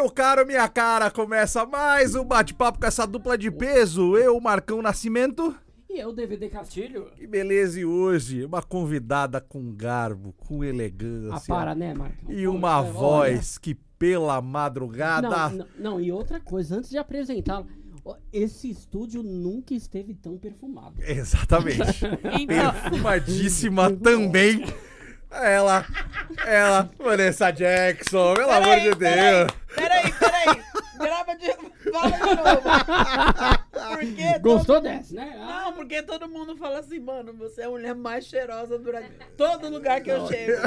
Meu caro, minha cara, começa mais um bate-papo com essa dupla de peso. Eu, Marcão Nascimento. E eu, DVD Castilho? Que beleza, e hoje uma convidada com garbo, com elegância. Ah, para, né, Marcão? E uma Olha. voz que pela madrugada. Não, não, não, e outra coisa, antes de apresentá-la, esse estúdio nunca esteve tão perfumado. Exatamente. Então, Perfumadíssima também. Ela, ela, Vanessa Jackson, pelo amor de Deus. Peraí, peraí. Grava de. Fala de novo. Porque Gostou todo... dessa, né? Ah, Não, porque todo mundo fala assim, mano, você é a mulher mais cheirosa durante todo lugar que eu chego.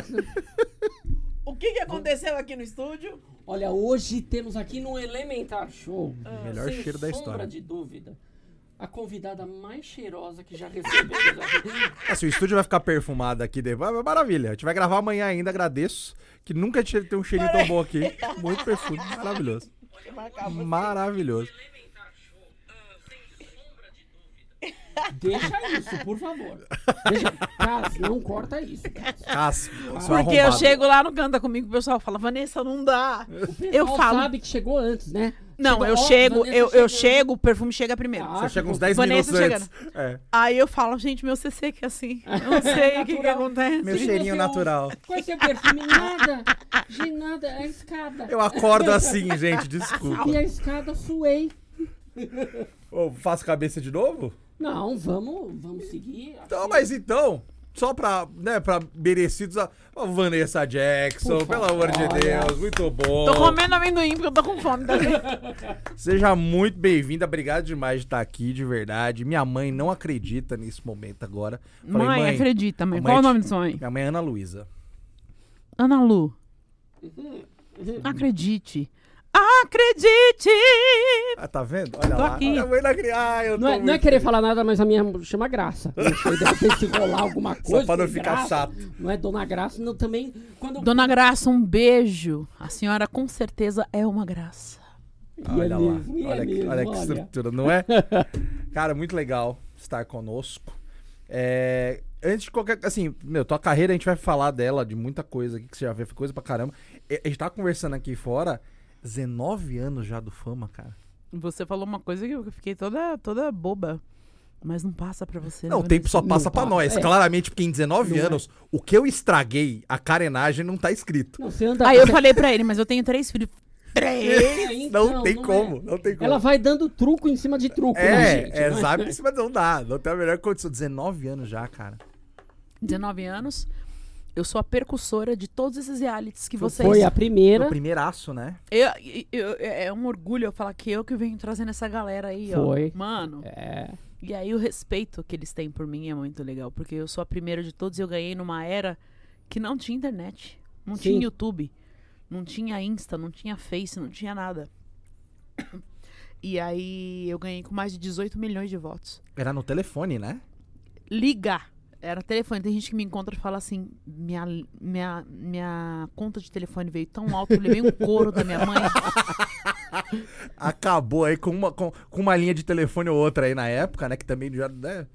O que, que aconteceu aqui no estúdio? Olha, hoje temos aqui no Elementar Show, Melhor sem cheiro da sombra história. de dúvida, a convidada mais cheirosa que já. Ah, se o estúdio vai ficar perfumado aqui, depois, é maravilha. A gente vai gravar amanhã ainda, agradeço. Que nunca tinha ter um cheirinho tão bom aqui. Muito perfume, maravilhoso. Maravilhoso. Deixa isso, por favor. Deixa, Cas, não corta isso, Cas. Porque eu chego lá no Canta Comigo, o pessoal fala, Vanessa, não dá. Eu falo. sabe que chegou antes, né? Não, Chegou, eu ó, chego, Vanessa eu, eu chegou. chego, o perfume chega primeiro. Ah, Você chega uns 10 Vanessa minutos antes. É. Aí eu falo, gente, meu CC que é assim. Eu não sei o que, que Natural. acontece. Meu cheirinho natural. é seu perfume? Nada. De nada. É a escada. Eu acordo assim, gente, desculpa. E a escada suei. Ô, faço cabeça de novo? Não, vamos, vamos seguir. Então, mas então, só pra, né, pra merecidos, a Vanessa Jackson, Por pelo amor de Deus, muito bom. Tô comendo amendoim porque eu tô com fome. Tá? Seja muito bem-vinda, obrigado demais de estar aqui, de verdade. Minha mãe não acredita nesse momento agora. Falei, mãe, acredita, mãe. Qual é o nome da sua mãe? Minha mãe é Ana Luísa. Ana Lu. Acredite. Acredite! Ah, tá vendo? Olha Tô lá. aqui. Mãe acredita. Ah, eu Não é, não é querer falar nada, mas a minha chama Graça. Não sei, de repente se rolar alguma coisa. pra não ficar Graça, chato. Não é Dona Graça, não, também. Quando Dona Graça, um beijo. A senhora com certeza é uma graça. E é Olha lá, mesmo, é olha, que, mesmo, olha que olha. estrutura, não é? Cara, muito legal estar conosco. É, antes de qualquer. Assim, meu, tua carreira a gente vai falar dela, de muita coisa aqui, que você já vê, foi coisa pra caramba. A gente tava conversando aqui fora, 19 anos já do fama, cara. Você falou uma coisa que eu fiquei toda, toda boba. Mas não passa pra você. Não, né, o tempo só Não passa pra passa, nós. é. Claramente, porque em 19 Não é. anos, o que eu estraguei, a carenagem não tá escrito. Não, você anda. Aí eu falei pra ele, mas eu tenho três filhos. Três? É, então, não tem é. como, não tem como. Ela vai dando truco em cima de truco, né, É, gente? é, Não sabe que mas não dá. Não tem a melhor condição. 19 anos já, cara. 19 anos. Eu sou a percussora de todos esses realities que vocês. Foi a primeira. Meu primeiraço, né? Eu, eu- é um orgulho eu falar que eu que venho trazendo essa galera aí, Foi. ó. Mano. É. E aí o respeito que eles têm por mim é muito legal. Porque eu sou a primeira de todos e eu ganhei numa era que não tinha internet. Não Sim. tinha YouTube. Não tinha Insta, não tinha Face, não tinha nada. E aí eu ganhei com mais de 18 milhões de votos. Era no telefone, né? ligar. Era telefone. Tem gente que me encontra e fala assim: minha, minha, minha conta de telefone veio tão alto, eu levei um couro da minha mãe. Acabou aí com uma, com, com uma linha de telefone ou outra aí na época, né? Que também já. Né?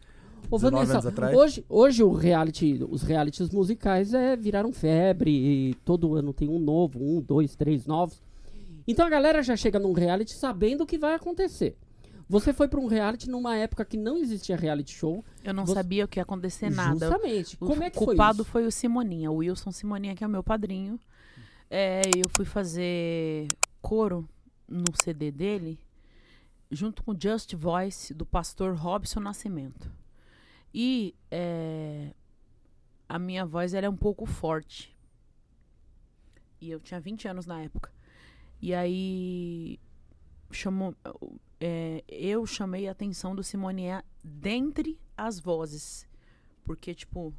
Ô, 19 Vanessa, anos atrás. hoje, hoje o reality, os realities musicais é, viraram febre e todo ano tem um novo, um, dois, três novos. Então a galera já chega num reality sabendo o que vai acontecer. Você foi pra um reality numa época que não existia reality show. Eu não Você- sabia o que ia acontecer nada. Justamente. O Como é que culpado foi foi o Simoninha, o Wilson Simoninha, que é o meu padrinho. É, eu fui fazer coro no CD dele, junto com Just Voice, do pastor Robson Nascimento. E é, a minha voz ela é um pouco forte. E eu tinha 20 anos na época. E aí chamou, é, eu chamei a atenção do Simoninha dentre as vozes. Porque, tipo,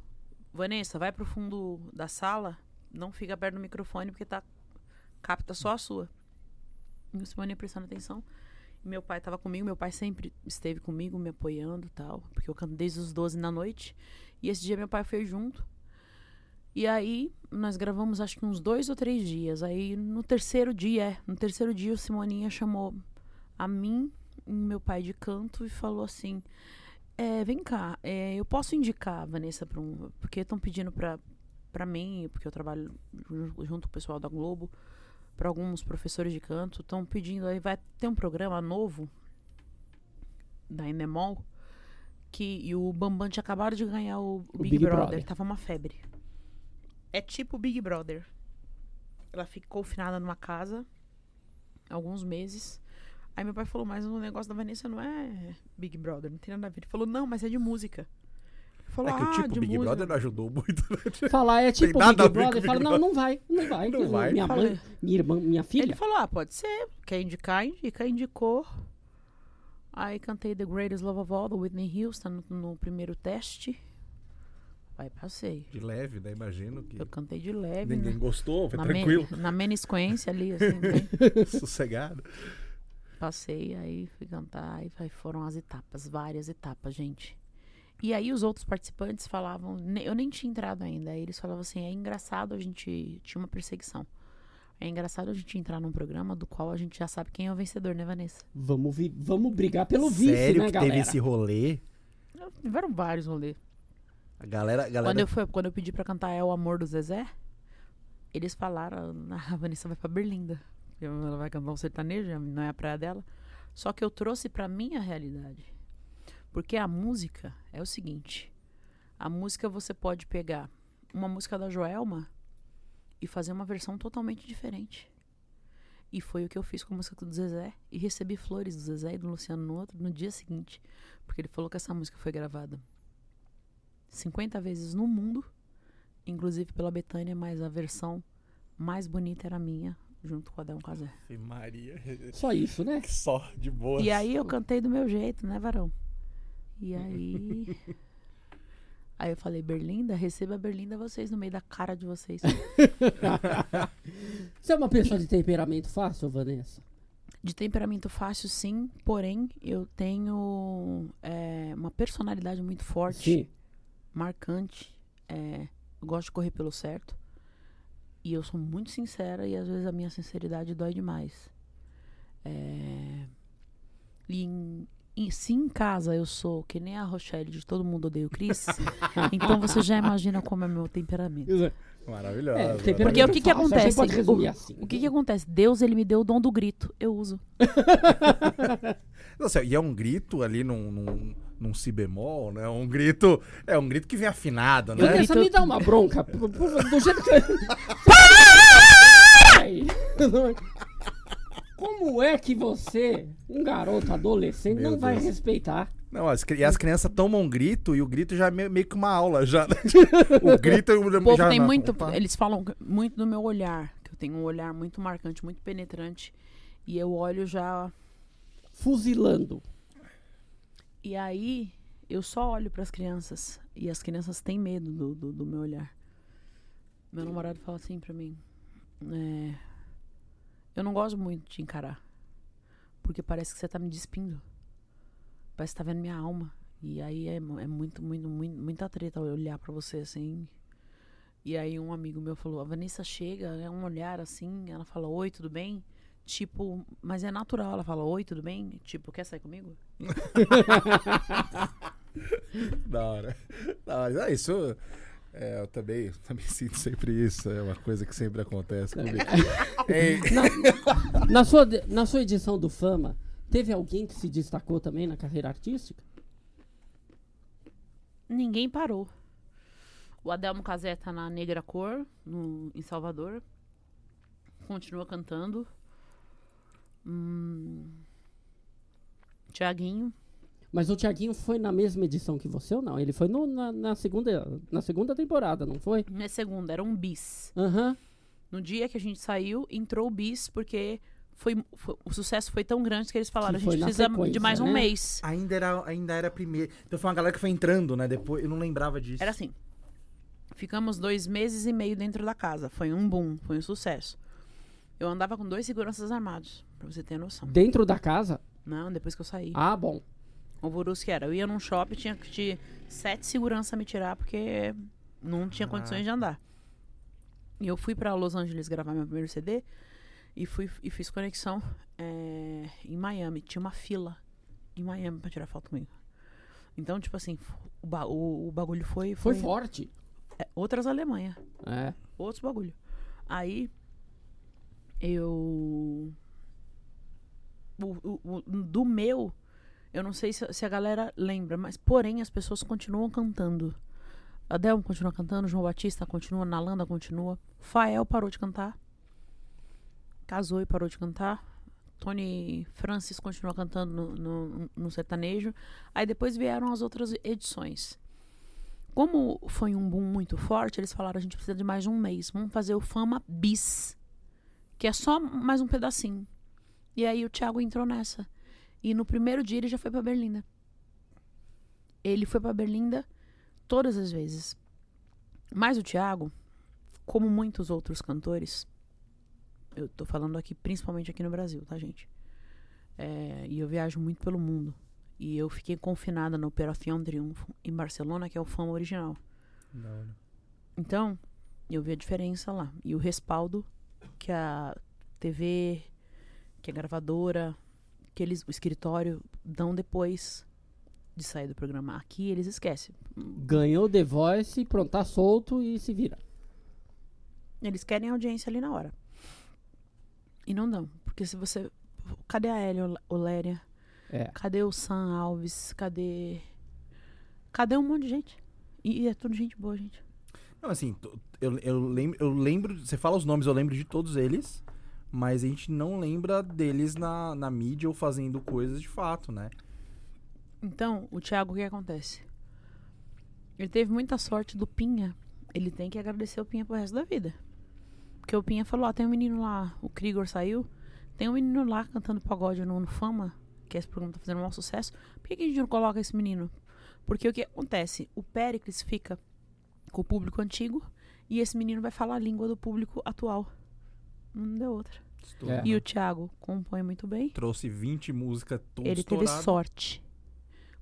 Vanessa, vai pro fundo da sala, não fica perto do microfone porque tá capta só a sua. E o Simone prestando atenção. Meu pai tava comigo, meu pai sempre esteve comigo, me apoiando tal, porque eu canto desde os 12 da noite. E esse dia meu pai foi junto. E aí nós gravamos acho que uns dois ou três dias. Aí no terceiro dia, é, no terceiro dia o Simoninha chamou a mim e meu pai de canto e falou assim: é, vem cá, é, eu posso indicar a Vanessa para um. Porque estão pedindo pra, pra mim, porque eu trabalho ju- junto com o pessoal da Globo, para alguns professores de canto, estão pedindo aí vai ter um programa novo da Endemol que e o Bambam tinha acabado de ganhar o, o Big, Big Brother. Brother. tava uma febre. É tipo Big Brother. Ela ficou confinada numa casa alguns meses. Aí meu pai falou, mas o negócio da Vanessa não é Big Brother, não tem nada a ver. Ele falou, não, mas é de música. Ele falou, É que o ah, tipo de Big música. Brother não ajudou muito, né? Falar é tipo Big Brother, Big fala, não, não vai, não vai. Não vai. Minha mãe, minha irmã, minha filha. Ele falou, ah, pode ser. Quer indicar, indica, indicou. Aí cantei The Greatest Love of All, do Whitney Houston, no, no primeiro teste. Aí passei. De leve, né? Imagino que Eu cantei de leve, ninguém né? gostou, foi na, tranquilo, men- na menisquência ali, assim, bem. sossegado. Passei, aí fui cantar, e aí foram as etapas, várias etapas, gente. E aí os outros participantes falavam, eu nem tinha entrado ainda, aí eles falavam assim, é engraçado a gente, tinha uma perseguição. É engraçado a gente entrar num programa do qual a gente já sabe quem é o vencedor, né, Vanessa? Vamos, vi- vamos brigar pelo vice, Sério né, que galera? teve esse rolê? Tiveram vários rolês. A galera, a galera Quando eu, fui, quando eu pedi pra cantar É o Amor do Zezé, eles falaram, "Ah, a Vanessa vai pra Berlinda. Ela vai cantar um sertanejo, não é a praia dela. Só que eu trouxe pra minha realidade. Porque a música é o seguinte. A música você pode pegar uma música da Joelma e fazer uma versão totalmente diferente. E foi o que eu fiz com a música do Zezé. E recebi flores do Zezé e do Luciano no outro no dia seguinte. Porque ele falou que essa música foi gravada 50 vezes no mundo, inclusive pela Betânia, mas a versão mais bonita era a minha, junto com a Adão Casé. Maria. Só isso, né? Só de boa. E aí eu cantei do meu jeito, né, varão? E aí. Aí eu falei, Berlinda, receba Berlinda vocês no meio da cara de vocês. Você é uma pessoa de temperamento fácil, Vanessa? De temperamento fácil, sim, porém eu tenho é, uma personalidade muito forte. Sim. Marcante. É, eu gosto de correr pelo certo. E eu sou muito sincera e às vezes a minha sinceridade dói demais. É, e em, em- se em casa eu sou que nem a Rochelle de Todo Mundo Odeia o Chris, então você já imagina como é meu temperamento. Maravilhosa. É, temperamento Porque o que que acontece? O- assim. O que que acontece? Deus, ele me deu o dom do grito. Eu uso. Nossa, e é um grito ali num, num, num si bemol, né? Um grito. É um grito que vem afinado, né? Grito- me dá uma bronca. do jeito que. Como é que você, um garoto adolescente, Meu não vai Deus. respeitar? Não, as, e as crianças tomam um grito e o grito já é meio, meio que uma aula. Já, né? o grito eu O povo já tem não- muito. opa. Eles falam muito do meu olhar. Que eu tenho um olhar muito marcante, muito penetrante. E eu olho já. Fuzilando. E aí, eu só olho para as crianças. E as crianças têm medo do, do, do meu olhar. Meu namorado fala assim pra mim. é, eu não gosto muito de encarar. Porque parece que você tá me despindo. Parece que tá vendo minha alma. E aí é, é muito, muito, muito, muita treta olhar pra você assim. E aí um amigo meu falou, a Vanessa chega, é um olhar assim, ela fala, oi, tudo bem? Tipo, mas é natural, ela fala, oi, tudo bem? Tipo, quer sair comigo? Da hora. Da hora. Ah, isso. é, eu também, também sinto sempre isso. É uma coisa que sempre acontece comigo. Ei, Na, na sua, na sua edição do Fama, teve alguém que se destacou também na carreira artística? Ninguém parou. O Adelmo Casé tá na Negra Cor, no, em Salvador. Continua cantando. Hum, Tiaguinho. Mas o Thiaguinho foi na mesma edição que você ou não? Ele foi no- na, na segunda, na segunda temporada, não foi? Na segunda, era um bis. Aham. No dia que a gente saiu, entrou o bis, porque foi, foi- o sucesso foi tão grande que eles falaram: Que a gente precisa de mais um né? mês. ainda, era, ainda era a primeira. Então foi uma galera que foi entrando, né? Depois eu não lembrava disso. Era assim. Ficamos dois meses e meio dentro da casa. Foi um boom, foi um sucesso. Eu andava com dois seguranças armados, pra você ter noção. Dentro da casa? Não, depois que eu saí. Ah, bom. O Vurus que era. Eu ia num shopping, tinha que ter sete seguranças me tirar, porque não tinha condições de andar. E eu fui pra Los Angeles gravar meu primeiro CD e fui e fiz conexão é, em Miami. Tinha uma fila em Miami pra tirar foto comigo. Então, tipo assim, o, ba- o- o bagulho foi. Foi Foi, forte. é, outras Alemanha. É. Outros bagulho. Aí eu. o- o- do meu, eu não sei se, se a galera lembra, mas porém as pessoas continuam cantando. Adel continua cantando, João Batista continua, Nalanda continua. Fael parou de cantar. Casou e parou de cantar. Tony Francis continua cantando no, no, no sertanejo. Aí depois vieram as outras edições. Como foi um boom muito forte, eles falaram: a gente precisa de mais de um mês. Vamos fazer o Fama Bis, que é só mais um pedacinho. E aí o Thiago entrou nessa. E no primeiro dia ele já foi pra Berlinda. Ele foi pra Berlinda todas as vezes. Mas o Thiago, como muitos outros cantores, eu tô falando aqui principalmente aqui no Brasil, tá, gente? É, e eu viajo muito pelo mundo. E eu fiquei confinada no Operación Triunfo em Barcelona, que é o fama original. Então, eu vi a diferença lá. E o respaldo que a TV, que a gravadora, que eles, o escritório dão depois de sair do programa. Aqui eles esquecem. Ganhou The Voice, pronto, tá solto e se vira. Eles querem audiência ali na hora. E não dão. Porque se você. Cadê a Hélio Oléria? É. Cadê o Sam Alves? Cadê. Cadê um monte de gente? E, e é tudo gente boa, gente. Não, assim, eu, eu, lembro, eu lembro. Você fala os nomes, eu lembro de todos eles. Mas a gente não lembra deles na, na mídia ou fazendo coisas de fato, né? Então, o Thiago, o que acontece? Ele teve muita sorte do Pinha. Ele tem que agradecer o Pinha pro resto da vida. Porque o Pinha falou: ó, tem um menino lá, o Krigor saiu. Tem um menino lá cantando pagode no, Fama, que esse programa tá fazendo um maior sucesso. Por que, que a gente não coloca esse menino? Porque o que acontece? O Péricles fica com o público antigo e esse menino vai falar a língua do público atual. Não deu outra. É. E o Thiago compõe muito bem. Trouxe 20 músicas todas Ele teve estouradas. sorte.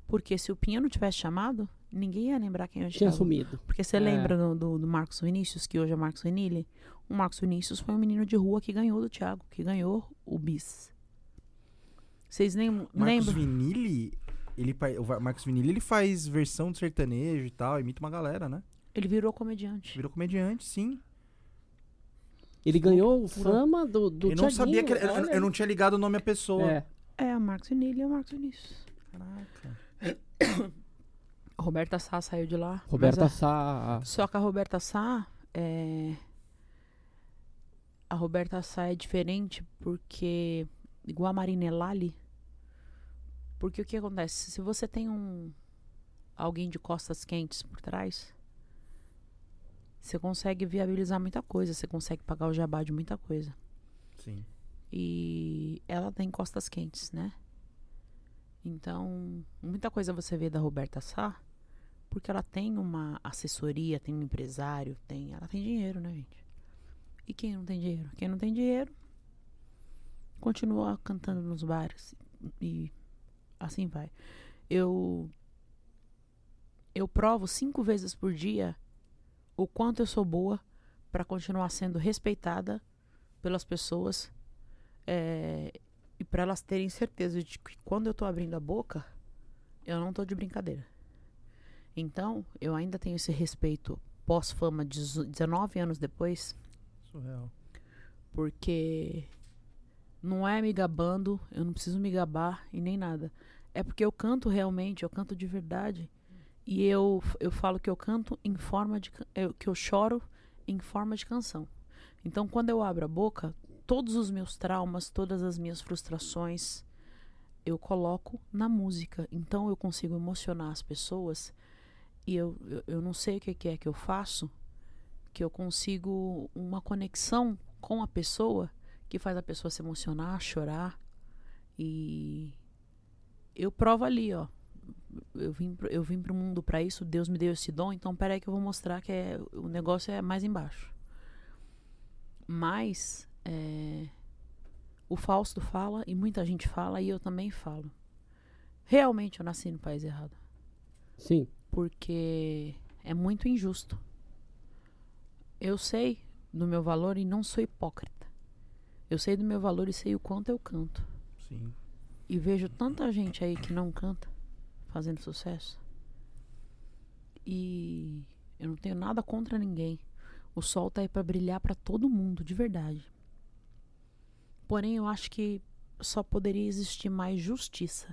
Porque se o Pinha não tivesse chamado, ninguém ia lembrar quem é o Tinha Thiago. sumido. Porque você É. lembra do, do, do Marcos Vinícius, que hoje é Marcos Vinili? O Marcos Vinícius foi um menino de rua que ganhou do Thiago, que ganhou o bis. Vocês nem Marcos lembram? Vinili, ele, o Marcos Vinili, ele faz versão de sertanejo e tal, imita uma galera, né? Ele virou comediante. Virou comediante, sim. Ele ganhou loucura. fama do, do eu não sabia que ele- eu, eu não tinha ligado o nome à pessoa. É. É, o Marcos Vinili é o Marcos Vinícius. Caraca. Roberta Sá saiu de lá. Roberta a- Sá. Só que a Roberta Sá é. A Roberta Sá é diferente porque. Igual a Marina Lali. Porque o que acontece? Se você tem um. Alguém de costas quentes por trás. Você consegue viabilizar muita coisa. Você consegue pagar o jabá de muita coisa. Sim. E ela tem costas quentes, né? Então, muita coisa você vê da Roberta Sá, porque ela tem uma assessoria, tem um empresário, tem, ela tem dinheiro, né, gente? E quem não tem dinheiro? Quem não tem dinheiro continua cantando nos bares e assim vai. Eu eu provo cinco vezes por dia o quanto eu sou boa para continuar sendo respeitada pelas pessoas é, e para elas terem certeza de que quando eu tô abrindo a boca, eu não tô de brincadeira. Então, eu ainda tenho esse respeito pós-fama, dezo- 19 anos depois, Surreal. porque não é me gabando, eu não preciso me gabar e nem nada. É porque eu canto realmente, eu canto de verdade. E eu, eu falo que eu canto em forma de. que eu choro em forma de canção. Então, quando eu abro a boca, todos os meus traumas, todas as minhas frustrações, eu coloco na música. Então, eu consigo emocionar as pessoas. E eu, eu, eu não sei o que que é que eu faço, que eu consigo uma conexão com a pessoa que faz a pessoa se emocionar, chorar. E eu provo ali, ó. Eu vim, pro- eu vim pro mundo pra isso, Deus me deu esse dom, então peraí que eu vou mostrar que é, o negócio é mais embaixo. Mas é, o Fausto fala, e muita gente fala, e eu também falo. Realmente eu nasci no país errado Sim. porque é muito injusto. Eu sei do meu valor e não sou hipócrita. Eu sei do meu valor e sei o quanto eu canto. Sim. E vejo tanta gente aí que não canta fazendo sucesso. E eu não tenho nada contra ninguém. O sol tá aí pra brilhar pra todo mundo, de verdade. Porém, eu acho que só poderia existir mais justiça.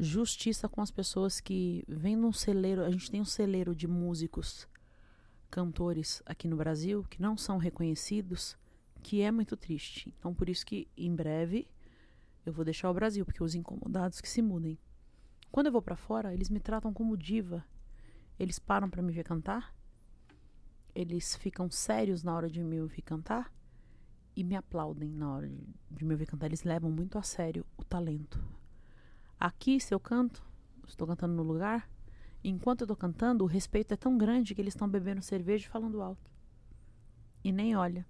Justiça com as pessoas que vêm num celeiro. A gente tem um celeiro de músicos, cantores aqui no Brasil que não são reconhecidos, que é muito triste. Então, por isso que em breve eu vou deixar o Brasil, porque os incomodados que se mudem. Quando eu vou para fora, eles me tratam como diva. Eles param para me ver cantar. Eles ficam sérios na hora de me ouvir cantar e me aplaudem na hora de, de me ouvir cantar. Eles levam muito a sério o talento. Aqui, se eu canto, estou cantando no lugar, enquanto eu estou cantando, o respeito é tão grande que eles estão bebendo cerveja e falando alto. E nem olha.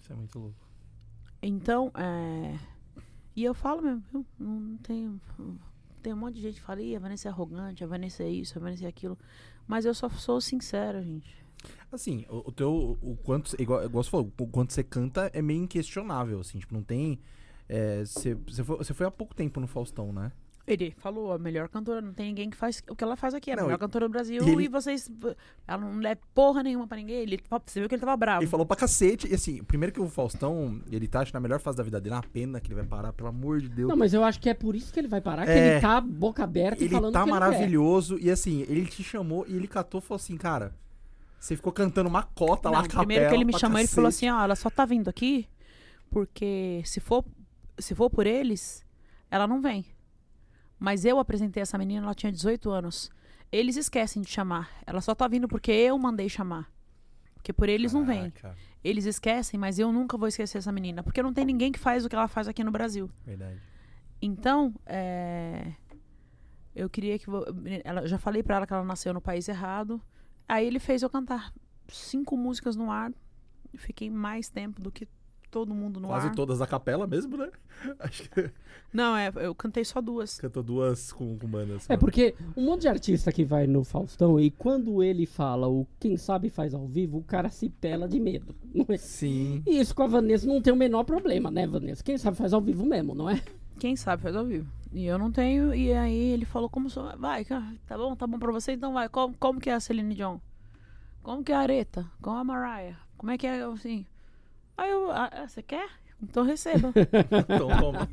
Isso é muito louco. Então, é... E eu falo mesmo? Não tenho. Tem um monte de gente que fala, Ih, a Vanessa é arrogante, a Vanessa é isso, a Vanessa é aquilo. Mas eu só sou sincera, gente. Assim, o, o teu. O quanto. Igual, igual você falou, o quanto você canta é meio inquestionável, assim. Tipo, não tem. é, Você foi, você foi há pouco tempo no Faustão, né? Ele falou, a melhor cantora, não tem ninguém que faz o que ela faz aqui. É a Não, melhor e- cantora do Brasil e ele- e vocês. Ela não é porra nenhuma pra ninguém. Ele, você viu que ele tava bravo. Ele falou pra cacete. E assim, primeiro que o Faustão, ele tá acho, na melhor fase da vida dele. É uma pena que ele vai parar, pelo amor de Deus. Não, mas eu acho que é por isso que ele vai parar, que É. ele tá boca aberta e ele falando tá que ele quer. maravilhoso. E assim, ele te chamou e ele catou e falou assim, cara. Você ficou cantando uma cota lá, Não, a capela. primeiro que ele me chamou, ele falou cacete. assim, ó, ela só tá vindo aqui porque se for, se for por eles, ela não vem. Mas eu apresentei essa menina, ela tinha 18 anos. Eles esquecem de chamar. Ela só tá vindo porque eu mandei chamar. Porque por eles não vem. Caraca, Eles esquecem, mas eu nunca vou esquecer essa menina. Porque não tem ninguém que faz o que ela faz aqui no Brasil. Verdade. Então, é, eu queria que. vo- Ela, já falei pra ela que ela nasceu no país errado. Aí ele fez eu cantar cinco músicas no ar. Fiquei mais tempo do que todo mundo no Quase ar. todas da capela mesmo, né? Acho que Não, é, eu cantei só duas. cantou duas com, com bandas. É porque um monte de artista que vai no Faustão e quando ele fala o quem sabe faz ao vivo, o cara se pela de medo. É? Sim. E isso com a Vanessa não tem o menor problema, né, Vanessa? Quem sabe faz ao vivo mesmo, não é? Quem sabe faz ao vivo. E eu não tenho. E aí ele falou como sou. Vai, cara, tá bom, tá bom pra você, então vai. Como, como que é a Celine Dion? Como que é a Aretha? Como a Mariah? Como é que é assim? Aí eu. ah, ah, você quer? Então receba. Então, toma.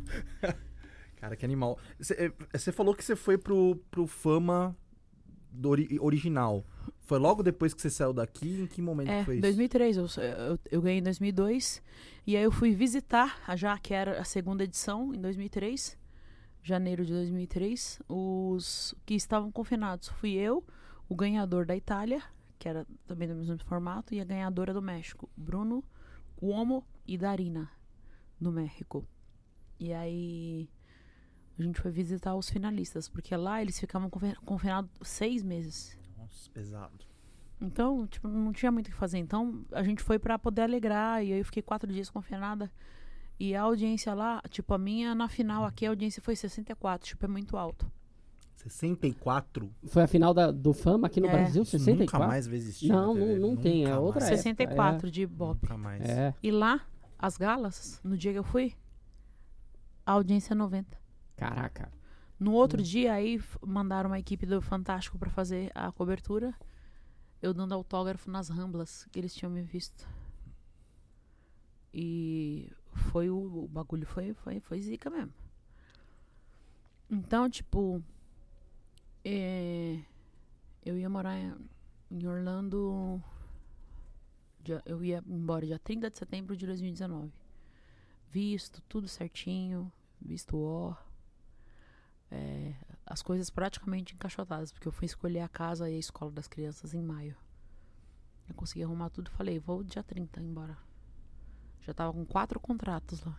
Cara, que animal. Você falou que você foi pro, pro Fama do ori- original. Foi logo depois que você saiu daqui? Em que momento É, foi isso? 2003. Eu, eu, eu ganhei em 2002. E aí eu fui visitar, a já que era a segunda edição, em 2003. Janeiro de 2003. Os que estavam confinados. Fui eu, o ganhador da Itália, que era também do mesmo formato, e a ganhadora do México, Bruno Cuomo e Darina, do México. E aí a gente foi visitar os finalistas, porque lá eles ficavam confi- confinados seis meses. Nossa, pesado. Então, tipo, não tinha muito o que fazer. Então, a gente foi pra poder alegrar. E aí eu fiquei quatro dias confinada. E a audiência lá, tipo, a minha na final aqui, a audiência foi 64. Tipo, é muito alto. 64? Foi a final da- do Fama aqui no É. Brasil, Isso 64? nunca mais vai existir. Não, não- não tem, é mais. outra época. 64 de Bob. Nunca mais. É. E lá, as galas, no dia que eu fui, a audiência é 90. Caraca. No outro dia, aí mandaram uma equipe do Fantástico pra fazer a cobertura. Eu dando autógrafo nas ramblas que eles tinham me visto. E foi o, o bagulho foi, foi, foi zica mesmo. Então, tipo, é, eu ia morar em- Orlando. dia- eu ia embora dia 30 de setembro de 2019. Visto, tudo certinho, visto O. É, as coisas praticamente encaixotadas, porque eu fui escolher a casa e a escola das crianças em maio. Eu consegui arrumar tudo e falei, vou dia 30 embora. Já tava com quatro contratos lá.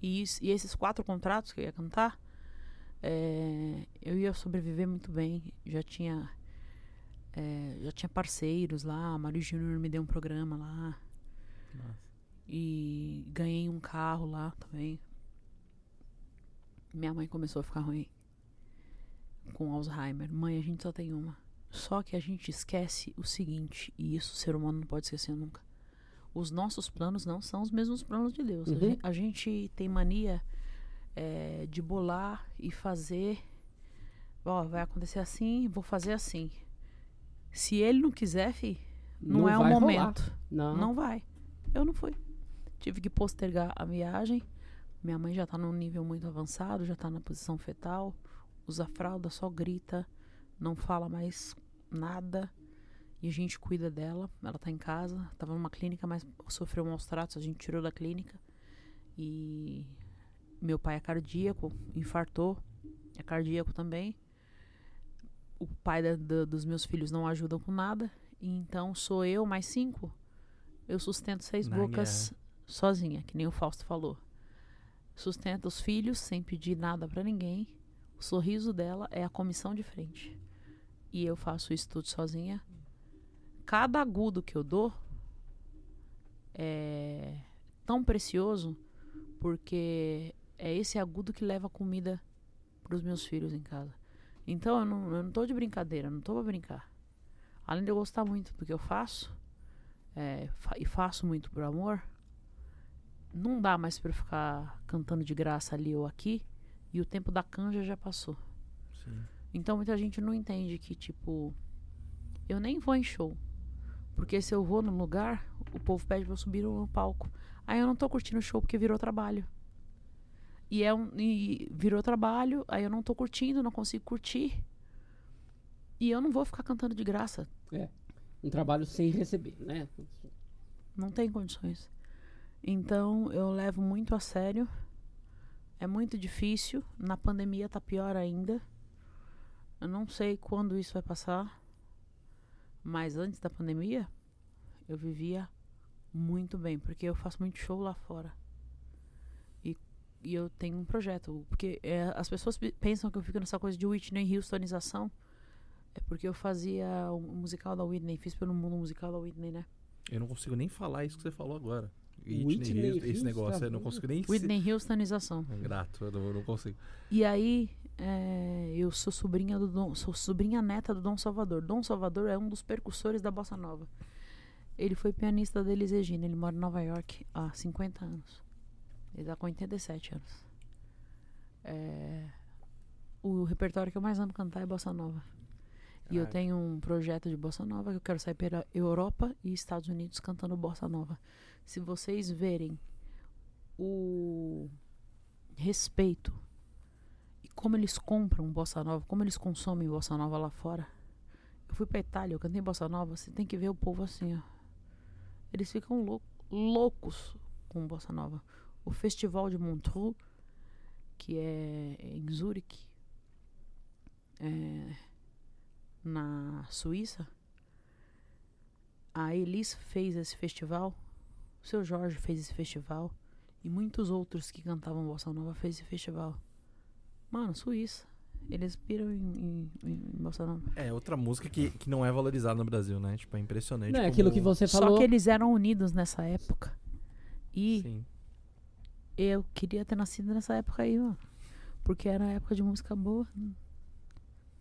E, isso- e esses quatro contratos que eu ia cantar, é, eu ia sobreviver muito bem. Já tinha, é, já tinha parceiros lá, a Mário Júnior me deu um programa lá. Nossa. E ganhei um carro lá também. Minha mãe começou a ficar ruim. Com Alzheimer. Mãe, a gente só tem uma. Só que a gente esquece o seguinte, e isso o ser humano não pode esquecer nunca. Os nossos planos não são os mesmos planos de Deus. A Uhum. gen- A, gente tem mania é, de bolar e fazer. Ó, vai acontecer assim, vou fazer assim. Se ele não quiser, fi, não, é o rolar. momento. Não. Não vai. Eu não fui. Tive que postergar a viagem. Minha mãe já tá num nível muito avançado, já tá na posição fetal. Usa fralda, só grita, não fala mais nada. E a gente cuida dela. Ela tá em casa, tava numa clínica, mas sofreu maus tratos, a gente tirou da clínica. E meu pai é cardíaco, infartou, é cardíaco também. O pai da- da- dos meus filhos não ajuda com nada. Então sou eu mais cinco. Eu sustento seis Na bocas sozinha, que nem o Fausto falou. Sustento os filhos sem pedir nada pra ninguém. O sorriso dela é a comissão de frente. E eu faço isso tudo sozinha. Cada agudo que eu dou é tão precioso porque é esse agudo que leva comida pros meus filhos em casa. Então eu não, eu não tô de brincadeira, não tô pra brincar. Além de eu gostar muito do que eu faço, é, fa- e faço muito por amor, não dá mais pra eu ficar cantando de graça ali ou aqui, e o tempo da canja já passou. Sim. Então muita gente não entende que, tipo, eu nem vou em show. Porque se eu vou num lugar, o povo pede pra eu subir no palco. Aí eu não tô curtindo o show porque virou trabalho. E é um. E virou trabalho, aí eu não tô curtindo, não consigo curtir. E eu não vou ficar cantando de graça. Um trabalho sem receber, né? Não tem condições. Então eu levo muito a sério. É muito difícil. Na pandemia tá pior ainda. Eu não sei quando isso vai passar. Mas antes da pandemia, eu vivia muito bem, porque eu faço muito show lá fora. E, eu tenho um projeto. Porque é, as pessoas pe- pensam que eu fico nessa coisa de Whitney Houstonização. É porque eu fazia o musical da Whitney, fiz pelo mundo musical da Whitney, né? Eu não consigo nem falar isso que você falou agora. Whitney Whitney Houston, esse Houston, negócio, eu não tá consigo nem Whitney Houstonização. ser grato, eu não, eu não consigo. E aí, é, eu sou sobrinha do Dom, sou sobrinha neta do Dom Salvador. Dom Salvador é um dos percussores da bossa nova. Ele foi pianista da Elis Regina, ele mora em Nova York há 50 anos. Ele tá com 87 anos. É, o repertório que eu mais amo cantar é bossa nova. E eu tenho um projeto de bossa nova que eu quero sair pela Europa e Estados Unidos cantando bossa nova. Se vocês verem o respeito e como eles compram bossa nova, como eles consomem bossa nova lá fora. Eu fui pra Itália, eu cantei bossa nova, você tem que ver o povo assim, ó. Eles ficam lou- loucos com bossa nova. O Festival de Montreux, que é em Zurique, é, na Suíça, a Elis fez esse festival, o seu Jorge fez esse festival, e muitos outros que cantavam bossa nova fez esse festival. Mano, Suíça. Eles piram em, em, em bossa nova. É outra música que, que não é valorizada no Brasil, né? Tipo, é impressionante. Não é aquilo que você Só falou. que eles eram unidos nessa época. E Sim. Eu queria ter nascido nessa época aí, mano. Porque era época de música boa.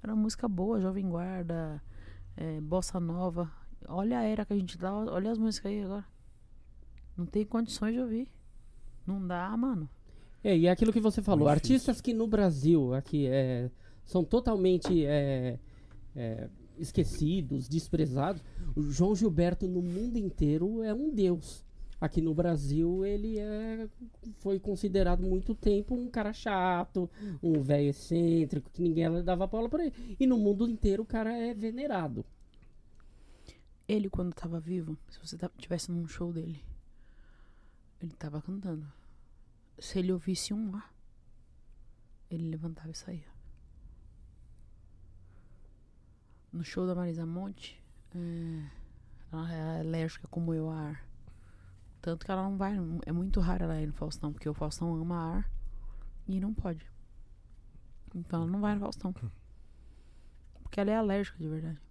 Era música boa, Jovem Guarda, é, Bossa Nova. Olha a era que a gente dá, olha as músicas aí agora. Não tem condições de ouvir. Não dá, mano. É, e é aquilo que você falou, Muito difícil. artistas que no Brasil aqui é, são totalmente é, é, esquecidos, desprezados. O João Gilberto no mundo inteiro é um deus. Aqui no Brasil ele é, foi considerado muito tempo um cara chato, um velho excêntrico, que ninguém dava bola pra ele. E no mundo inteiro o cara é venerado. Ele, quando tava vivo, se você tivesse num show dele, ele tava cantando. Se ele ouvisse um A, ele levantava e saía. No show da Marisa Monte, é, ela é alérgica como eu a ar. Tanto que ela não vai. É muito raro ela ir no Faustão, porque o Faustão ama ar e não pode. Então ela não vai no Faustão. Porque ela é alérgica de verdade.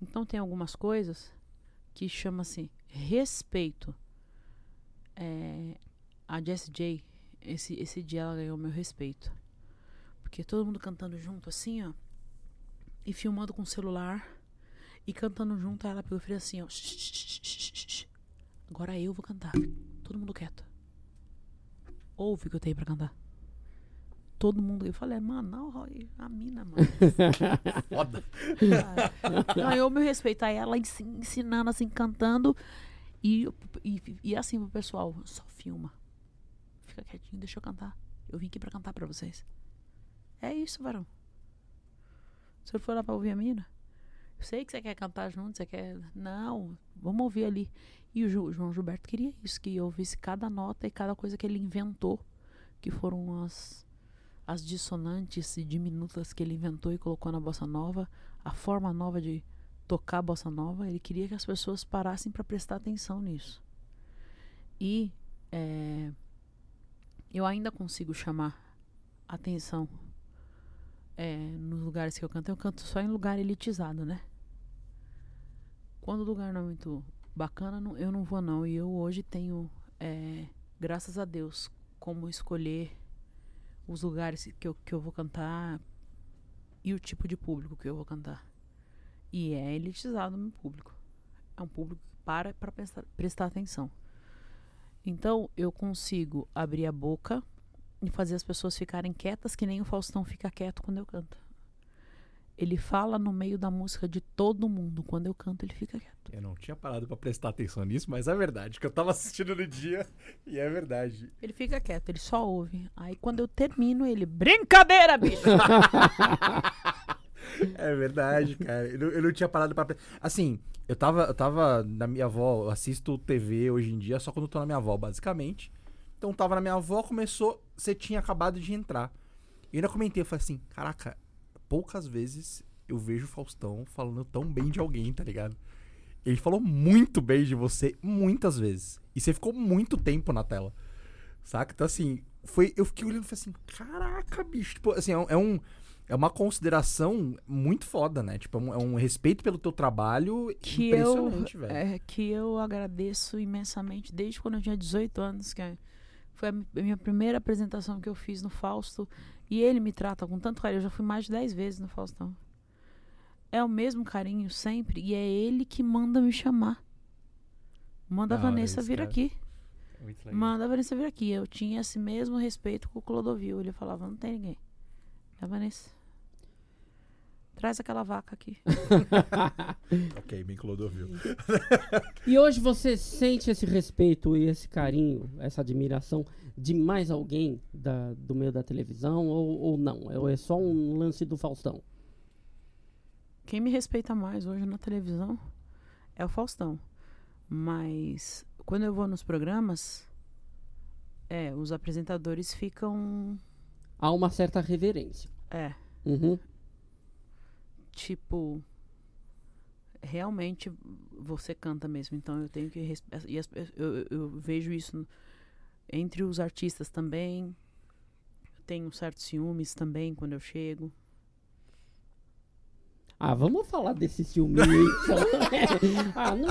Então tem algumas coisas que chama-se respeito. É, a Jessie J, esse, esse dia ela ganhou meu respeito. Porque todo mundo cantando junto assim, ó. E filmando com o celular. E cantando junto, ela pegou e fez assim, ó. "Shh, shh, shh, shh, shh, shh. Agora eu vou cantar. Todo mundo quieto. Ouve o que eu tenho pra cantar. Todo mundo. Eu falei, mano, não, a mina, mano. Foda. Ganhou meu respeito. Aí ela ensi- ensinando, assim, cantando. E, e, e assim pro pessoal, só filma. Fica quietinho, deixa eu cantar. Eu vim aqui pra cantar pra vocês. É isso, varão. O senhor foi lá pra ouvir a mina? Sei que você quer cantar junto, você quer. Não, vamos ouvir ali. E o João Gilberto queria isso, que eu ouvisse cada nota e cada coisa que ele inventou, que foram as, as dissonantes e diminutas que ele inventou e colocou na bossa nova, a forma nova de tocar a bossa nova. Ele queria que as pessoas parassem para prestar atenção nisso. E é, eu ainda consigo chamar atenção é, nos lugares que eu canto. Eu canto só em lugar elitizado, né? Quando o lugar não é muito bacana, não- eu não vou não. E eu hoje tenho, é, graças a Deus, como escolher os lugares que eu, que eu vou cantar e o tipo de público que eu vou cantar. E é elitizado o meu público. É um público que para para prestar, prestar atenção. Então eu consigo abrir a boca e fazer as pessoas ficarem quietas, que nem o Faustão fica quieto quando eu canto. Ele fala no meio da música de todo mundo. Quando eu canto, ele fica quieto. Eu não tinha parado pra prestar atenção nisso, mas é verdade, que eu tava assistindo no dia e é verdade. Ele fica quieto, ele só ouve. Aí quando eu termino, ele. Brincadeira, bicho! É verdade, cara. Eu não, eu não tinha parado pra. pre- Assim, eu tava, eu tava na minha avó, eu assisto TV hoje em dia só quando eu tô na minha avó, basicamente. Então tava na minha avó, começou, você tinha acabado de entrar. E eu ainda comentei, eu falei assim, caraca, poucas vezes eu vejo o Faustão falando tão bem de alguém, tá ligado? Ele falou muito bem de você muitas vezes. E você ficou muito tempo na tela. Saca? Então, assim, foi, eu fiquei olhando e falei assim, caraca, bicho. Tipo, assim, é é um. É uma consideração muito foda, né? Tipo, é um, é um respeito pelo teu trabalho que eu, impressionante, velho. é, que eu agradeço imensamente desde quando eu tinha 18 anos, que é- foi a mi- a minha primeira apresentação que eu fiz no Fausto, e ele me trata com tanto carinho, eu já fui mais de 10 vezes no Faustão. É o mesmo carinho sempre, e é ele que manda me chamar. Manda a Vanessa isso, vir cara. aqui. Manda a Vanessa vir aqui. Eu tinha esse mesmo respeito com o Clodovil. Ele falava, não tem ninguém. É a Vanessa. Traz aquela vaca aqui. Ok, bem Clodovil. E hoje você sente esse respeito e esse carinho, essa admiração de mais alguém da- do meio da televisão ou, ou não? É, é só um lance do Faustão? Quem me respeita mais hoje na televisão é o Faustão. Mas quando eu vou nos programas, é, os apresentadores ficam. Há uma certa reverência. É, Uhum. Tipo. Realmente você canta mesmo, então eu tenho que. E as eu, eu- vejo isso entre os artistas também. Eu tenho certos ciúmes também quando eu chego. Ah, vamos falar desse ciúme aí, então. ah, não.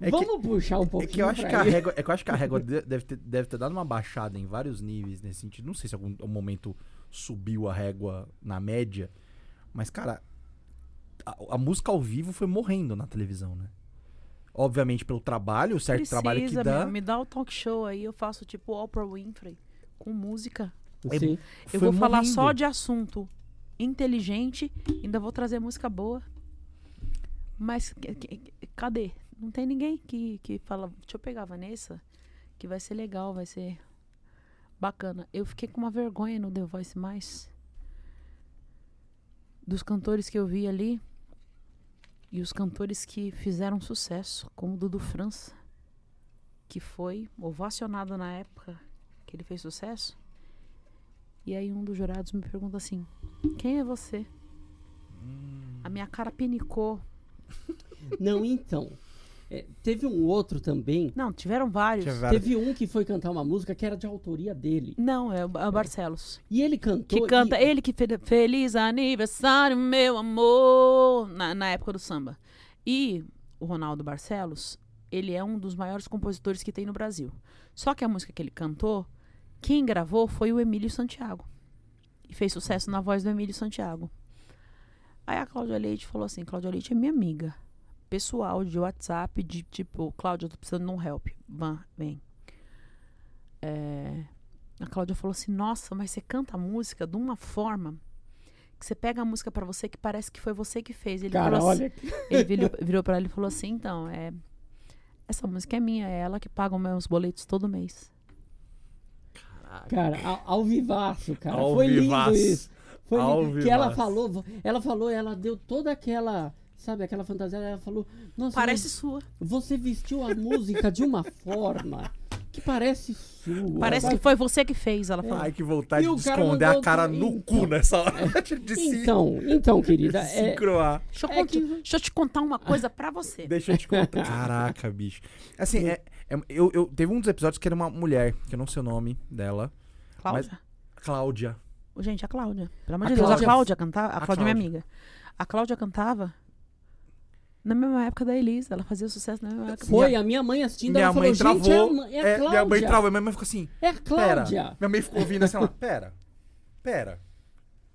É que- vamos puxar um É pouquinho que eu acho que a régua, é que eu acho que a régua de- deve ter, deve ter dado uma baixada em vários níveis nesse sentido. Não sei se em algum momento subiu a régua na média, mas cara, a, a música ao vivo foi morrendo na televisão, né? Obviamente pelo trabalho, o certo trabalho que Precisa, dá. meu, me dá o talk show aí, eu faço tipo Oprah Winfrey com música. Sim. Eu foi vou falar morrendo. só de assunto inteligente, ainda vou trazer música boa. Mas que- que- cadê? Não tem ninguém que, que fala, deixa eu pegar a Vanessa, que vai ser legal, vai ser bacana. Eu fiquei com uma vergonha no The Voice Mais. Dos cantores que eu vi ali. E os cantores que fizeram sucesso, como o Dudu França, que foi ovacionado na época que ele fez sucesso. E aí um dos jurados me pergunta assim: Quem é você? A minha cara pinicou. Não, então. É, teve um outro também. Não, tiveram vários. Várias- Teve um que foi cantar uma música que era de autoria dele. Não, é o é o Barcelos. E ele cantou. Que canta, e- ele que fez Feliz Aniversário, meu amor, na, na época do samba. E o Ronaldo Barcelos, ele é um dos maiores compositores que tem no Brasil. Só que a música que ele cantou, quem gravou foi o Emílio Santiago. E fez sucesso na voz do Emílio Santiago. Aí a Cláudia Leite falou assim: Cláudia Leite é minha amiga. Pessoal de WhatsApp, de tipo, Cláudia, eu tô precisando de um help. Van, vem. É, a Cláudia falou assim: Nossa, mas você canta a música de uma forma que você pega a música pra você que parece que foi você que fez. Ele Cara, falou assim, olha. ele virou, virou para ela e falou assim: Então, é, Essa música é minha, é ela que paga os meus boletos todo mês. Cara, ao, ao vivaço, cara. Ao Foi vivaço. lindo isso. Foi Ao lindo. Que ela vivaço. falou, ela falou, ela deu toda aquela, sabe, aquela fantasia, ela falou, nossa, Parece mas sua. você vestiu a música de uma forma que parece sua. Parece Vai- que foi você que fez, ela falou. Ai, que vontade E de esconder a cara no então. cu nessa hora de se, Então, então, querida, se é, croar. Deixa eu, É cont- que- deixa eu te contar uma coisa pra você. Deixa eu te contar. Caraca, bicho. Assim, é, é- eu, eu- teve um dos episódios que era uma mulher, que eu não sei o nome dela. Cláudia? Cláudia. Gente, a Cláudia. Pelo amor de Deus, Cláudia- a Cláudia cantava. A A Cláudia é minha Cláudia. amiga. A Cláudia cantava na mesma época da Elisa. Ela fazia sucesso na mesma época. foi a minha mãe assistindo, Minha ela mãe falou, gente, travou. é, a, é a é, Cláudia. minha mãe travou. Minha mãe ficou assim, É a pera. Cláudia. Minha mãe ficou ouvindo assim, ela, pera, pera.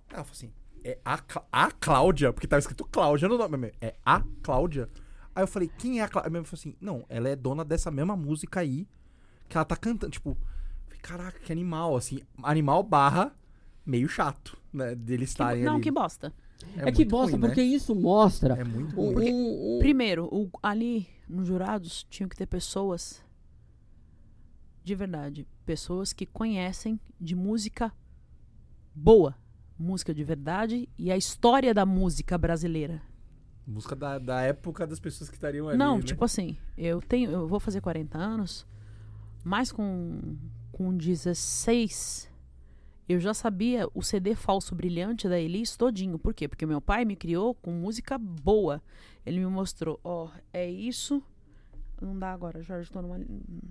Ela falou assim, é a, a Cláudia? Porque tava escrito Cláudia no nome. Minha mãe, É a Cláudia? Aí eu falei, quem é a Cláudia? Minha mãe falou assim, não, ela é dona dessa mesma música aí, que ela tá cantando. Tipo, caraca, que animal, assim. Animal barra meio chato, né? Deles Que- estarem não, ali. que bosta. É, que muito bosta, ruim, né? porque isso mostra É muito ruim. um- um- Primeiro, o- ali nos jurados tinham que ter pessoas de verdade. Pessoas que conhecem de música boa. Música de verdade e a história da música brasileira. Música da, da época das pessoas que estariam ali, Não, né? tipo assim, eu tenho, eu vou fazer 40 anos, mas com, com 16 eu já sabia o CD falso brilhante da Elis todinho. Por quê? Porque meu pai me criou com música boa. Ele me mostrou, ó, é isso. Não dá agora, Jorge, tô numa.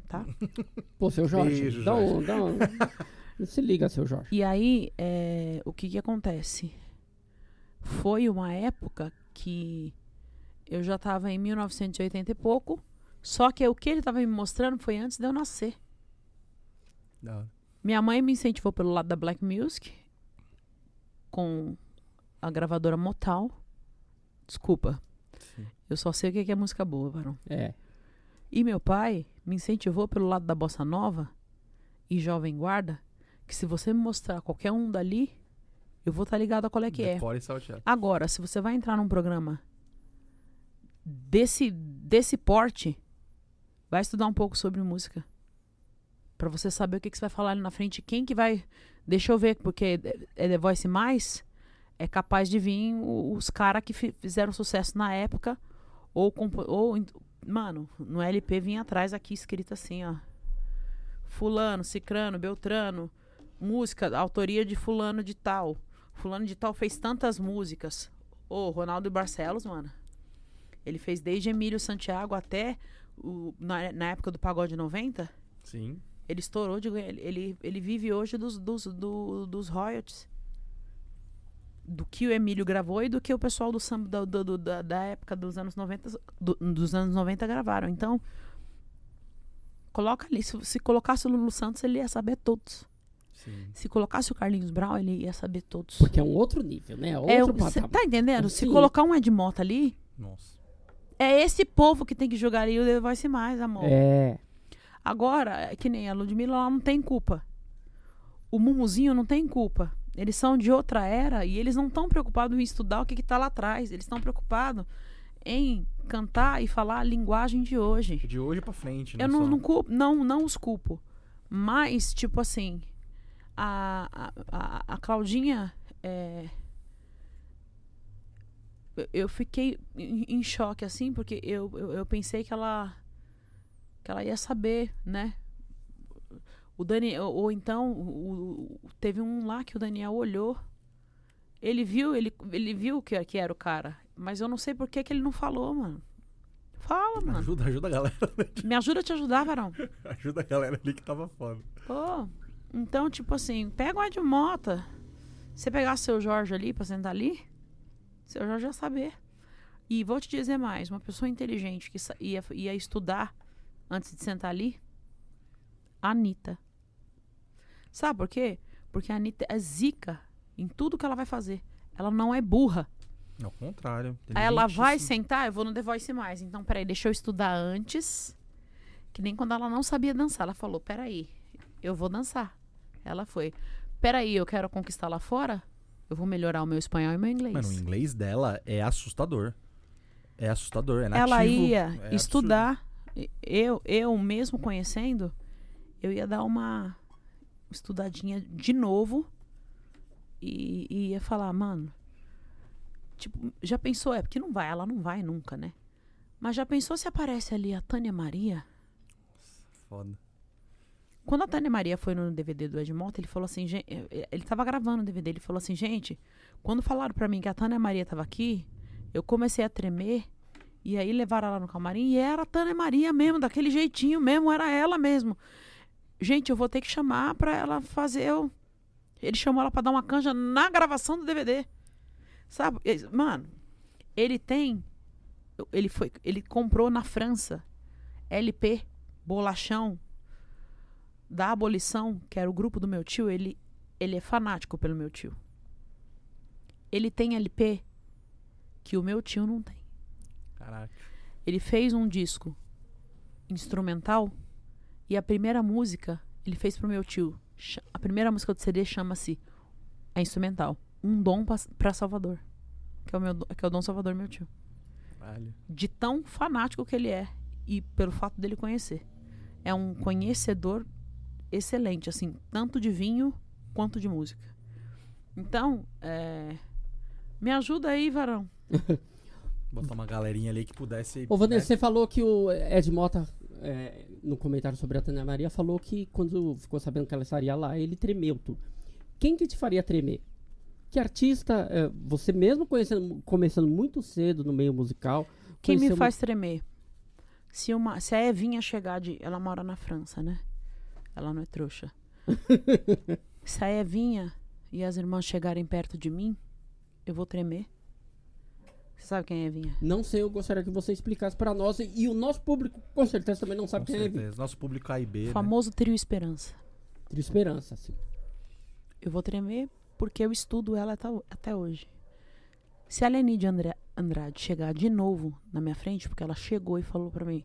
Tá? Pô, seu Jorge, Beijo, dá um, dá um- se liga, seu Jorge. E aí, é, o que que acontece? Foi uma época que eu já tava em 1980 e pouco, só que o que ele tava me mostrando foi antes de eu nascer. Da hora. Minha mãe me incentivou pelo lado da Black Music, com a gravadora Motal. Desculpa, Sim. eu só sei o que é música boa, varão. É. E meu pai me incentivou pelo lado da bossa nova e jovem guarda, que se você me mostrar qualquer um dali, eu vou estar ligado a qual é que é. Salteado. Agora, se você vai entrar num programa desse desse porte, vai estudar um pouco sobre música. Pra você saber o que, que você vai falar ali na frente. Quem que vai. Deixa eu ver, porque é The Voice Mais. É capaz de vir os caras que fi- fizeram sucesso na época. Ou, ou. Mano, no LP vinha atrás aqui escrito assim, ó. Fulano, Cicrano, Beltrano. Música, autoria de Fulano de Tal. Fulano de Tal fez tantas músicas. Ô, Ronaldo Barcelos, mano. Ele fez desde Emílio Santiago até o- na, na época do Pagode 90. Sim. Ele estourou de ganhar. Ele, ele vive hoje dos, dos, do- dos royalties. Do que o Emílio gravou e do que o pessoal do samba do- do- do- da, da época dos anos 90 do- dos anos 90 gravaram. Então, coloca ali. Se, se colocasse o Lulu Santos, ele ia saber todos. Sim. Se colocasse o Carlinhos Brown, ele ia saber todos. Porque é um outro nível, né? É, Outro o- cê patamar. tá entendendo? Se Sim. colocar um Ed Mota ali, Nossa. é esse povo que tem que jogar ali o The Voice mais, amor. É. Agora, é que nem a Ludmilla, ela não tem culpa. O Mumuzinho não tem culpa. Eles são de outra era e eles não estão preocupados em estudar o que, que tá lá atrás. Eles estão preocupados em cantar e falar a linguagem de hoje. De hoje pra frente, né? Eu não, não, culpo, não, não os culpo. Mas, tipo assim, a, a, a, Claudinha. é, eu- fiquei em, em choque, assim, porque eu, eu, eu pensei que ela. Que ela ia saber, né? O Daniel. Ou então, o- teve um lá que o Daniel olhou. Ele viu, ele, ele viu que, que era o cara. Mas eu não sei por que, que ele não falou, mano. Fala, mano. Ajuda, ajuda a galera. Me ajuda a te ajudar, Varão. ajuda a galera ali que tava foda. Pô, então, tipo assim, pega o Ed Mota. Você pegar seu Jorge ali pra sentar ali, seu Jorge ia saber. E vou te dizer mais, uma pessoa inteligente que ia, ia estudar antes de sentar ali, a Anitta. Sabe por quê? Porque a Anitta é zica em tudo que ela vai fazer. Ela não é burra. Ao contrário. Aí ela vai inteligentíssimo. sentar, eu vou no The Voice mais. Então, peraí, deixa eu estudar antes. Que nem quando ela não sabia dançar. Ela falou, peraí, eu vou dançar. Ela foi. Peraí, eu quero conquistar lá fora? Eu vou melhorar o meu espanhol e meu inglês. Mano, o inglês dela é assustador. É assustador, é nativo. ela ia é estudar Eu, eu mesmo conhecendo, eu ia dar uma estudadinha de novo e, e ia falar, mano, tipo, já pensou? É porque não vai, ela não vai nunca, né? Mas já pensou se aparece ali a Tânia Maria? Foda. Quando a Tânia Maria foi no DVD do Ed Mota, ele falou assim, eh, eh, ele tava gravando o DVD, ele falou assim, gente, quando falaram pra mim que a Tânia Maria tava aqui, eu comecei a tremer, e aí levaram ela no camarim, e era a Tânia Maria mesmo, daquele jeitinho mesmo, era ela mesmo. Gente, eu vou ter que chamar pra ela fazer o... Ele chamou ela pra dar uma canja na gravação do DVD. Sabe? Mano, ele tem... Ele foi... Ele comprou na França LP, bolachão, da abolição, que era o grupo do meu tio, ele, ele é fanático pelo meu tio. Ele tem LP que o meu tio não tem. Caraca. Ele fez um disco instrumental e a primeira música ele fez pro meu tio. A primeira música do CD chama-se a instrumental, Um Dom para Salvador, que é o meu que é o Dom Salvador meu tio. Caralho. De tão fanático que ele é e pelo fato dele conhecer. É um conhecedor excelente, assim, tanto de vinho quanto de música. Então, é, me ajuda aí, varão. Botar uma galerinha ali que pudesse. Ô, Vanessa, né? você falou que o Ed Mota, é, no comentário sobre a Tânia Maria, falou que quando ficou sabendo que ela estaria lá, ele tremeu tudo. Quem que te faria tremer? Que artista, é, você mesmo conhecendo, começando muito cedo no meio musical, Quem me faz tremer? Se, uma, se a Evinha chegar de. Ela mora na França, né? Ela não é trouxa. se a Evinha e as irmãs chegarem perto de mim, eu vou tremer. Você sabe quem é a Evinha? Não sei, eu gostaria que você explicasse pra nós e, o nosso público com certeza também não Com sabe quem é certeza. Nosso público A e B. O né? famoso Trio Esperança. Trio Esperança, assim. Eu vou tremer porque eu estudo ela até, ho- até hoje. Se a Leni de Andra- Andrade chegar de novo na minha frente, porque ela chegou e falou pra mim: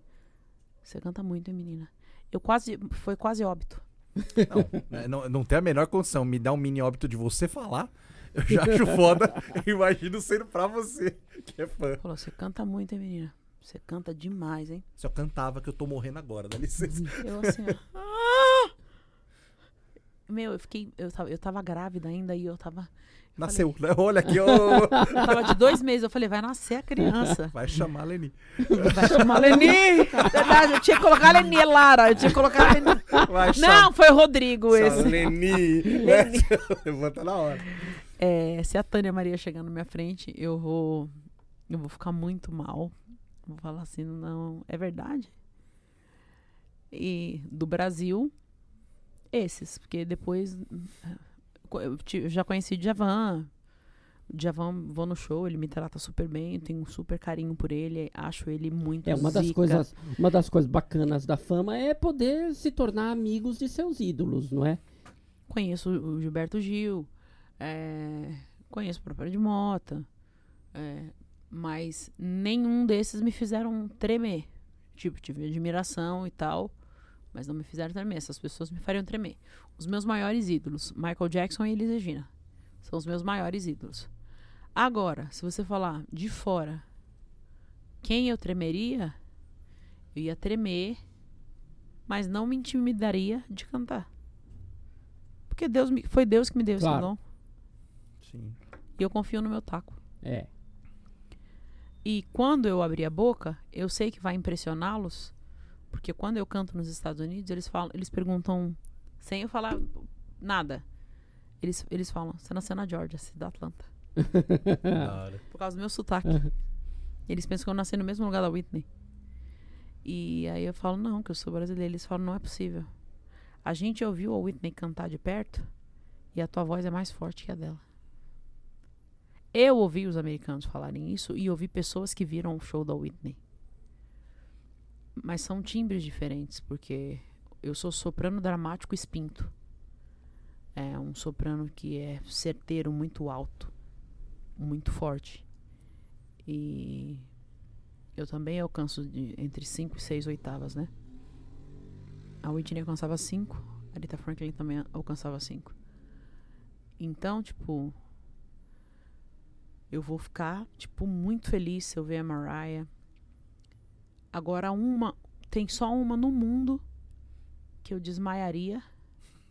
Você canta muito, hein, menina? Eu quase. Foi quase óbito. Não, né, não, não tem a menor condição. Me dá um mini óbito de você falar. Eu já acho foda. Imagino sendo pra você, que é fã. Falou: Você canta muito, hein, menina? Você canta demais, hein? Se eu cantava que eu tô morrendo agora, dá licença. Eu assim, ó. "Ah!" Meu, eu fiquei. Eu tava, eu tava grávida ainda e eu tava. eu Nasceu, né? Olha aqui, ó. falei- eu tava de dois meses. Eu falei: Vai nascer a criança. Vai chamar a Leni. Vai chamar a Leni. Verdade, eu tinha que colocar a Leni, Lara. Eu tinha que colocar a Leni. Vai Não, foi o Rodrigo esse. Leni. né? Levanta na hora. É, se a Tânia Maria chegar na minha frente, eu vou. Eu vou ficar muito mal. Vou falar assim, não, é verdade. E do Brasil, esses, porque depois eu já conheci o Djavan. Djavan, vou no show, ele me trata super bem, tenho um super carinho por ele, acho ele muito É, uma das, zica. coisas, uma das coisas bacanas da fama é poder se tornar amigos de seus ídolos, não é? Conheço o Gilberto Gil, é, conheço o próprio de Mota, é, mas nenhum desses me fizeram tremer. Tipo, tive admiração e tal, mas não me fizeram tremer. Essas pessoas me fariam tremer. Os meus maiores ídolos, Michael Jackson e Elis Regina, são os meus maiores ídolos. Agora, se você falar de fora, quem eu tremeria, eu ia tremer, mas não me intimidaria de cantar. Porque Deus me- foi Deus que me deu esse Claro. dom. Sim. E eu confio no meu taco. É. E quando eu abrir a boca, eu sei que vai impressioná-los, porque quando eu canto nos Estados Unidos, eles falam, eles perguntam sem eu falar nada. Eles, eles falam, você nasceu na Georgia, cidade da Atlanta. Por causa do meu sotaque. Eles pensam que eu nasci no mesmo lugar da Whitney. E aí eu falo, não, que eu sou brasileira. Eles falam, não é possível. A gente ouviu a Whitney cantar de perto e a tua voz é mais forte que a dela. Eu ouvi os americanos falarem isso e ouvi pessoas que viram o show da Whitney. Mas são timbres diferentes, porque eu sou soprano dramático espinto. É um soprano que é certeiro, muito alto, muito forte. E eu também alcanço de, entre 5 e 6 oitavas, né? A Whitney alcançava 5, a Rita Franklin também alcançava 5. Então, tipo, eu vou ficar, tipo, muito feliz se eu ver a Mariah. Agora, uma tem só uma no mundo que eu desmaiaria.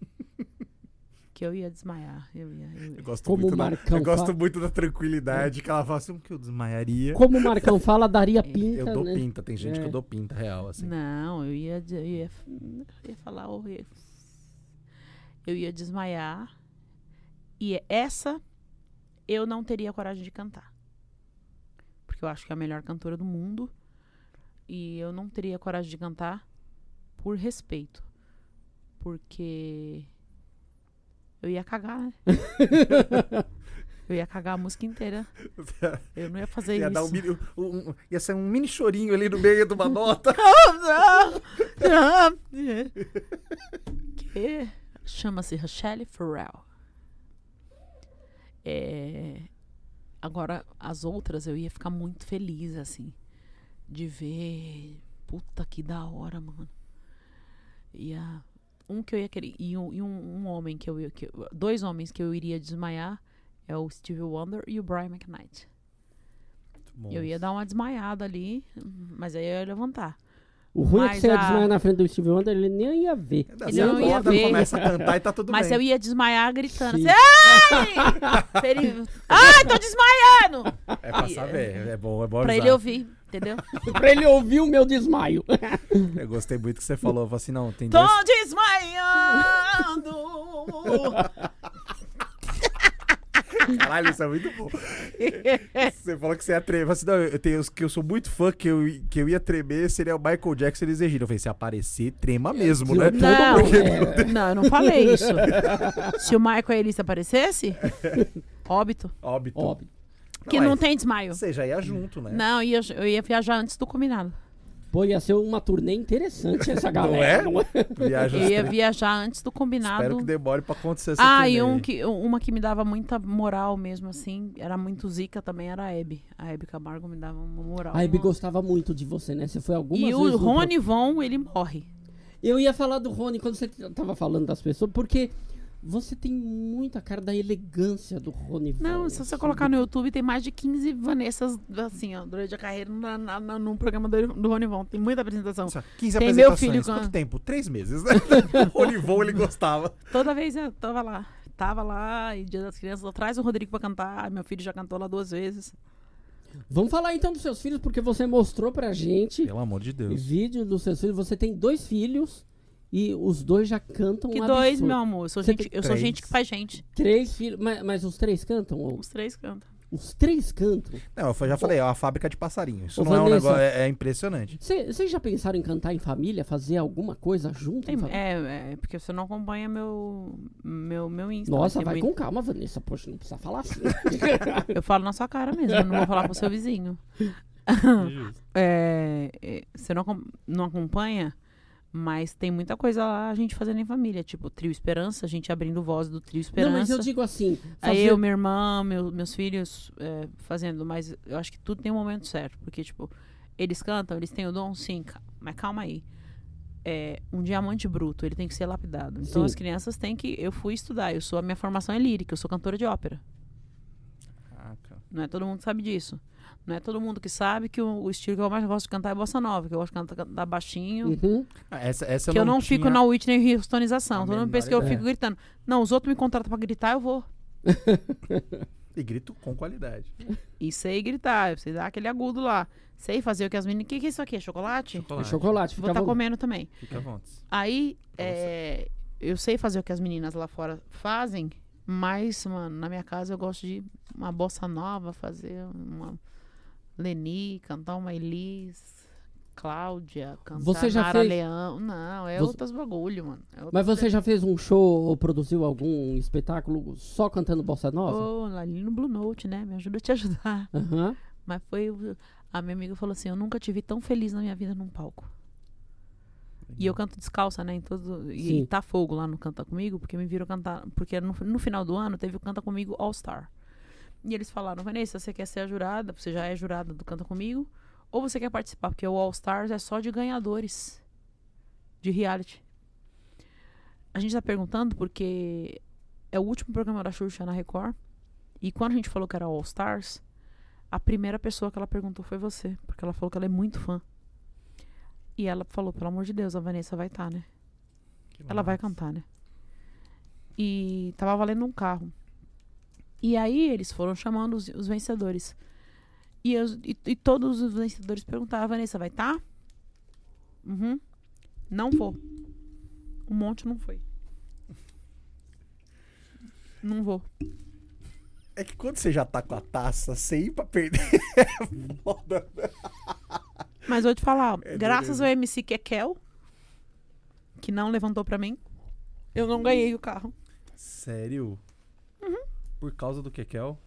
que eu ia desmaiar. Eu ia, eu ia. Eu gosto, Como muito o da, Marcão eu gosto muito da tranquilidade que ela fala assim, "Um que eu desmaiaria. Como o Marcão fala, daria pinta, eu dou né? pinta, tem gente É. que eu dou pinta real, assim. Não, eu ia, eu ia, eu ia falar. Eu ia, eu ia desmaiar. E essa eu não teria coragem de cantar. Porque eu acho que é a melhor cantora do mundo. E eu não teria coragem de cantar por respeito. Porque eu ia cagar, né? eu ia cagar a música inteira. Eu não ia fazer ia, isso. dar um mini, um- ia ser um mini chorinho ali no meio de uma nota. que chama-se Rochelle Farrell. É, agora, as outras eu ia ficar muito feliz, assim, de ver. Puta que da hora, mano. Ia, um que eu ia querer. E um, e um, um homem que eu ia. que eu- dois homens que eu iria desmaiar é o Stevie Wonder e o Brian McKnight. Eu ia dar uma desmaiada ali, mas aí eu ia levantar. O ruim é que Mas você ia a- desmaiar na frente do Steve Wonder, ele nem ia ver. Ele não ia ver. começa a cantar e tá tudo Mas bem. eu ia desmaiar gritando Sim. assim, ai! Ele, ai, tô desmaiando! É pra saber, é bom, é bom Pra avisar. ele ouvir, entendeu? pra ele ouvir o meu desmaio. Eu gostei muito que você falou, falou assim, não, tem Tô dois... desmaiando! Caralho, isso é muito bom. Você falou que você ia tremer. Assim, não, eu tenho os que eu sou muito fã, que eu, que eu ia tremer, seria o Michael Jackson e eles Regina. Eu falei, se aparecer, trema mesmo, né? Não, é, não, eu não falei isso. Se o Michael e a aparecesse, óbito. Óbito. Óbvio. Que Não, não mas tem desmaio. Você já ia junto, né? Não, eu ia, eu ia viajar antes do combinado. Pô, ia ser uma turnê interessante essa galera. é? não é? Viaja Eu ia três. viajar antes do combinado. Espero que demore pra acontecer essa Ah, turnê e um que, uma que me dava muita moral mesmo, assim, era muito zica também, era a Hebe. A Hebe Camargo me dava uma moral. A Hebe gostava muito de você, né? Você foi algumas E vezes. o no Rony Von, ele morre. Eu ia falar do Rony quando você tava falando das pessoas, porque você tem muita cara da elegância do Rony. Não, Von, se você sabe? colocar no YouTube, tem mais de 15 Vanessas, assim, ó, durante a carreira, na, na, na- num programa do, do Rony Von. Tem muita apresentação. Só 15 Tem meu apresentações. filho Quanto com- tempo? Três meses, né? o Olivon, ele gostava. Toda vez eu tava lá. Tava lá, e Dia das Crianças, traz o Rodrigo pra cantar. Meu filho já cantou lá duas vezes. Vamos falar então dos seus filhos, porque você mostrou pra gente Pelo amor de Deus. vídeo dos seus filhos. Você tem dois filhos e os dois já cantam Que um dois, absurdo. meu amor. Eu sou, Você gente, eu sou gente que faz gente. Três filhos, mas, mas os três cantam? Ou- Os três cantam. Os três cantam? Não, eu já falei, é uma fábrica de passarinhos. Isso Ô, não é um Vanessa. negócio, é, é impressionante. Vocês já pensaram em cantar em família, fazer alguma coisa junto? em Tem- família? é, é, porque você não acompanha meu, meu, meu Insta. Nossa, Tem vai muito- com calma, Vanessa. Poxa, não precisa falar assim. Eu falo na sua cara mesmo, eu não vou falar pro seu vizinho. É, é, você não, acom- não acompanha, mas tem muita coisa lá a gente fazendo em família. Tipo, Trio Esperança, a gente abrindo voz do Trio não, Esperança. mas eu digo assim. Aí fazer- eu, minha irmã, meu- meus filhos é, fazendo, mas eu acho que tudo tem um momento certo. Porque, tipo, eles cantam, eles têm o dom, sim, mas calma aí. É, um diamante bruto, ele tem que ser lapidado. Então Sim. as crianças têm que. Eu fui estudar, eu sou, a minha formação é lírica, eu sou cantora de ópera. Não é todo mundo que sabe disso. Não é todo mundo que sabe que o, o estilo que eu mais gosto de cantar é bossa nova, que eu gosto de cantar, cantar baixinho. Uhum. Ah, essa, essa que eu não tinha- fico na Whitney Houstonização. Todo mundo pensa que eu fico gritando. Não, os outros me contratam pra gritar, eu vou. E grito com qualidade. E sei gritar, eu sei dar aquele agudo lá. Sei fazer o que as meninas. O que, que é isso aqui? É chocolate? É chocolate, Vou estar bom. comendo também. Fica à vontade. Aí, é, eu sei fazer o que as meninas lá fora fazem, mas, mano, na minha casa eu gosto de uma bossa nova, fazer uma Leni, cantar uma Elis, Cláudia, cantar Você já Nara fez- Leão. Não, é Você- outros bagulho, mano. É Mas você já fez um show ou produziu algum espetáculo só cantando bossa nova? Oh, ali no Blue Note, né? Me ajuda a te ajudar. Aham. Mas foi. A minha amiga falou assim: Eu nunca te vi tão feliz na minha vida num palco. E eu canto descalça, né? Em todo, e, e tá fogo lá no Canta Comigo, porque me viram cantar. Porque no, no final do ano teve o Canta Comigo All Star. E eles falaram: Vanessa, você quer ser a jurada? Você já é jurada do Canta Comigo? Ou você quer participar? Porque o All Stars é só de ganhadores de reality. A gente tá perguntando porque é o último programa da Xuxa na Record. E quando a gente falou que era All Stars, a primeira pessoa que ela perguntou foi você. Porque ela falou que ela é muito fã. E ela falou, pelo amor de Deus, a Vanessa vai estar, né? Que Ela vai massa. cantar, né? E tava valendo um carro. E aí eles foram chamando os, os vencedores. E, os- e- e todos os vencedores perguntavam, Vanessa, vai estar? Uhum. Não vou. Um monte não foi. Não vou. É que quando você já tá com a taça, você ir pra perder é foda. Mas vou te falar, É graças ao MC Kekel, que não levantou pra mim, eu não ganhei o carro. Sério? Por causa do Kekel?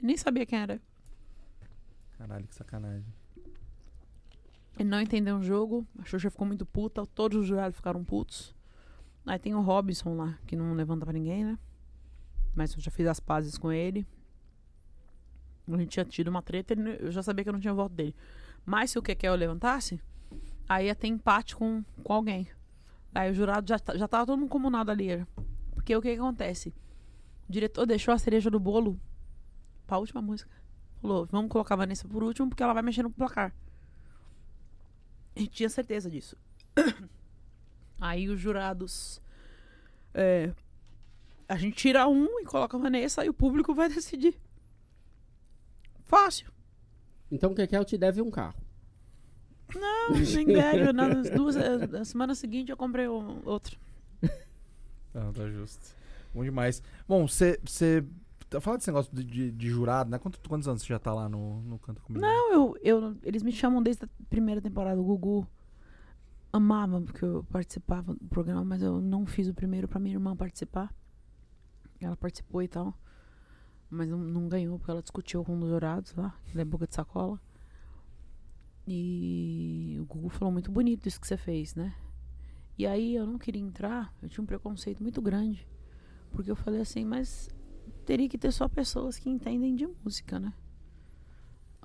Nem sabia quem era. Caralho, que sacanagem. Ele não entendeu o jogo, a Xuxa ficou muito puta, todos os jurados ficaram putos. Aí tem o Robinson lá, que não levanta pra ninguém, né? Mas eu já fiz as pazes com ele. A gente tinha tido uma treta, ele- eu já sabia que eu não tinha voto dele. Mas se o Kekel levantasse, aí ia ter empate com, com alguém. Aí o jurado já, tá- já tava todo mundo comunado ali. Porque o que, que acontece? O diretor deixou a cereja do bolo pra última música. Falou, vamos colocar a Vanessa por último, porque ela vai mexer no placar. A gente tinha certeza disso. Aí os jurados. é, a gente tira um e coloca a Vanessa e o público vai decidir. Fácil. Então o Kekel te deve um carro. Não, nem deve. Nas duas, eh, na semana seguinte eu comprei um- outro. Não, tá justo. Bom demais. Bom, você. Fala desse negócio de, de- de jurado, né? Quanto- quantos anos você já tá lá no, no Canto Comigo? Não, eu, eu, eles me chamam desde a primeira temporada. O Gugu amava porque eu participava do programa, mas eu não fiz o primeiro pra minha irmã participar. Ela participou e tal. Mas não, não ganhou porque ela discutiu com um dos jurados lá, da boca de sacola. E o Gugu falou muito bonito isso que você fez, né? E aí eu não queria entrar, eu tinha um preconceito muito grande. Porque eu falei assim, mas teria que ter só pessoas que entendem de música, né?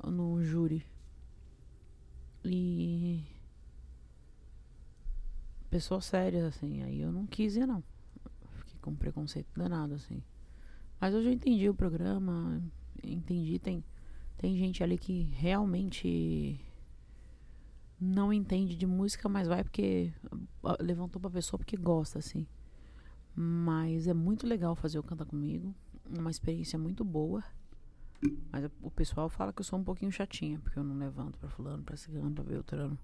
no júri. E. Pessoas sérias, assim. Aí eu não quis ir, não. Fiquei com preconceito danado, assim. Mas hoje eu entendi o programa. Entendi. Tem, tem gente ali que realmente não entende de música, mas vai porque ah, levantou pra pessoa porque gosta, assim. Mas é muito legal fazer o Canta Comigo. Uma experiência muito boa. Mas o pessoal fala que eu sou um pouquinho chatinha, porque eu não levanto pra fulano, pra cigano, pra beltrano.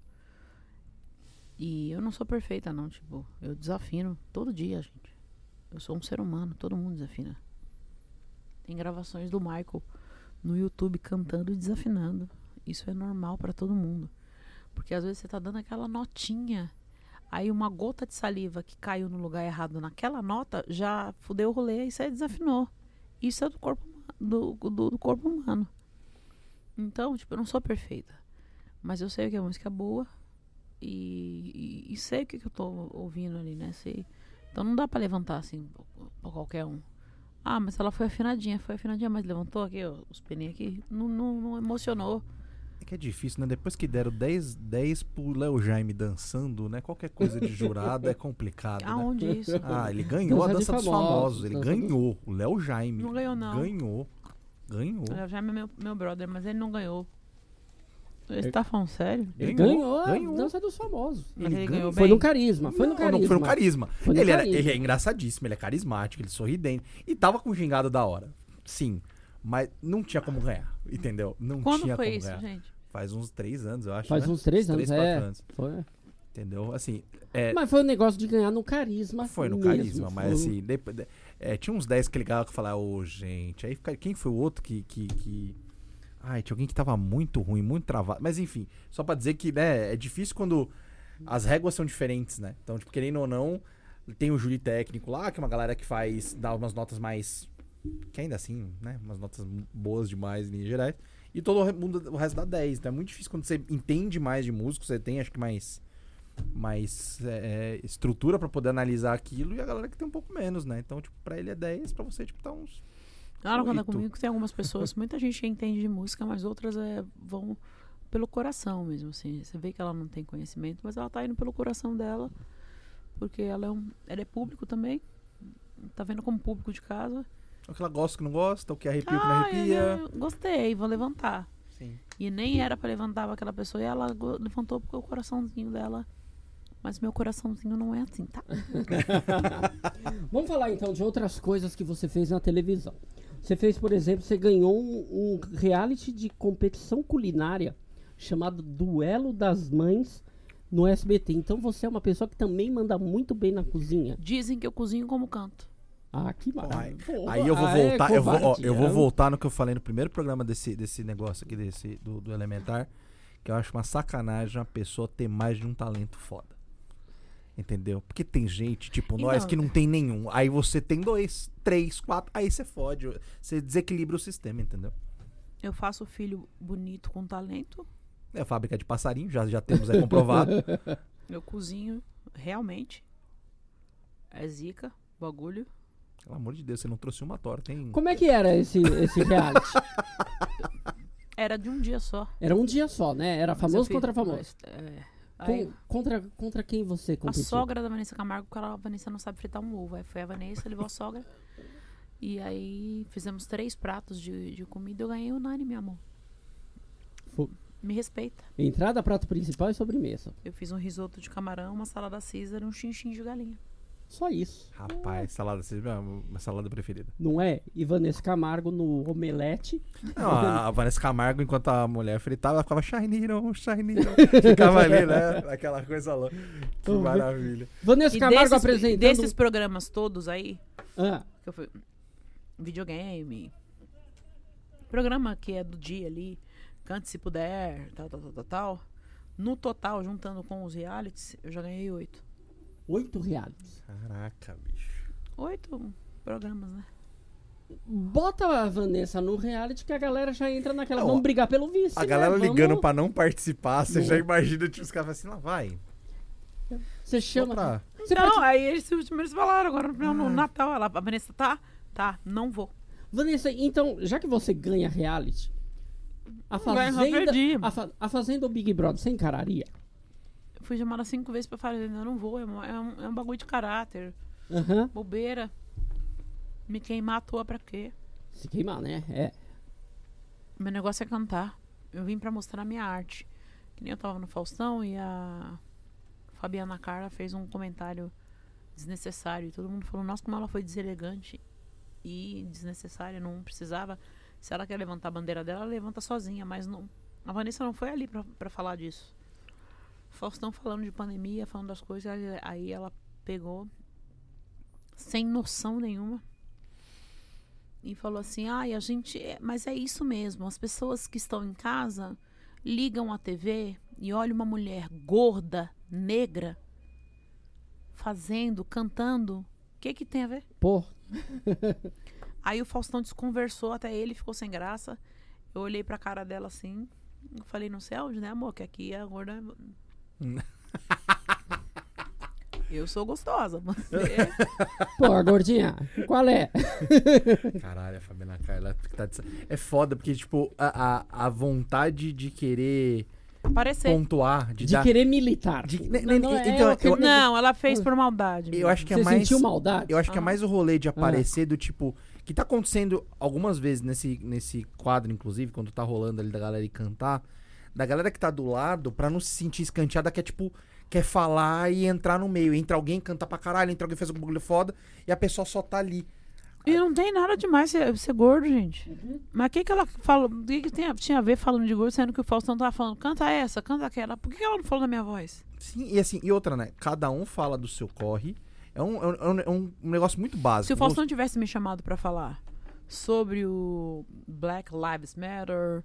E eu não sou perfeita, não. Tipo, eu desafino todo dia, gente. Eu sou um ser humano, todo mundo desafina. Tem gravações do Michael no YouTube cantando e desafinando. Isso é normal pra todo mundo. Porque às vezes você tá dando aquela notinha. Aí uma gota de saliva que caiu no lugar errado naquela nota já fudeu o rolê e você desafinou. Isso é do corpo, do, do, do corpo humano. Então, tipo, eu não sou perfeita. Mas eu sei que a música é boa. E, e, e sei o que, que eu tô ouvindo ali, né? Sei. Então não dá pra levantar assim pra qualquer um. Ah, mas ela foi afinadinha, foi afinadinha, mas levantou aqui, ó, os peninhos aqui. Não, não, não emocionou. É que é difícil, né? Depois que deram 10, 10 pro Léo Jaime dançando, né? Qualquer coisa de jurado é complicado, né? Aonde isso? Ah, ele ganhou a Dança de dança dos famosos, famosos. Ele dança ganhou. O Léo Jaime. Não ganhou, não. Ganhou. Ganhou. O já é meu, meu brother, mas ele não ganhou. Você Ele- tá falando sério? Ele Ganhou, ganhou, ganhou. a dança dos famosos. Mas Ele ele ganhou. Foi bem. no carisma, foi no não, carisma. não foi no carisma. Foi no ele, era, carisma. ele é engraçadíssimo, ele é carismático, ele é sorridente. E tava com gingado da hora. Sim. Mas não tinha como ganhar. Entendeu? Não Quando tinha foi como isso, ganhar. gente? Faz uns três anos, eu acho. Faz né? uns três anos, quatro é. anos. Foi. Entendeu? Assim, é, Mas foi um negócio de ganhar no carisma. Foi no mesmo, carisma, mas foi- assim, depois, de- é, tinha uns 10 que ligavam que falavam, ô gente, aí quem foi o outro que, que, que- Ai, tinha alguém que tava muito ruim, muito travado. Mas enfim, só pra dizer que, né, é difícil quando as réguas são diferentes, né? Então, tipo, querendo ou não, tem o júri técnico lá, que é uma galera que faz, dá umas notas mais. Que ainda assim, né? Umas notas boas demais em linhas gerais. E todo o mundo, o resto dá 10. Então é muito difícil quando você entende mais de músico, você tem, acho que mais mais é, é, estrutura pra poder analisar aquilo e a galera que tem um pouco menos, né? Então, tipo, pra ele é 10, pra você, tipo, tá uns. No Canta Oito. Comigo tem algumas pessoas, muita gente entende de música, mas outras é, vão pelo coração mesmo, assim. Você vê que ela não tem conhecimento, mas ela tá indo pelo coração dela, porque ela é, um, ela é público também, tá vendo como público de casa. O que ela gosta, o que não gosta, o que arrepia, o que não Ah, arrepia. gostei, vou levantar. Sim. E nem era pra levantar aquela pessoa. E ela levantou porque o coraçãozinho dela. Mas meu coraçãozinho não é assim, tá? Vamos falar então de outras coisas que você fez na televisão. Você fez, por exemplo, você ganhou um, um reality de competição culinária chamado Duelo das Mães no SBT. Então você é uma pessoa que também manda muito bem na cozinha. Dizem que eu cozinho como canto. Ah, que Aí, maravilha. aí eu vou Ah, é voltar, eu vou, ó, eu vou voltar no que eu falei no primeiro programa desse, desse negócio aqui, desse, do, do Elementar, que eu acho uma sacanagem uma pessoa ter mais de um talento foda. Entendeu? Porque tem gente, tipo nós, Então- que não tem nenhum. Aí você tem dois, três, quatro, aí você fode. Você desequilibra o sistema, entendeu? Eu faço filho bonito com talento. É a fábrica de passarinho, já, já temos aí comprovado. Eu cozinho realmente. É zica, bagulho. Pelo amor de Deus, você não trouxe uma torta, hein? Como é que era esse, esse reality? Era de um dia só. Era um dia só, né? Era Mas eu famoso fiz- contra famoso. mas, é, Com- aí, contra, contra quem você a competiu? sogra da Vanessa Camargo, porque ela- a Vanessa não sabe fritar um ovo. Aí foi a Vanessa, levou a sogra. E aí fizemos três pratos de, de comida. Eu ganhei unânime, amor. Fo- Me respeita. Entrada, prato principal e sobremesa. Eu fiz um risoto de camarão, uma salada Caesar e um chinchim de galinha. Só isso. Rapaz, salada, vocês viram a minha salada preferida. Não é? E Vanessa Camargo no omelete. Não, a a Vanessa Camargo, enquanto a mulher fritava, ela ficava shiny on, shiny on. Ficava ali, né? Aquela coisa louca. Que maravilha. Vanessa Camargo apresentando. desses programas todos aí, Ah, que eu fui. Videogame. Programa que é do dia ali. Cante se puder, tal, tal, tal, tal, tal. No total, juntando com os realities, eu já ganhei oito. Oito reais. Caraca, bicho. Oito programas, né? Bota a Vanessa no reality que a galera já entra naquela. Não, Vamos brigar pelo vice. A né? galera Vamos- ligando pra não participar, você Não. já imagina, tipo, os caras assim, lá vai. Você chama. pra... Você não, pode- aí eles, eles falaram agora no, no Natal. Ela, a Vanessa tá? Tá, não vou. Vanessa, então, já que você ganha reality, a Fazenda. A, fa- a Fazenda ou Big Brother, você encararia? Fui chamada cinco vezes pra fazer, eu não vou. É um, é um, é um bagulho de caráter. Aham. Bobeira. Me queimar à toa pra quê? Se queimar, né? É. Meu negócio é cantar. Eu vim pra mostrar a minha arte. Que nem eu tava no Faustão e a Fabiana Carla fez um comentário desnecessário. E todo mundo falou, nossa, como ela foi deselegante e desnecessária. Não precisava. Se ela quer levantar a bandeira dela, ela levanta sozinha. Mas não. A Vanessa não foi ali pra, pra falar disso. Faustão falando de pandemia, falando das coisas. aí- ela pegou, sem noção nenhuma, e falou assim: ai, a gente. é- Mas é isso mesmo. As pessoas que estão em casa ligam a TV e olham uma mulher gorda, negra, fazendo, cantando. O que, que tem a ver? Pô, Aí o Faustão desconversou até ele, ficou sem graça. Eu olhei pra cara dela assim. Eu falei, não sei aonde, né, amor? Que aqui a gorda. É- eu sou gostosa. Você. pô, gordinha, qual é? Caralho, a Fabiana Carla tá de... É foda, porque, tipo, a, a, a vontade de querer Parecer. pontuar, de, De dar... querer militar. De- Não, ne- ne- não, é então, aquele- eu- Não, ela fez por maldade. Eu acho que Você é mais... sentiu maldade? Eu acho que é mais o rolê de aparecer do tipo. Que tá acontecendo algumas vezes nesse, nesse quadro, inclusive, quando tá rolando ali da galera ir cantar. Da galera que tá do lado, pra não se sentir escanteada, que é tipo. Quer falar e entrar no meio. Entra alguém, canta pra caralho, entra alguém, faz um bagulho foda, e a pessoa só tá ali. E não tem nada demais ser, ser gordo, gente. Uhum. Mas o que, que ela falou? O que, que tem, tinha a ver falando de gordo, sendo que o Faustão tava falando, canta essa, canta aquela. Por que, que ela não falou da minha voz? Sim, e assim, e outra, né? Cada um fala do seu corre. É um, é um, é um- é um negócio muito básico. Se o Faustão tivesse me chamado pra falar sobre o Black Lives Matter,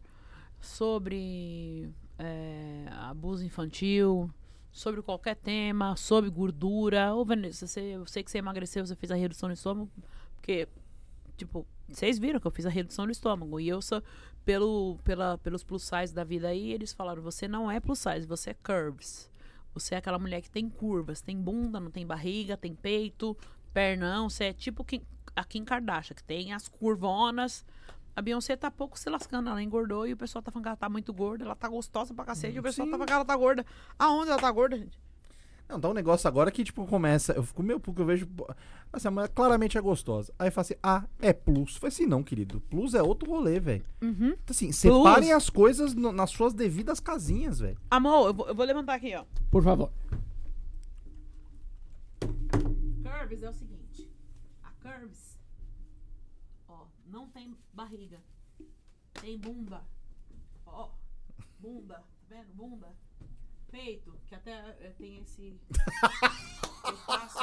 sobre é, abuso infantil, sobre qualquer tema, sobre gordura. Ô, Vanessa, você, eu sei que você emagreceu, você fez a redução no estômago, porque, tipo, vocês viram que eu fiz a redução no estômago. E eu sou, pelo, pela, pelos plus size da vida aí, eles falaram: você não é plus size, você é curves. Você é aquela mulher que tem curvas, tem bunda, não tem barriga, tem peito, pernão. Você é tipo Kim- a Kim Kardashian, que tem as curvonas. A Beyoncé tá pouco se lascando, ela engordou e o pessoal tá falando que ela tá muito gorda, ela tá gostosa pra cacete, e o pessoal Sim. tá falando que ela tá gorda. Aonde ela tá gorda, gente? Não, tá um negócio agora que, tipo, começa. Eu fico meio porque eu vejo. Assim, a mulher claramente é gostosa. Aí fala assim: ah, é plus. Falei assim, não, querido. Plus é outro rolê, velho. Uhum. Então, assim, separem as coisas no- nas suas devidas casinhas, velho. Amor, eu vou, eu vou levantar aqui, ó. Por favor. Curves é o seguinte. A Curves, não tem barriga. Tem bunda. Ó, bunda, tá vendo? Bunda. Peito, que até eh, tem esse espaço.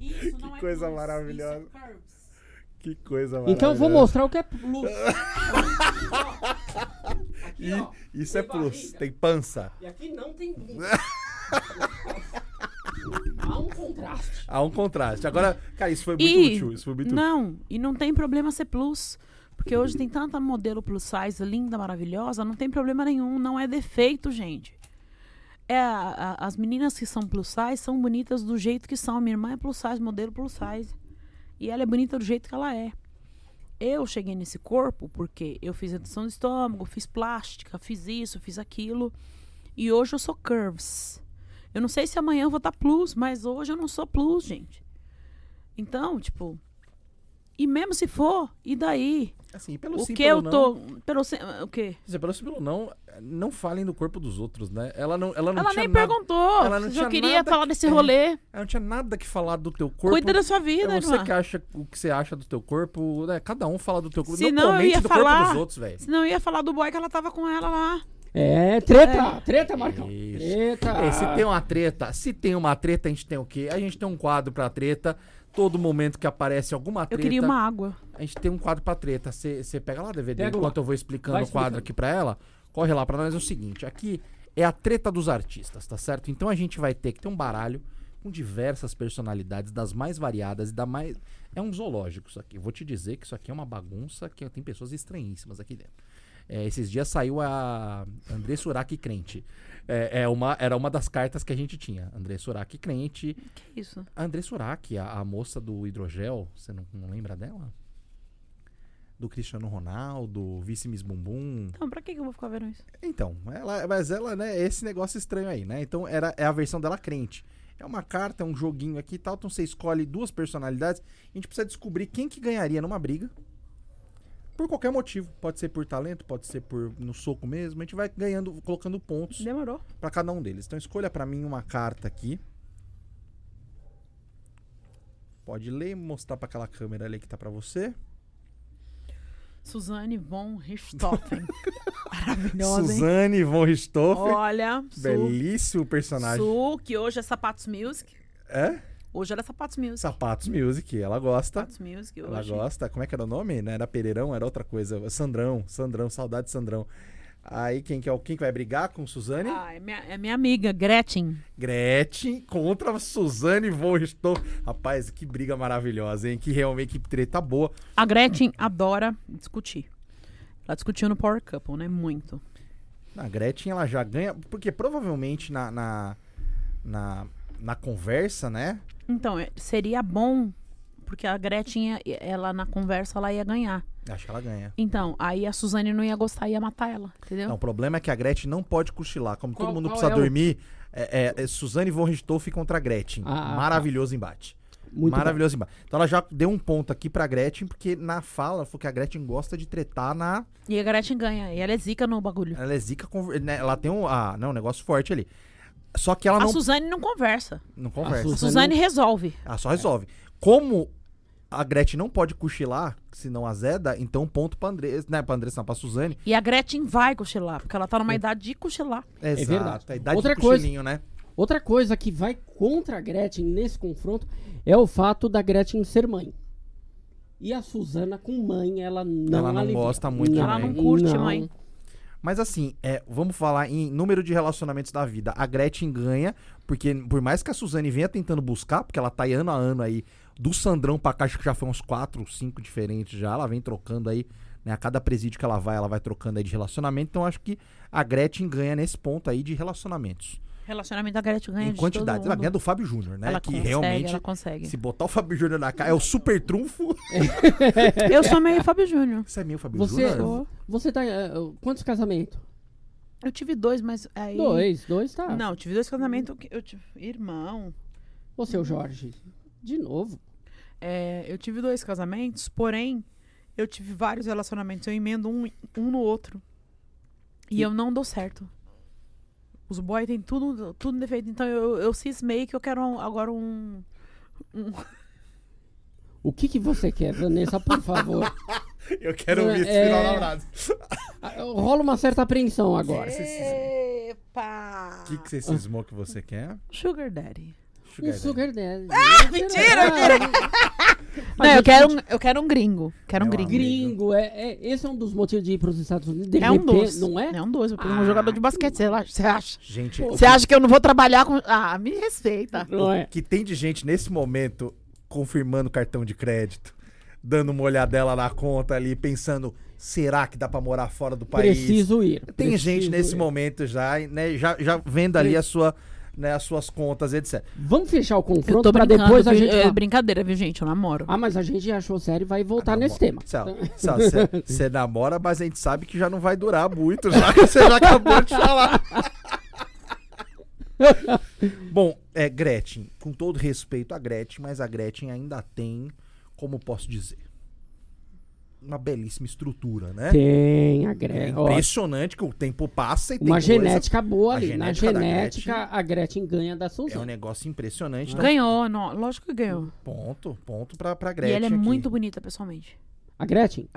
Isso não é coisa plus, maravilhosa. Isso é curves. Que coisa Então eu vou mostrar o que é plus. aqui, E ó. isso é plus. barriga. Tem pança. E aqui não tem bunda. Há um contraste. Há um contraste. Agora, cara, isso foi muito E- útil. Isso foi muito útil. Não, e não tem problema ser plus. Porque hoje tem tanta modelo plus size linda, maravilhosa, não tem problema nenhum, não é defeito, gente. É, a- a- as meninas que são plus size são bonitas do jeito que são. Minha irmã é plus size, modelo plus size. E ela é bonita do jeito que ela é. Eu cheguei nesse corpo porque eu fiz redução do estômago, fiz plástica, fiz isso, fiz aquilo. E hoje eu sou curves. Eu não sei se amanhã eu vou estar plus, mas hoje eu não sou plus, gente. Então, tipo. E mesmo se for, e daí? Assim, pelo o sim, que eu não. tô. Pelo, o quê? Dizer, pelo sim, pelo não, não falem do corpo dos outros, né? Ela não, ela não Ela nem nada, perguntou. ela não se tinha eu queria nada falar desse é. rolê. Ela não tinha nada que falar do teu corpo. Cuida da sua vida, é você irmã. que acha o que você acha do teu corpo, né? Cada um fala do teu corpo. Se não não, eu comente ia do corpo falar- dos outros, velho. Senão eu ia falar do boy que ela tava com ela lá. É, treta, treta, Marcão. Isso. Treta. É, se tem uma treta, se tem uma treta, a gente tem o quê? A gente tem um quadro pra treta. Todo momento que aparece alguma Eu treta, queria uma água. a gente tem um quadro pra treta. Você pega lá, DVD, Pego lá. enquanto eu vou explicando Vai o quadro explicando. aqui pra ela. Corre lá pra nós. É o seguinte, aqui é a treta dos artistas, tá certo? Então a gente vai ter que ter um baralho com diversas personalidades, das mais variadas e da mais... É um zoológico isso aqui. Eu vou te dizer que isso aqui é uma bagunça, que tem pessoas estranhíssimas aqui dentro. É, esses dias saiu a André Surak crente. É, é uma, era uma das cartas que a gente tinha. André Surak crente. Que isso? A André Surak, a, a moça do hidrogel, você não, não lembra dela? Do Cristiano Ronaldo, Vice Miss Bumbum. Então, pra que eu vou ficar vendo isso? Então, ela, mas ela, né, é esse negócio estranho aí, né? Então, era, é a versão dela crente. É uma carta, é um joguinho aqui e tal. Então, você escolhe duas personalidades. A gente precisa descobrir quem que ganharia numa briga. Por qualquer motivo. Pode ser por talento, pode ser por no soco mesmo. A gente vai ganhando, colocando pontos Demorou. pra cada um deles. Então, escolha pra mim uma carta aqui. Pode ler e mostrar pra aquela câmera ali que tá pra você. Suzane von Richthofen. Maravilhosa? Suzane von Richthofen. Olha, Su, Belíssimo personagem. Su, que hoje é Sapatos Music. É? Hoje era Sapatos Music. Sapatos Music, ela gosta. Sapatos Music Ela hoje. gosta. Como é que era o nome? Não era Pereirão, era outra coisa. Sandrão, Sandrão, saudade de Sandrão. Aí quem que, é o, quem que vai brigar com Suzane? Ah, é minha, é minha amiga, Gretchen. Gretchen contra Suzane von. Rapaz, que briga maravilhosa, hein? Que realmente que treta boa. A Gretchen adora discutir. Ela discutiu no Power Couple, né? Muito. A Gretchen, ela já ganha. Porque provavelmente na, na, na, na conversa, né? Então, é- seria bom, porque a Gretchen, ia- ela na conversa, ela ia ganhar. Acho que ela ganha. Então, aí a Suzane não ia gostar e ia matar ela, entendeu? Não, o problema é que a Gretchen não pode cochilar. Como Qual- todo mundo qual precisa é o- dormir, é, é- é Suzane von Richthofen contra a Gretchen. Ah, ah, Maravilhoso embate. Muito Maravilhoso embate. Então ela já deu um ponto aqui pra Gretchen, porque na fala ela falou que a Gretchen gosta de tretar na. E a Gretchen ganha. E ela é zica no bagulho. Ela é zica. conver- né, Ela tem um. Ah, não, um negócio forte ali. Só que ela A não, Suzane não conversa. não conversa. A Suzane Suzane resolve. Ela só resolve. Como a Gretchen não pode cochilar, senão azeda, então ponto pra Andressa, né? Pra Andressa, não, pra Suzane. E a Gretchen vai cochilar, porque ela tá numa idade de cochilar. Exato. verdade. A idade Outra do coisa- cochilinho, né? Outra coisa que vai contra a Gretchen nesse confronto é o fato da Gretchen ser mãe. E a Suzana com mãe, ela não Ela não alivia. gosta muito de Ela mãe. não curte mãe. Mas assim, é, vamos falar em número de relacionamentos da vida. A Gretchen ganha, porque por mais que a Suzane venha tentando buscar, porque ela tá aí ano a ano aí, do Sandrão pra cá, acho que já foi uns quatro, cinco diferentes já, ela vem trocando aí, né? A cada presídio que ela vai, ela vai trocando aí de relacionamento. Então acho que a Gretchen ganha nesse ponto aí de relacionamentos. Relacionamento da Gretchen ganha em de quantidade. Ela ganha do Fábio Júnior, né? Ela que consegue, realmente, ela consegue. se botar o Fábio Júnior na cara, é o super trunfo. Eu sou meio Fábio Júnior. Você é meio Fábio Você, Júnior? você tá. eh, quantos casamentos? Eu tive dois, mas aí. Dois, dois tá. Não, eu tive dois casamentos. que Eu tive... Irmão. Ô, seu Jorge, de novo. É, eu tive dois casamentos, porém, eu tive vários relacionamentos. Eu emendo um, um no outro. E, E- eu não dou certo. Os boys têm tudo, tudo defeito. Então eu, eu cismei que eu quero um- agora um. um- O que que você quer, Vanessa, por favor? Eu quero ouvir esse esse final final da da Ah, Rola uma certa apreensão agora. Epa! O que, que você cismou que você quer? Sugar Daddy. Um sugar daddy. mentira, Ah, Não, eu quero, um, eu quero um gringo. Quero um gringo. Gringo, é, é- esse é um dos motivos de ir para os Estados Unidos. De É um doce. não é? É um doce. Eu peguei Ah, um jogador de basquete. Você acha- Você acha? Gente, Você acha que eu não vou trabalhar com. Ah, me respeita. Não é? que tem de gente nesse momento confirmando cartão de crédito, dando uma olhadela na conta ali, pensando, será que dá pra morar fora do país? Preciso ir. Tem preciso gente nesse ir. momento já, né, já, já vendo ali a sua, né, as suas contas, etc. Vamos fechar o confronto para depois a gente. É brincadeira, viu, gente? Eu namoro. Ah, mas a gente já achou sério e vai voltar Ah, nesse tema. Você namora, mas a gente sabe que já não vai durar muito, já que você já acabou de falar. Bom, é Gretchen, com todo respeito a Gretchen, mas a Gretchen ainda tem, como posso dizer, uma belíssima estrutura, né? Tem a É Gretchen. ó, impressionante que o tempo passa e tem uma coisa- genética boa a ali. Na genética Gretchen- a Gretchen ganha da É um Suzana. negócio impressionante. né? Ganhou, não, lógico que ganhou. Ponto, ponto pra, pra e Gretchen. ela é aqui. muito bonita pessoalmente. A Gretchen?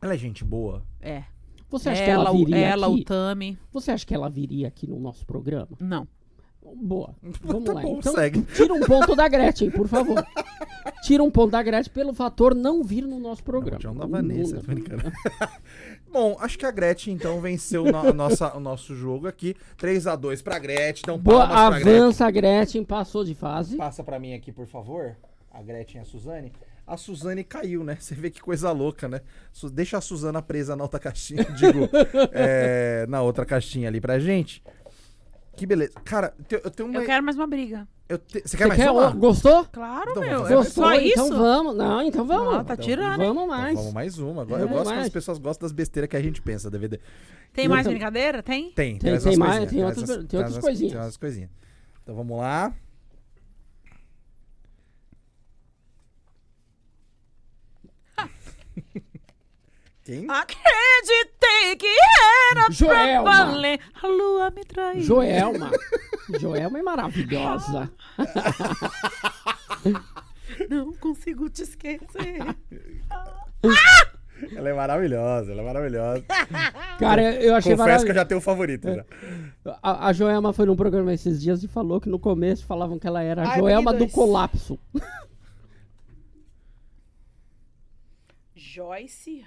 Ela é gente boa. É. Você acha que ela ela, o- viria ela aqui? o Tami. Você acha que ela viria aqui no nosso programa? Não. Boa. Vamos Tá lá. bom, então, segue. tira um ponto da Gretchen, por favor. Tira um ponto da Gretchen pelo fator não vir no nosso programa. Não, da Vanessa, não- brincando. Bom, acho que a Gretchen então venceu no- a nossa, o nosso jogo aqui. 3x2 pra Gretchen. Então Boa, pra Gretchen. avança a Gretchen, passou de fase. Passa pra mim aqui, por favor. A Gretchen e a Suzane. A Suzane caiu, né? Você vê que coisa louca, né? Deixa a Suzana presa na outra caixinha, digo, é, na outra caixinha ali pra gente. Que beleza. Cara, te- eu tenho uma. Eu quero mais uma briga. eu te- Você Você quer mais quer uma? o- Gostou? Claro, Então, meu. É fazer só Gostou? isso. Então vamos. Não, então vamos. Ah, tá Então, tirando, hein? Vamos Então, mais. vamos mais uma. Agora eu gosto quando mais. as pessoas gostam das besteiras que a gente pensa, DVD. Tem Eu mais brincadeira? Tem? Tem, Tem- umas tem mais, coisinhas, tem outras- umas- tem outras umas- coisinhas. Tem umas coisinhas. Então vamos lá. Quem? Acreditei que era Joelma. pra valer. A lua me traiu. Joelma. Joelma é maravilhosa. Não consigo te esquecer. Ela é maravilhosa, ela é maravilhosa. Cara, eu achei Confesso que eu já tenho o favorito. É. A, a Joelma foi num programa esses dias e falou que no começo falavam que ela era a Ai, Joelma do colapso. Joyce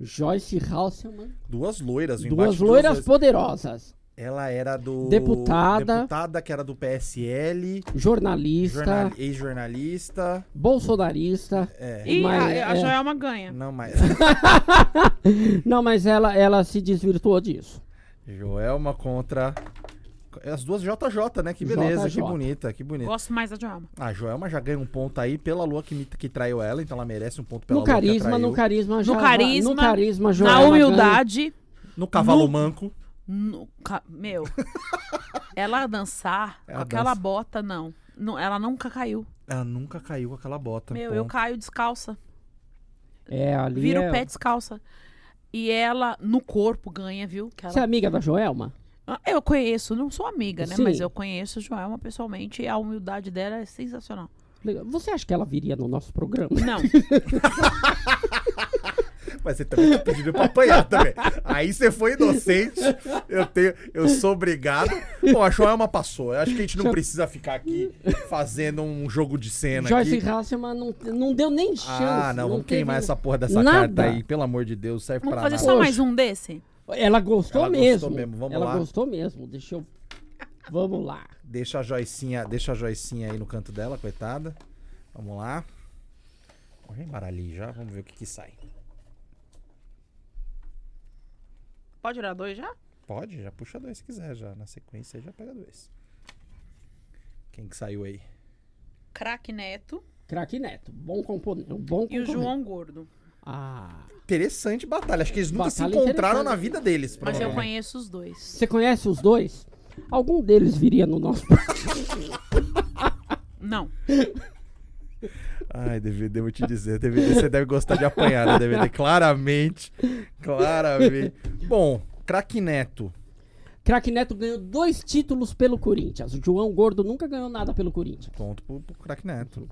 Joyce Halseman. Duas loiras, Duas loiras loiras. poderosas. Ela era do. Deputada. Deputada, que era do PSL. Jornalista. jornal- Ex-jornalista. bolsonarista. É. E Mas, a, a é. Joelma ganha. Não, mas. Não, mas ela, ela se desvirtuou disso. Joelma contra. As duas JJ, né? Que beleza, JJ. que bonita, que bonita. Gosto mais da Joelma. A Joelma já ganha um ponto aí pela lua que, me- que traiu ela, então ela merece um ponto pela No lua que carisma, atraiu. no carisma, já No carisma, no carisma, Joelma Na ganha. humildade. No cavalo no- manco. no ca- meu. ela dançar Ela com aquela dança. bota, não. não. Ela nunca caiu. Ela nunca caiu com aquela bota. Meu, ponto. eu caio descalça. É, ali Viro é... o pé descalça. E ela, no corpo, ganha, viu? Que ela- Você é amiga da Joelma? Ah, Eu conheço, não sou amiga, né? Sim. Mas eu conheço a Joelma pessoalmente e a humildade dela é sensacional. Legal. Você acha que ela viria no nosso programa? Não, Mas você também tá pedindo pra apanhar também. Aí você foi inocente. Eu, tenho, eu sou obrigado. Bom, a Joelma passou. Eu acho que a gente não precisa ficar aqui fazendo um jogo de cena Joyce. Hasselman não, não deu nem chance. Ah, não, vamos teve- queimar essa porra dessa nada. carta aí. Pelo amor de Deus, serve vamos pra fazer nada. só Poxa. mais um desse? Ela gostou Ela gostou mesmo. mesmo, vamos Ela lá. gostou mesmo. Deixa eu... Vamos lá. Deixa a Joicinha, deixa a Joicinha aí no canto dela, coitada. Vamos lá. Já embaralhei já, vamos ver o que que sai. Pode tirar dois já? Pode, já puxa dois se quiser, já. Na sequência aí já pega dois. Quem que saiu aí? Craque Neto Craque Neto. Bom componente. Bom e o. João Gordo. Ah. Interessante batalha. Acho que eles nunca se Batalha encontraram na vida deles. Mas eu conheço os dois. Você conhece os dois? Algum deles viria no nosso. Não. Ai, DVD, vou te dizer. DVD, você deve gostar de apanhar, né, DVD? Claramente. Claramente. Bom, craque Neto. Craque Neto ganhou dois títulos pelo Corinthians. O João Gordo nunca ganhou nada pelo Corinthians. Ponto pro, pro craque Neto.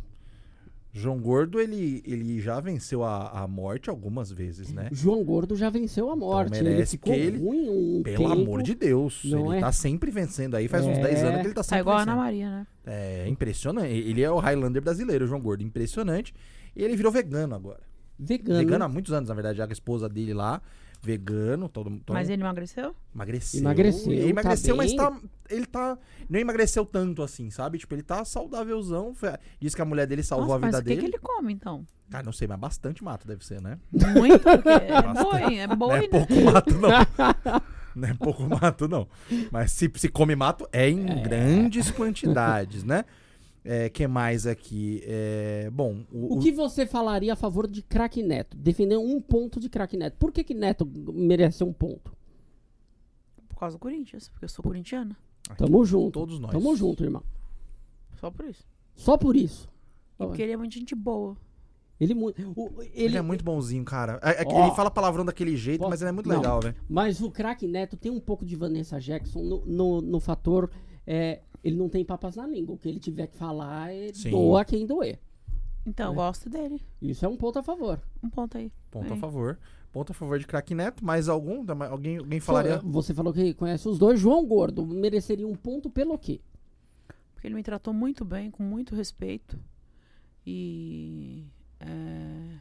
João Gordo, ele, ele já venceu a, a morte algumas vezes, né? João Gordo já venceu a morte. ele merece, ficou ele- ruim um Pelo tempo. amor de Deus. Não ele é? tá sempre vencendo aí. Faz uns É. 10 anos que ele tá Tá sempre igual a vencendo. Ana Maria, né? É impressionante. Ele é o Highlander brasileiro, o João Gordo. Impressionante. E ele virou vegano agora. Vegano. Vegano há muitos anos, na verdade. A esposa dele lá, vegano. Todo, todo Mas ele emagreceu? emagreceu. Emagreceu, Ele emagreceu, tá mas bem. tá. Ele tá. Não emagreceu tanto assim, sabe? Tipo, ele tá saudávelzão. Diz que a mulher dele salvou Nossa, a vida mas o que, dele. que ele come, então? Cara, não sei, mas bastante mato deve ser, né? Muito? Porque é boi, é Não boi, é né? pouco mato, não. não é pouco mato, não. Mas se, se come mato, é em grandes quantidades, né? É, que mais aqui? É, bom, o, O que você falaria a favor de craque Neto? Defender um ponto de craque Neto. Por que, que Neto merece um ponto? Por causa do Corinthians, porque eu sou corintiana. Tamo junto. todos nós. Tamo junto, irmão. Só por isso. Só por isso. E porque ele é muito gente boa. Ele, mu- o- Ele, ele é muito bonzinho, cara. É- é Ó. ele fala palavrão daquele jeito, Ó, mas ele é muito não. legal, velho. Mas o craque Neto tem um pouco de Vanessa Jackson no, no, no fator. é, ele não tem papas na língua. O que ele tiver que falar é Sim. doa quem doer. Então, eu gosto dele. Isso é um ponto a favor. Um ponto aí. Ponto a favor. Ponto a favor de craque Neto. Mais algum? Alguém, alguém falaria? Você falou que conhece os dois. João Gordo mereceria um ponto pelo quê? Porque ele me tratou muito bem, com muito respeito. E. é,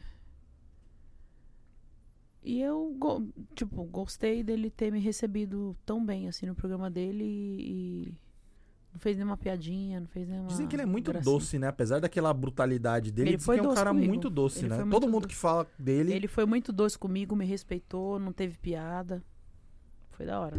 E eu, go- tipo, gostei dele ter me recebido tão bem, assim, no programa dele e. e Não fez nenhuma piadinha, não fez nenhuma. Dizem que ele é muito gracinha. doce, né? Apesar daquela brutalidade dele, Ele dizem foi que é um cara comigo. muito doce, Ele né? foi Todo muito mundo doce. que fala dele. Ele foi muito doce comigo, me respeitou, não teve piada. Foi da hora.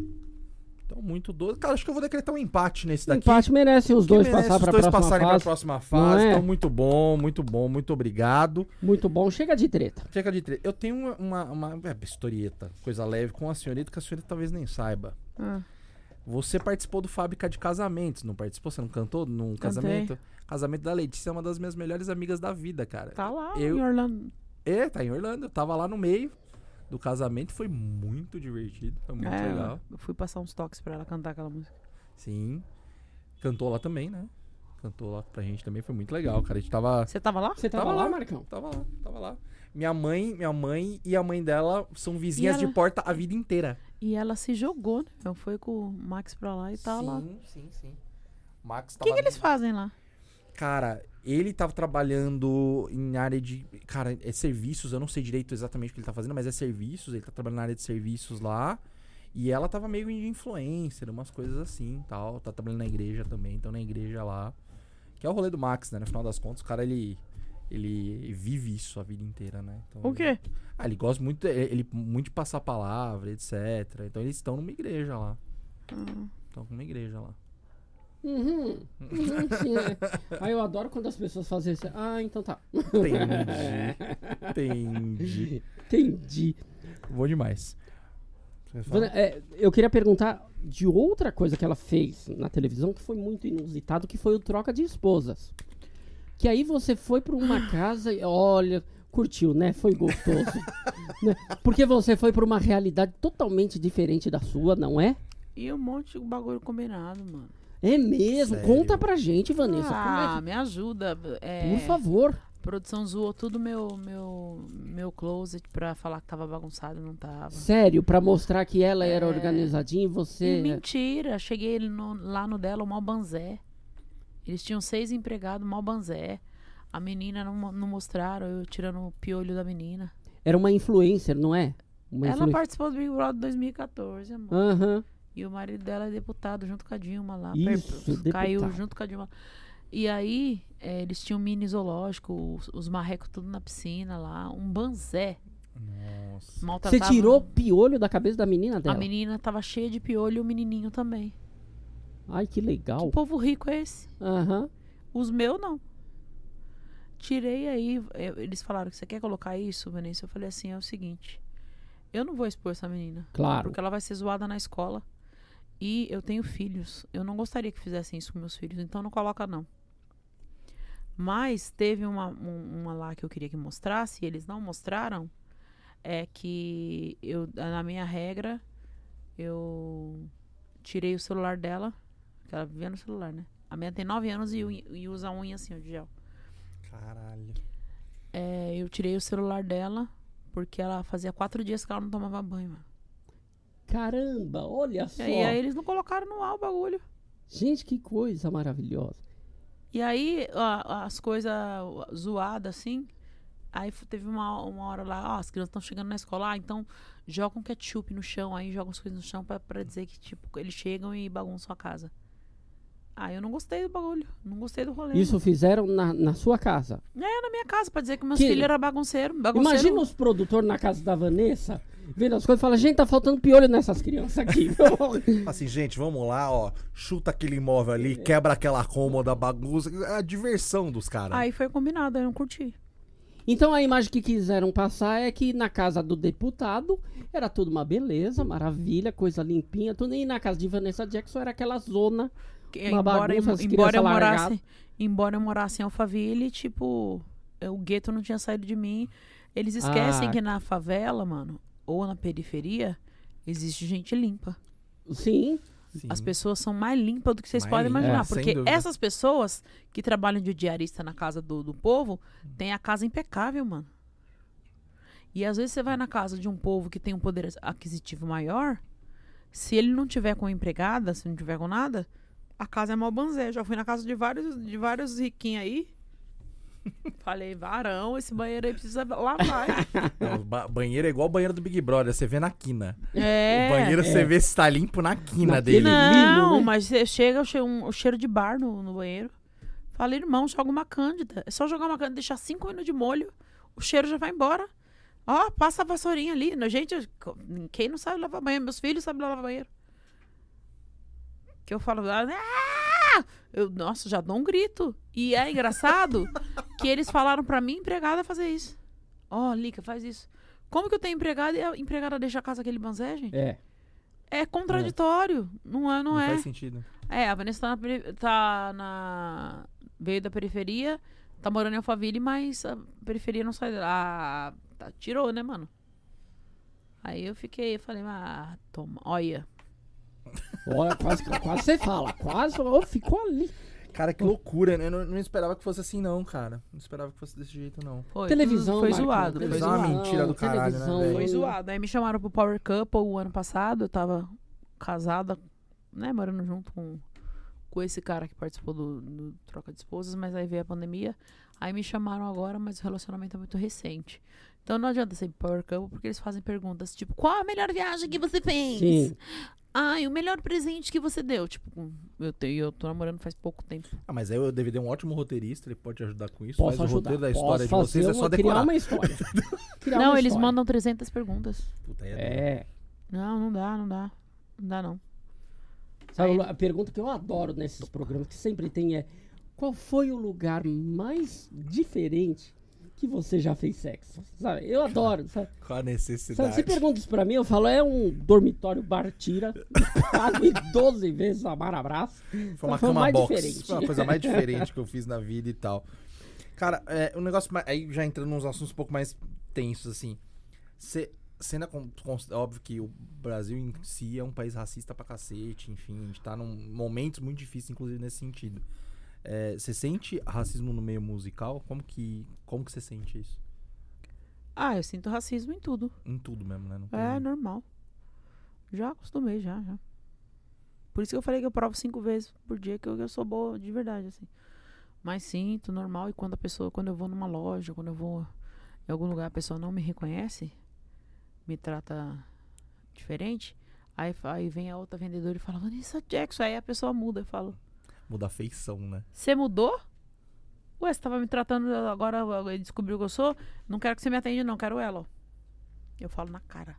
Então, muito doce. Cara, acho que eu vou decretar um empate nesse daqui. Empate merece os dois merece passar os para a dois próxima passarem pra fase. próxima fase. é? Então, muito bom, muito bom, muito obrigado. Muito bom. Chega de treta. Chega de tre- Eu tenho uma, uma, uma é, historieta, coisa leve com a senhorita que a senhorita talvez nem saiba. Ah, Você participou do Fábrica de Casamentos, não participou? Você não cantou num casamento? Casamento da Letícia é uma das minhas melhores amigas da vida, cara. tá lá Eu- em Orlando. É, tá em Orlando. Eu tava lá no meio do casamento, foi muito divertido, foi muito É, legal. Eu fui passar uns toques pra ela cantar aquela música. Sim. Cantou lá também, né? Cantou lá pra gente também, foi muito legal, cara. A gente tava Você tava lá? Você tava, Tava lá, lá. Marcão? Tava lá, tava lá. Minha mãe, minha mãe e a mãe dela são vizinhas E de ela? porta a vida inteira. E ela se jogou, né? Então foi com o Max pra lá e tá sim, lá. sim, sim. Max O que, que eles fazem lá? Cara, ele tava trabalhando em área de. Cara, é serviços, eu não sei direito exatamente o que ele tá fazendo, mas é serviços, ele tá trabalhando na área de serviços lá. E ela tava meio de influencer, umas coisas assim tal. Tá trabalhando na igreja também, então na igreja lá. Que é o rolê do Max, né? No final das contas, o cara ele. Ele vive isso a vida inteira, né? Então, O quê? Ah, ele gosta muito, ele muito de passar palavra, etc. Então eles estão numa igreja lá. Hum. Estão numa igreja lá. Uhum. Uhum, sim, é. Aí eu adoro quando as pessoas fazem isso. Ah, então tá. Entendi. Entendi. Entendi. Bom demais. Vana, é, eu queria perguntar de outra coisa que ela fez na televisão que foi muito inusitado, que foi o troca de esposas. Que aí você foi pra uma casa e olha, curtiu, né? Foi gostoso. né? Porque você foi pra uma realidade totalmente diferente da sua, não é? E um monte de bagulho combinado, mano. É mesmo. Sério? Conta pra gente, Vanessa. ah, como me ajuda. é É. Por favor. A produção zoou tudo meu, meu, meu closet pra falar que tava bagunçado e não tava. Sério, pra mostrar que ela era É. organizadinha e você. E mentira, cheguei no- lá no dela, o mal banzé. Eles tinham seis empregados, mal banzé. A menina não, não mostraram, eu tirando o piolho da menina. Era uma influencer, não é? Uma Ela influ- participou do Big Brother 2014, amor. Aham. E o marido dela é deputado junto com a Dilma lá. Isso, Caiu deputado. junto com a Dilma. E aí, eh, eles tinham um mini zoológico, os, os marrecos tudo na piscina lá. Um banzé. Nossa. Você Maltratava- tirou o piolho da cabeça da menina A dela? menina tava cheia de piolho e o menininho também. Ai, que legal. Que povo rico é esse? Aham. Os meus, não. tirei aí. eles falaram: Você quer colocar isso, Vanessa? Eu falei assim: É o seguinte. Eu não vou expor essa menina. Claro. Porque ela vai ser zoada na escola. E eu tenho filhos. Eu não gostaria que fizessem isso com meus filhos. Então não coloca, não. Mas teve uma, um- uma lá que eu queria que mostrasse, e eles não mostraram. É que eu, na minha regra, eu tirei o celular dela. Que ela vivia no celular, né? A minha tem 9 anos e, e usa unha assim, ó, de gel. Caralho. É, eu tirei o celular dela porque ela fazia quatro dias que ela não tomava banho, mano. Caramba, olha só. E aí, aí eles não colocaram no ar o bagulho. Gente, que coisa maravilhosa. E aí, a- as coisas zoadas, assim. Aí teve uma, uma hora lá, ó, as crianças estão chegando na escola, ah, então jogam ketchup no chão, aí jogam as coisas no chão pra, pra dizer que, tipo, eles chegam e bagunçam a casa. Ah, eu não gostei do bagulho, não gostei do rolê. Isso fizeram na, na sua casa. É, na minha casa, pra dizer que meus Que- filhos eram bagunceiros. bagunceiro. Imagina os produtores na casa da Vanessa, vendo as coisas e fala, gente, tá faltando piolho nessas crianças aqui. Assim, gente, vamos lá, ó. Chuta aquele imóvel ali, quebra aquela cômoda, bagunça. É a diversão dos caras. Aí foi combinado, aí eu não curti. então a imagem que quiseram passar é que na casa do deputado era tudo uma beleza, maravilha, coisa limpinha, tudo. E na casa de Vanessa Jackson era aquela zona. Uma embora, bagunça, embora eu morasse, largadas. embora eu morasse em Alphaville, tipo, o gueto não tinha saído de mim. Eles esquecem Ah. que na favela, mano, ou na periferia, existe gente limpa. Sim, Sim. As pessoas são mais limpas do que vocês Mais podem limpas, imaginar. é, porque essas pessoas que trabalham de diarista na casa do, do povo têm a casa impecável, mano. E às vezes você vai na casa de um povo que tem um poder aquisitivo maior, se ele não tiver com empregada, se não tiver com nada, a casa é mal banzé. Já fui na casa de vários, de vários riquinhos aí. Falei, varão, esse banheiro aí precisa lavar. Não, ba- banheiro é igual o banheiro do Big Brother, você vê na quina. é. o banheiro você vê se tá limpo na quina Naquele- dele. Não, né? mas você chega, o um- o cheiro de bar no, no banheiro. Falei, irmão, joga uma cândida. É só jogar uma cândida, deixar cinco minutos de molho, o cheiro já vai embora. Ó, passa a vassourinha ali. No- Gente, quem não sabe lavar banheiro? Meus filhos sabem lavar banheiro. Que eu falo, ah! eu, nossa, já dou um grito. E é engraçado que eles falaram pra mim, empregada, fazer isso. Ó, Lica, faz isso. Como que eu tenho empregada e a empregada deixa a casa aquele banzé, gente? é. É contraditório. Não é, não, Não é. faz sentido. É, a Vanessa tá na, tá na- Veio da periferia, tá morando em Alphaville, mas a periferia não sai. Ah, tá- tirou, né, mano? Aí eu fiquei, eu falei, ah, toma, olha. Olha, quase, quase você fala, quase, ó, ficou ali. Cara, que loucura. né? Eu não, não esperava que fosse assim, não, cara. Não esperava que fosse desse jeito, não. Foi, Televisão, Foi zoado, foi televisão é uma mentira do caralho, né? Foi zoado. Aí me chamaram pro Power Couple o ano passado. Eu tava casada, né, morando junto com, com esse cara que participou do, do Troca de Esposas, mas aí veio a pandemia. Aí me chamaram agora, mas o relacionamento é muito recente. Então não adianta ser Power Couple, porque eles fazem perguntas tipo: qual a melhor viagem que você fez? Sim. Ai, o melhor presente que você deu? Tipo, eu, tenho, eu tô namorando faz pouco tempo. Ah, mas aí o DVD é um ótimo roteirista, ele pode te ajudar com isso. Posso faz ajudar. o roteiro da Posso história de fazer vocês, é só criar decorar. uma história. Criar não, uma eles história. mandam 300 perguntas. Puta, aí é, É. Não, não dá, não dá. Não dá, não. Sabe, a pergunta que eu adoro nesses programas, que sempre tem é: qual foi o lugar mais diferente que você já fez sexo? Sabe? Eu adoro. Sabe? Qual a Sabe, necessidade? você pergunta isso pra mim, eu falo: é um dormitório Bartira, pago 12 vezes a Marabraço. Foi uma Foi o cama mais box. diferente. Foi uma coisa mais diferente que eu fiz na vida e tal. Cara, é, um negócio mais, Aí já entrando nos assuntos um pouco mais tensos, assim. Você con- cons- óbvio que o Brasil em si é um país racista pra cacete, enfim, a gente tá num momentos muito difíceis, inclusive, nesse sentido. Você sente racismo no meio musical? Como que como que você sente isso? Ah, eu sinto racismo em tudo. Em tudo mesmo, né? É normal. Já acostumei, já, já. Por isso que eu falei que eu provo cinco vezes por dia que eu, eu sou boa de verdade, assim. Mas sinto normal e quando a pessoa, quando eu vou numa loja, quando eu vou em algum lugar, a pessoa não me reconhece, me trata diferente, aí, aí vem a outra vendedora e fala, Vanessa Jackson, aí a pessoa muda, eu falo, Muda a feição, né? você mudou? Ué, você tava me tratando, agora descobriu que eu sou? Não quero que você me atenda, não, quero ela. ó." Eu falo na cara.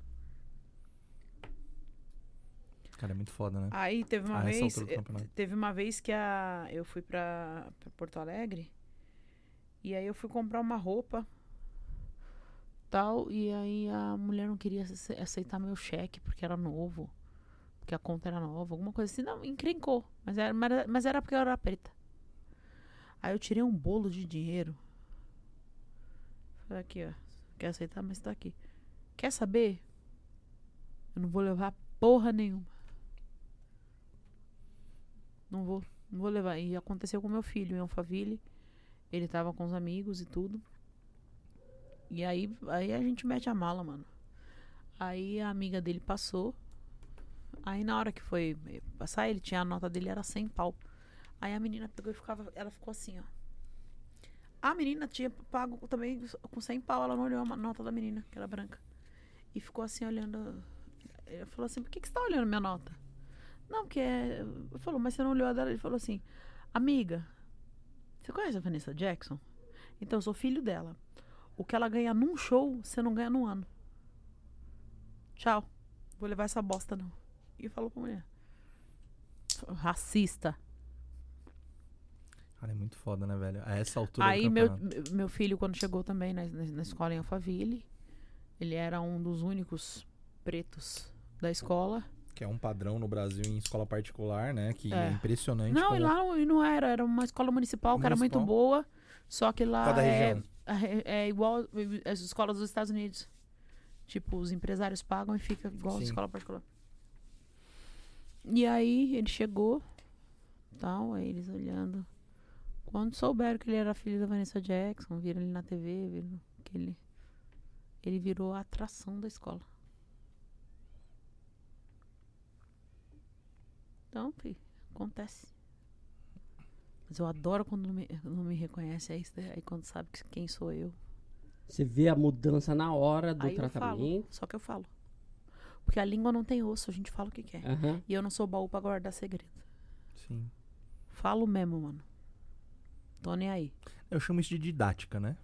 Cara, é muito foda, né? Aí teve uma A vez, eh, teve uma vez que a, eu fui pra, pra Porto Alegre E aí eu fui comprar uma roupa tal, e aí a mulher não queria ace- aceitar meu cheque porque era novo, porque a conta era nova, alguma coisa assim. Não, encrencou, mas era, mas era- mas era porque eu era preta. Aí eu tirei um bolo de dinheiro. Falei aqui, ó. Quer aceitar, mas tá aqui. Quer saber? Eu não vou levar porra nenhuma. Não vou, não vou levar. E aconteceu com meu filho em Alphaville. Ele tava com os amigos e tudo. E aí, aí a gente mete a mala, mano. Aí a amiga dele passou. Aí na hora que foi eh, passar, ele tinha a nota dele, era 100 pau. Aí a menina pegou e ficava, ela ficou assim, ó. A menina tinha pago também com 100 pau, ela não olhou a nota da menina, que era branca. E ficou assim olhando. Ele falou assim: por que, que você tá olhando minha nota? Não, porque é. Falou, mas você não olhou a dela? Ele falou assim: amiga, você conhece a Vanessa Jackson? Então, eu sou filho dela. O que ela ganha num show, você não ganha num ano. Tchau. Vou levar essa bosta, não. E falou pra mulher. Racista. Cara, é muito foda, né, velho? A essa altura do Aí meu, meu filho, quando chegou também na, na, na escola em Alphaville, ele era um dos únicos pretos da escola. Que é um padrão no Brasil em escola particular, né? Que é, É. impressionante. Não, como- e lá não, e não era. Era uma escola municipal que era muito Municipal? boa. Só que lá Cada é, região. é, é igual as escolas dos Estados Unidos. Tipo, os empresários pagam e fica igual a escola particular. E aí ele chegou, tal, aí eles olhando. Quando souberam que ele era filho da Vanessa Jackson, viram ele na TV, viram que ele, ele virou a atração da escola. Então, fi, acontece. Mas eu adoro quando não me, não me reconhece, aí, aí quando sabe que- quem sou eu. Você vê a mudança na hora do Aí eu falo, tratamento. só que eu falo. Porque a língua não tem osso, a gente fala o que quer. Aham. E eu não sou baú pra guardar segredo. Sim. Falo mesmo, mano. Tô nem aí. Eu chamo isso de didática, né?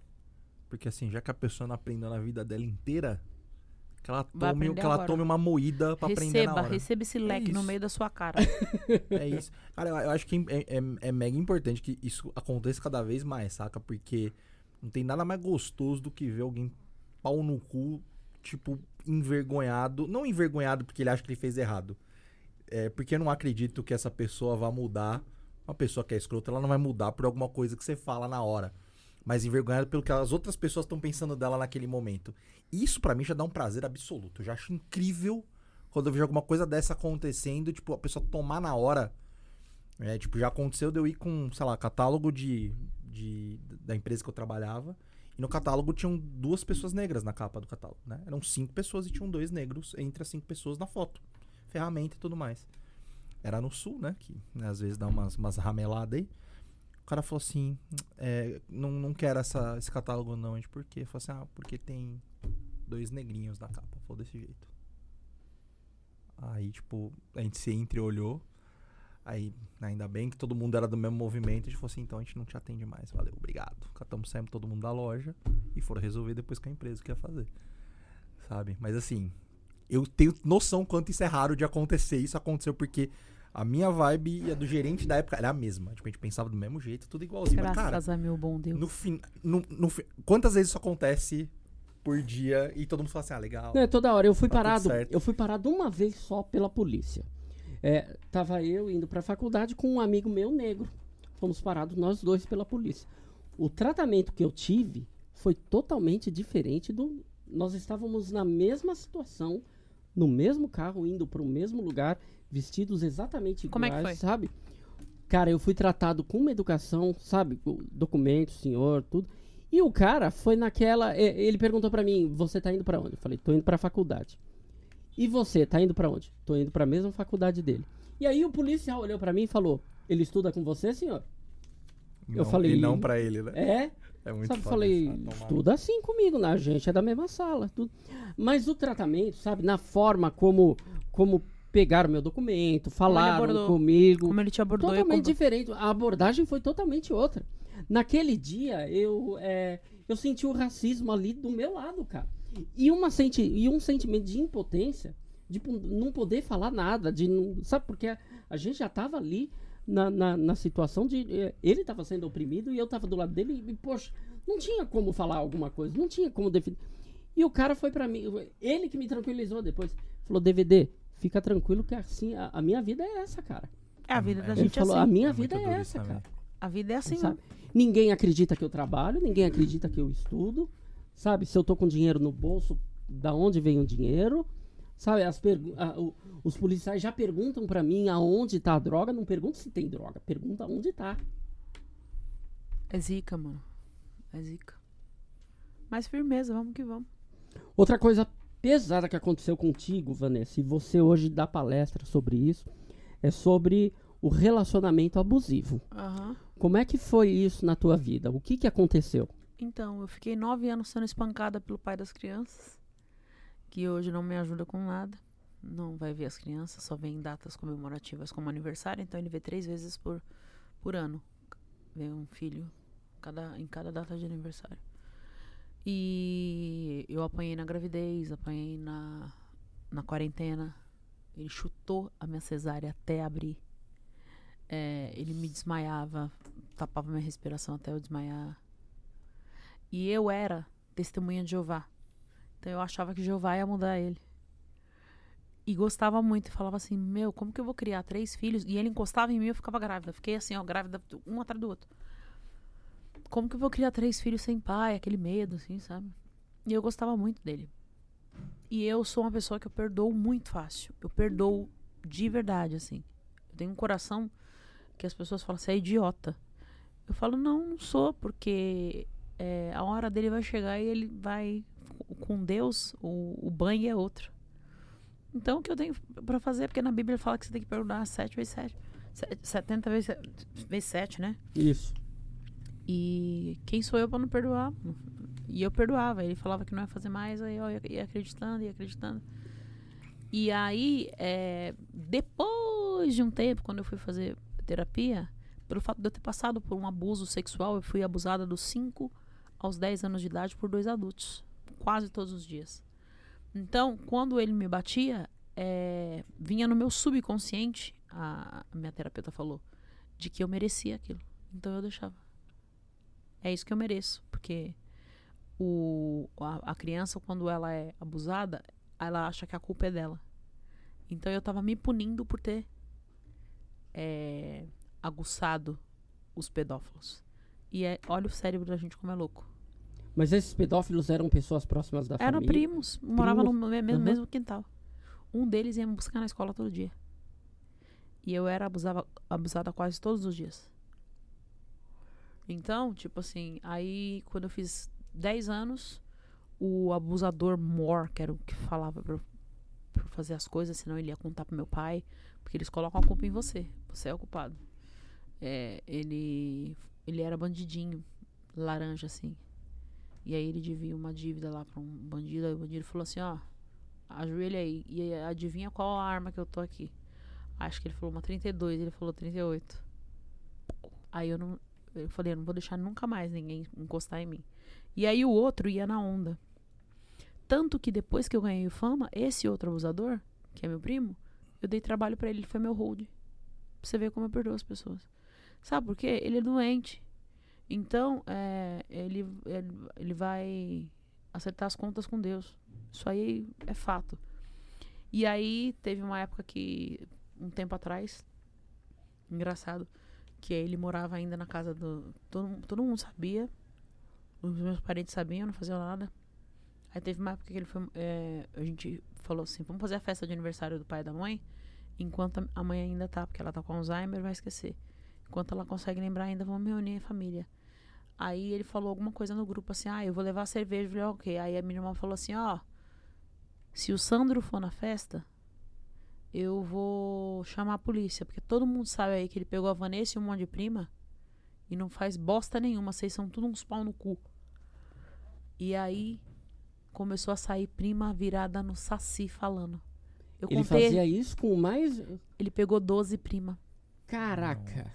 Porque assim, já que a pessoa não aprendeu na vida dela inteira, que ela tome, que ela tome uma moída pra aprender na receba, hora. receba esse leque no meio da sua cara. É isso. Cara, eu, eu acho que é, é- é mega importante que isso aconteça cada vez mais, saca? Porque não tem nada mais gostoso do que ver alguém pau no cu, tipo, envergonhado. Não envergonhado porque ele acha que ele fez errado. É porque eu não acredito que essa pessoa vá mudar. Uma pessoa que é escrota, ela não vai mudar por alguma coisa que você fala na hora. Mas envergonhado pelo que as outras pessoas estão pensando dela naquele momento. Isso pra mim já dá um prazer absoluto. Eu já acho incrível quando eu vejo alguma coisa dessa acontecendo, tipo, a pessoa tomar na hora. É, tipo, já aconteceu de eu ir com, sei lá, catálogo de, de da empresa que eu trabalhava. E no catálogo tinham duas pessoas negras na capa do catálogo, né? Eram cinco pessoas e tinham dois negros entre as cinco pessoas na foto. Ferramenta e tudo mais. Era no sul, né? Que né, às vezes dá umas, umas rameladas aí. O cara falou assim: é, não, não quero essa, esse catálogo não. A gente, por quê? Falei assim: ah, porque tem dois negrinhos na capa. Falou desse jeito. Aí, tipo, a gente se entreolhou. Aí, ainda bem que todo mundo era do mesmo movimento. A gente falou assim: então a gente não te atende mais. Valeu, obrigado. Catamos saímos todo mundo da loja e foram resolver depois com a empresa o que ia fazer. Sabe? Mas assim, eu tenho noção quanto isso é raro de acontecer. Isso aconteceu porque a minha vibe e a do gerente da época era a mesma. Tipo, a gente pensava do mesmo jeito, tudo igualzinho. Mas, cara, Graças a meu bom Deus. no fim, no, no fi- quantas vezes isso acontece por dia e todo mundo fala assim, ah, legal. Não, é toda hora. Eu fui Tá parado. Eu fui parado uma vez só pela polícia. É, tava eu indo pra faculdade com um amigo meu negro. Fomos parados nós dois pela polícia. O tratamento que eu tive foi totalmente diferente do. Nós estávamos na mesma situação, no mesmo carro, indo para o mesmo lugar, vestidos exatamente Como é iguais, que foi? sabe? Cara, eu fui tratado com uma educação, sabe? Com Documentos, senhor, tudo. E o cara foi naquela. Ele perguntou pra mim: Você tá indo pra onde? Eu falei: Tô indo pra faculdade. E você, tá indo pra onde? Tô indo pra mesma faculdade dele. E aí o policial olhou pra mim e falou: Ele estuda com você, senhor? E eu não- falei- E não pra ele, né? É? É muito sabe, falei, ah, estuda assim comigo, né? A gente é da mesma sala. Tudo. Mas o tratamento, sabe, na forma como, como pegaram meu documento, falaram abordou. comigo. Como ele te abordou Totalmente como... diferente. A abordagem foi totalmente outra. Naquele dia, eu, é, eu senti o racismo ali do meu lado, cara. E, uma senti e um sentimento de impotência, de não poder falar nada, de não. Sabe, porque a, a gente já tava ali na, na, na situação de. eh, Ele tava sendo oprimido e eu tava do lado dele e, poxa, Não tinha como falar alguma coisa, não tinha como definir. E o cara foi pra mim, ele que me tranquilizou depois. Falou, DVD, fica tranquilo que assim, a, a minha vida é essa, cara. É a vida da Ele gente falou, a assim. minha É vida é essa, isso cara. A vida é assim, sabe? ó. Ninguém acredita que eu trabalho, ninguém acredita que eu estudo, sabe? Se eu tô com dinheiro no bolso, da onde vem o dinheiro, sabe? As a- o- os policiais já perguntam pra mim aonde tá a droga, não perguntam se tem droga, pergunta onde tá. É zica, mano. É zica. Mas firmeza, vamos que vamos. Outra coisa pesada que aconteceu contigo, Vanessa, e você hoje dá palestra sobre isso, é sobre o relacionamento abusivo. Aham. Como é que foi isso na tua vida? O que que aconteceu? Então, eu fiquei nove anos sendo espancada pelo pai das crianças, que hoje não me ajuda com nada. Não vai ver as crianças, só vem em datas comemorativas como aniversário, então ele vê três vezes por, por ano. Vê um filho cada, em cada data de aniversário. E eu apanhei na gravidez, apanhei na, na quarentena. Ele chutou a minha cesárea até abrir. É, ele me desmaiava, tapava minha respiração até eu desmaiar. E eu era testemunha de Jeová. Então eu achava que Jeová ia mudar ele. E gostava muito. Falava assim: Meu, como que eu vou criar três filhos? E ele encostava em mim e eu ficava grávida. Fiquei assim, ó, grávida, um atrás do outro. Como que eu vou criar três filhos sem pai? Aquele medo, assim, sabe? E eu gostava muito dele. E eu sou uma pessoa que eu perdoo muito fácil. Eu perdoo de verdade, assim. Eu tenho um coração que as pessoas falam, você é idiota. Eu falo, não, não sou, porque é, a hora dele vai chegar e ele vai com Deus, o, o banho é outro. Então o que eu tenho pra fazer, porque na Bíblia fala que você tem que perdoar 7 vezes 7. 70 vezes, vezes 7, né? Isso. E quem sou eu pra não perdoar? E eu perdoava. Ele falava que não ia fazer mais, aí eu ia, ia acreditando, ia acreditando. E aí, é, depois de um tempo, quando eu fui fazer terapia, pelo fato de eu ter passado por um abuso sexual, eu fui abusada dos 5 aos 10 anos de idade por dois adultos, quase todos os dias. Então, quando ele me batia, é, vinha no meu subconsciente, a, minha terapeuta falou, de que eu merecia aquilo. Então eu deixava. É isso que eu mereço, porque o, a, a criança, quando ela é abusada, ela acha que a culpa é dela. Então eu tava me punindo por ter é, aguçado os pedófilos. E é, olha o cérebro da gente como é louco. Mas esses pedófilos eram pessoas próximas da Eram família? primos, moravam no me- mesmo, Uhum. mesmo quintal. Um deles ia me buscar na escola todo dia. E eu era abusava, abusada quase todos os dias. Então, tipo assim, aí quando eu fiz 10 anos, o abusador Moore, que era o que falava pra, pra fazer as coisas, senão ele ia contar pro meu pai, porque eles colocam a culpa em você. Você é o culpado. É, ele, ele era bandidinho, laranja assim. E aí ele devia uma dívida lá pra um bandido, aí o bandido falou assim, ó, ajoelha aí. E adivinha qual a arma que eu tô aqui? Acho que ele falou uma 32, ele falou 38. Aí eu não. Eu falei, eu não vou deixar nunca mais ninguém encostar em mim. E aí o outro ia na onda. Tanto que depois que eu ganhei fama, esse outro abusador, que é meu primo, eu dei trabalho pra ele, ele foi meu hold. Pra você ver como eu perdoo as pessoas. Sabe por quê? Ele é doente. Então, é, ele, ele, ele vai acertar as contas com Deus. Isso aí é fato. E aí teve uma época que, um tempo atrás, engraçado, que ele morava ainda na casa do. Todo, todo mundo sabia. Os meus parentes sabiam, não faziam nada. Aí teve uma época que ele foi. é, a gente falou assim: vamos fazer a festa de aniversário do pai e da mãe, enquanto a- mãe ainda tá, porque ela tá com Alzheimer, vai esquecer. Enquanto ela consegue lembrar ainda, vamos reunir a família. Aí ele falou alguma coisa no grupo assim: ah, eu vou levar cerveja. Eu falei, ok. Aí a minha irmã falou assim: ó, se o Sandro for na festa, eu vou chamar a polícia, porque todo mundo sabe aí que ele pegou a Vanessa e um monte de prima e não faz bosta nenhuma, vocês são tudo uns pau no cu. E aí começou a sair prima virada no saci falando. Eu Ele contei, fazia isso com mais. ele pegou 12 prima. Caraca!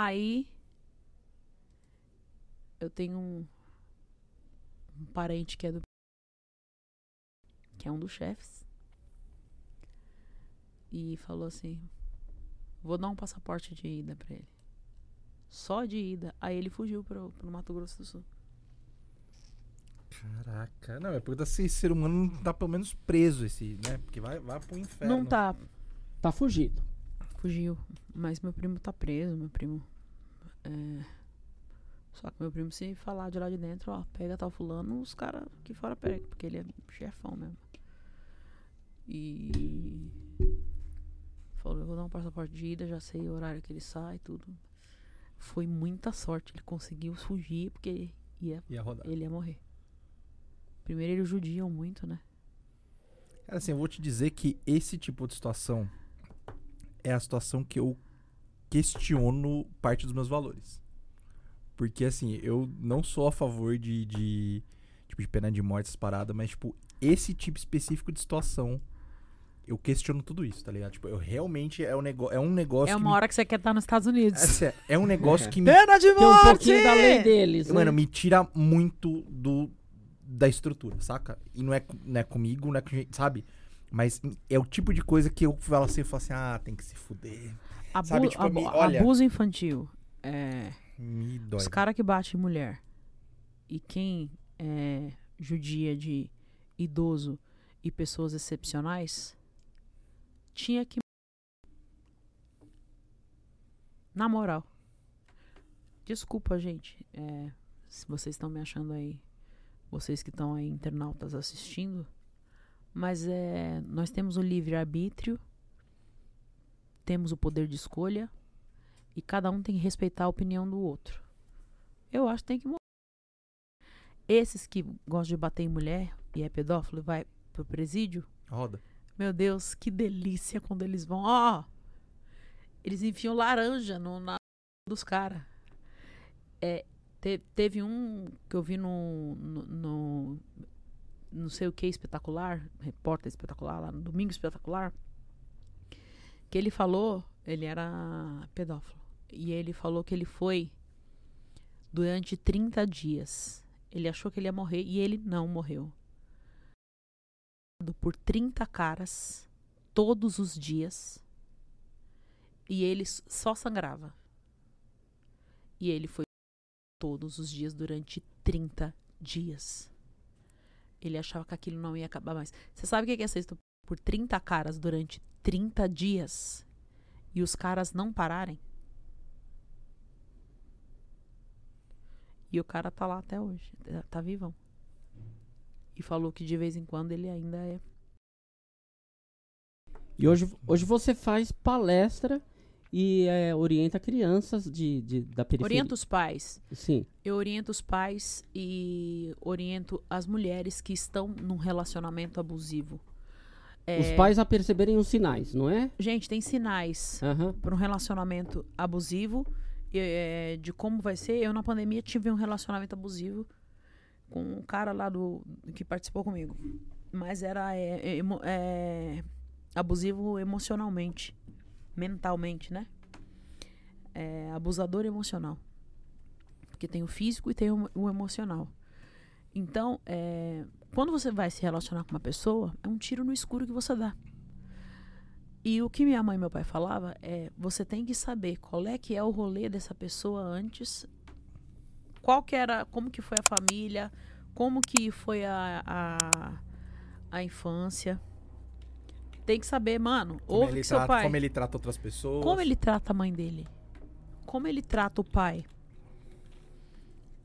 Aí eu tenho um, um parente que é do que é um dos chefes e falou assim: "Vou dar um passaporte de ida pra ele". Só de ida. Aí ele fugiu pro, pro Mato Grosso do Sul. Caraca. Não, é porque esse ser humano não tá pelo menos preso, esse, né? Porque vai, vai pro inferno. Não tá. Tá fugido. Fugiu. Mas meu primo tá preso, meu primo. É... Só que meu primo, se falar de lá de dentro, ó, pega tal fulano, os caras aqui fora pegam, porque ele é chefão mesmo. E. Falou, eu vou dar um passaporte de ida, já sei o horário que ele sai e tudo. Foi muita sorte, ele conseguiu fugir, porque ia, Ia rodar. ele ia morrer. Primeiro eles judiam muito, né? Cara, assim, eu vou te dizer que esse tipo de situação é a situação que eu questiono parte dos meus valores. Porque, assim, eu não sou a favor de, de, tipo, de pena de morte, essas paradas, mas, tipo, esse tipo específico de situação, eu questiono tudo isso, tá ligado? Tipo, eu realmente é um, nego é um negócio É que uma hora que você quer estar nos Estados Unidos. me, é, é um negócio que me, Pena de Tem um pouquinho da lei deles, né? mano, me tira muito do da estrutura, saca? E não é, não é comigo, não é com gente, sabe? Mas é o tipo de coisa que eu falo assim, eu falo assim, ah, tem que se fuder. Abu- Sabe, tipo, abu- olha- abuso infantil. É, Me dói. os caras que batem em mulher e quem é, judia de idoso e pessoas excepcionais tinha que. Na moral. Desculpa, gente. é, se vocês estão me achando aí. Vocês que estão aí, internautas assistindo. Mas é, nós temos o livre-arbítrio. Temos o poder de escolha. E cada um tem que respeitar a opinião do outro. Eu acho que tem que morrer. Esses que gostam de bater em mulher e é pedófilo vai pro presídio. Roda. Meu Deus, que delícia quando eles vão. Ó! eles enfiam laranja no, na dos caras. É, te- teve um que eu vi no, no, no. Não sei o que espetacular, repórter espetacular, lá no Domingo Espetacular. Que ele falou, ele era pedófilo. E ele falou que ele foi durante 30 dias. Ele achou que ele ia morrer e ele não morreu por 30 caras todos os dias e ele só sangrava. E ele foi todos os dias durante 30 dias. Ele achava que aquilo não ia acabar mais. Você sabe o que é ser estuprado por 30 caras durante 30 dias e os caras não pararem? E o cara tá lá até hoje, tá- vivão. E falou que de vez em quando ele ainda é E hoje, hoje você faz palestra e é, orienta crianças de, de- da periferia. Orienta os pais. Sim. Eu oriento os pais e oriento as mulheres que estão num relacionamento abusivo. É, Os pais a perceberem os sinais, não é? Gente, tem sinais Aham. para um relacionamento abusivo é, de como vai ser. Eu, na pandemia, tive um relacionamento abusivo com um cara lá do que participou comigo. Mas era é, é, é, abusivo emocionalmente, mentalmente, né? É, abusador emocional. Porque tem o físico e tem o, o emocional. Então, é, quando você vai se relacionar com uma pessoa, é um tiro no escuro que você dá. E o que minha mãe e meu pai falava é, você tem que saber qual é que é o rolê dessa pessoa antes, qual que era, como que foi a família, como que foi a, a, a infância. Tem que saber, mano, Como ouve ele, seu trata, pai. como ele trata outras pessoas. Como ele trata a mãe dele? Como ele trata o pai?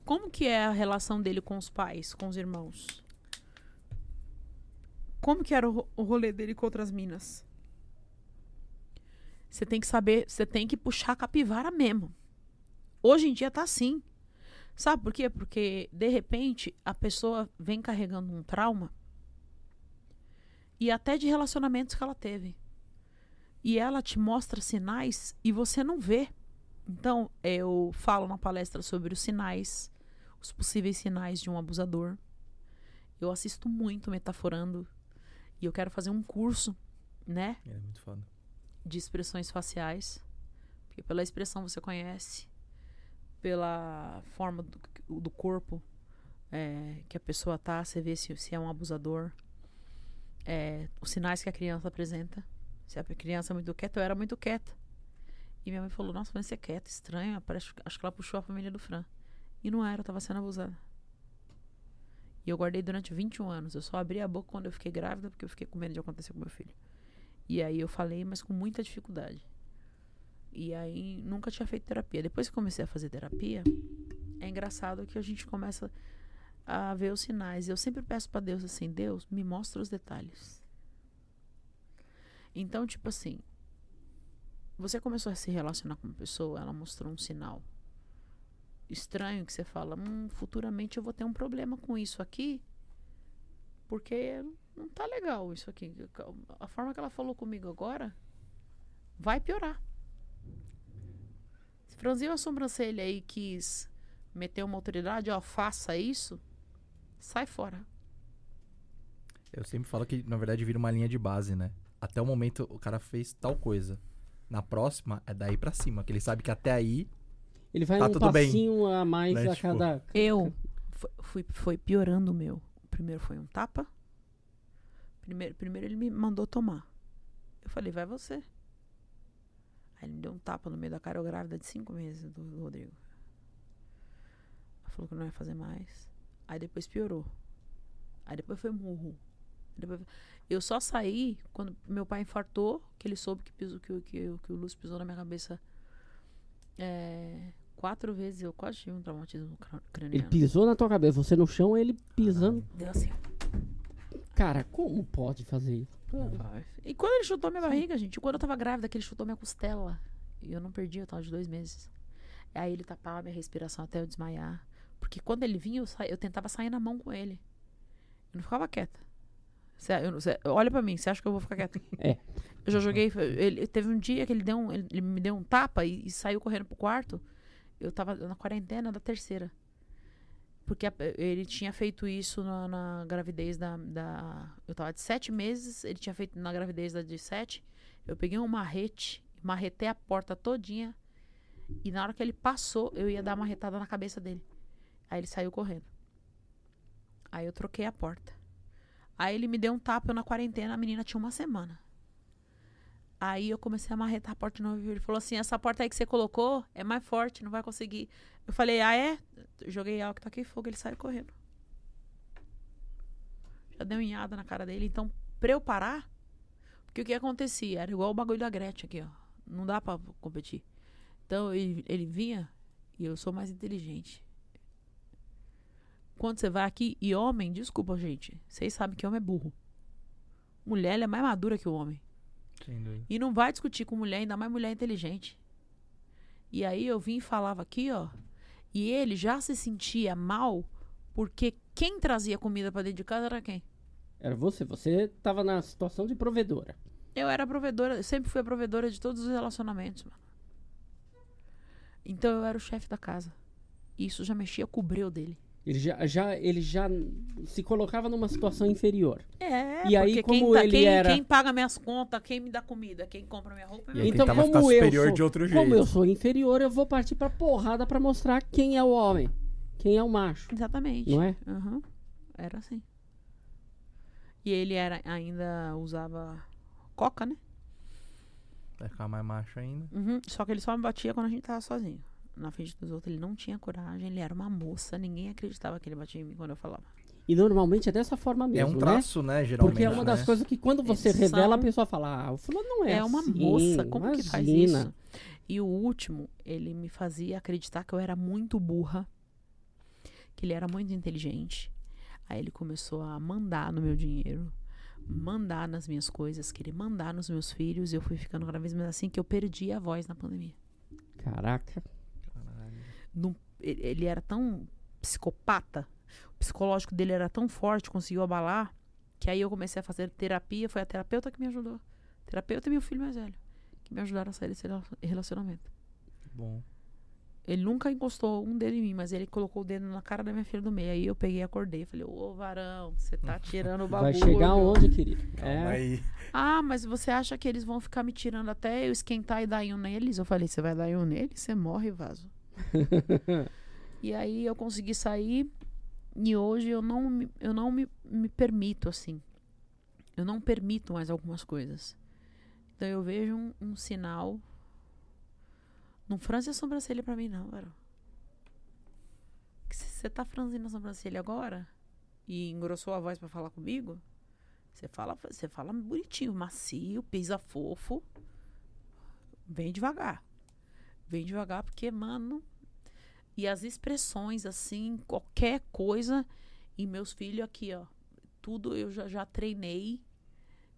Como que é a relação dele com os pais, com os irmãos? Como que era o, o rolê dele com outras minas? Você tem que saber, você tem que puxar a capivara mesmo. Hoje em dia tá assim. Sabe por quê? Porque de repente a pessoa vem carregando um trauma e até de relacionamentos que ela teve e ela te mostra sinais e você não vê. Então, eu falo na palestra sobre os sinais, os possíveis sinais de um abusador. Eu assisto muito metaforando e eu quero fazer um curso, né, É muito foda. de expressões faciais. Porque pela expressão você conhece, pela forma do, do corpo é, que a pessoa tá, você vê se, se é um abusador. É, os sinais que a criança apresenta. Se a criança é muito quieta, eu era muito quieta. E minha mãe falou, nossa, você é quieta, estranha. Parece, acho que ela puxou a família do Fran. E não era, eu tava sendo abusada. E eu guardei durante 21 anos. Eu só abri a boca quando eu fiquei grávida, porque eu fiquei com medo de acontecer com meu filho. E aí eu falei, mas com muita dificuldade. E aí nunca tinha feito terapia. Depois que comecei a fazer terapia, é engraçado que a gente começa a ver os sinais. Eu sempre peço para Deus assim: Deus, me mostra os detalhes. Então, tipo assim, você começou a se relacionar com uma pessoa, ela mostrou um sinal estranho que você fala, hum, futuramente eu vou ter um problema com isso aqui, porque não tá legal isso aqui. A forma que ela falou comigo agora vai piorar. Se franziu a sobrancelha e quis meter uma autoridade, ó, faça isso, sai fora. Eu sempre falo que, na verdade, vira uma linha de base, né? Até o momento o cara fez tal coisa. Na próxima, é daí pra cima, que ele sabe que até aí Ele vai Tá um tudo bem, passinho a mais né, a tipo- cada. Eu fu- fui, foi piorando o meu. O primeiro foi um tapa. Primeiro, primeiro ele me mandou tomar. Eu falei, vai você. Aí ele me deu um tapa no meio da cara, eu grávida de cinco meses do, do Rodrigo. Ela falou que não ia fazer mais. Aí depois piorou. Aí depois foi murro. Depois- eu só saí quando meu pai infartou, que ele soube que, pisou, que, o- que, que o Lúcio pisou na minha cabeça é, quatro vezes. Eu quase tive um traumatismo cra- Ele craniano. pisou na tua cabeça, você no chão, ele pisando. Deu assim. Cara, como pode fazer isso? E quando ele chutou minha barriga, gente, quando eu tava grávida, que ele chutou minha costela. E eu não perdi, eu tava de dois meses. Aí ele tapava minha respiração até eu desmaiar. Porque quando ele vinha, eu, sa... eu tentava sair na mão com ele. Eu não ficava quieta. Cê- eu cê- olha pra mim, você acha que eu vou ficar quieta? É. Eu já joguei. Ele, teve um dia que ele, deu um, ele, me deu um tapa e, e saiu correndo pro quarto. Eu tava na quarentena da terceira. Porque a- ele tinha feito isso na, na gravidez da, da. Eu tava de sete meses, ele tinha feito na gravidez da de sete. Eu peguei um marrete, marretei a porta todinha. E na hora que ele passou, eu ia dar uma marretada na cabeça dele. Aí ele saiu correndo. Aí eu troquei a porta. Aí ele me deu um tapa eu na quarentena, a menina tinha uma semana. Aí eu comecei a marretar a porta de novo. Ele falou assim: essa porta aí que você colocou é mais forte, não vai conseguir. Eu falei, ah, é? Joguei álcool, taquei fogo, ele saiu correndo. Já deu unhada na cara dele. Então, pra eu parar, porque o que acontecia? Era igual o bagulho da Gretchen aqui, ó. Não dá pra competir. Então, ele, ele vinha e eu sou mais inteligente. Quando você vai aqui, e homem, desculpa, gente, vocês sabem que homem é burro. Mulher ela é mais madura que o homem. E não vai discutir com mulher, ainda mais mulher inteligente. E aí eu vim e falava aqui, ó. E ele já se sentia mal porque quem trazia comida pra dentro de casa era quem? Era você, você tava na situação de provedora. Eu era a provedora, eu sempre fui a provedora de todos os relacionamentos, mano. Então eu era o chefe da casa. E isso já mexia com o breu dele. Ele já, já, ele já se colocava numa situação inferior. É, E aí, como quem, tá- ele quem, era- quem paga minhas contas, quem me dá comida, quem compra minha roupa é Então, como ficar eu superior sou- de outro Como jeito. eu sou inferior, eu vou partir pra porrada pra mostrar quem é o homem, quem é o macho, Exatamente. não é? Aham. Era assim. E ele era, ainda usava coca, né? Vai ficar mais macho ainda. Uhum. Só que ele só me batia quando a gente tava sozinho. Na frente dos outros, ele não tinha coragem, ele era uma moça, ninguém acreditava que ele batia em mim quando eu falava. E normalmente é dessa forma mesmo, é um né? traço, né, geralmente. Porque é uma das né? coisas que quando você Eles revela, a pessoa fala, ah, o fulano não é É, uma assim, moça, como que faz imagina." isso? E o último, ele me fazia acreditar que eu era muito burra, que ele era muito inteligente. Aí ele começou a mandar no meu dinheiro, mandar nas minhas coisas, querer mandar nos meus filhos, e eu fui ficando cada vez mais assim que eu perdi a voz na pandemia. Caraca. Não- ele era tão psicopata, o psicológico dele era tão forte, conseguiu abalar, que aí eu comecei a fazer terapia, foi a terapeuta que me ajudou. Terapeuta e meu filho mais velho, que me ajudaram a sair desse rela- relacionamento. Bom. Ele nunca encostou um dedo em mim, mas ele colocou o dedo na cara da minha filha do meio. Aí eu peguei e acordei. Falei, ô varão, você tá tirando o bagulho. Vai chegar onde, querido? Calma É, aí. Ah, mas você acha que eles vão ficar me tirando até eu esquentar e dar um neles? Eu falei, você vai dar um neles? Você morre, vaso. e aí eu consegui sair e hoje eu não, me, eu não me, me permito assim. Eu não permito mais algumas coisas. Então eu vejo um, um sinal Não franze a sobrancelha pra mim, não, velho. Você tá franzindo a sobrancelha agora? E engrossou a voz pra falar comigo? Você fala, você fala bonitinho, macio, pisa fofo. Vem devagar. Vem devagar, porque, mano. E as expressões, assim, qualquer coisa. E meus filhos aqui, ó. Tudo eu já, já treinei.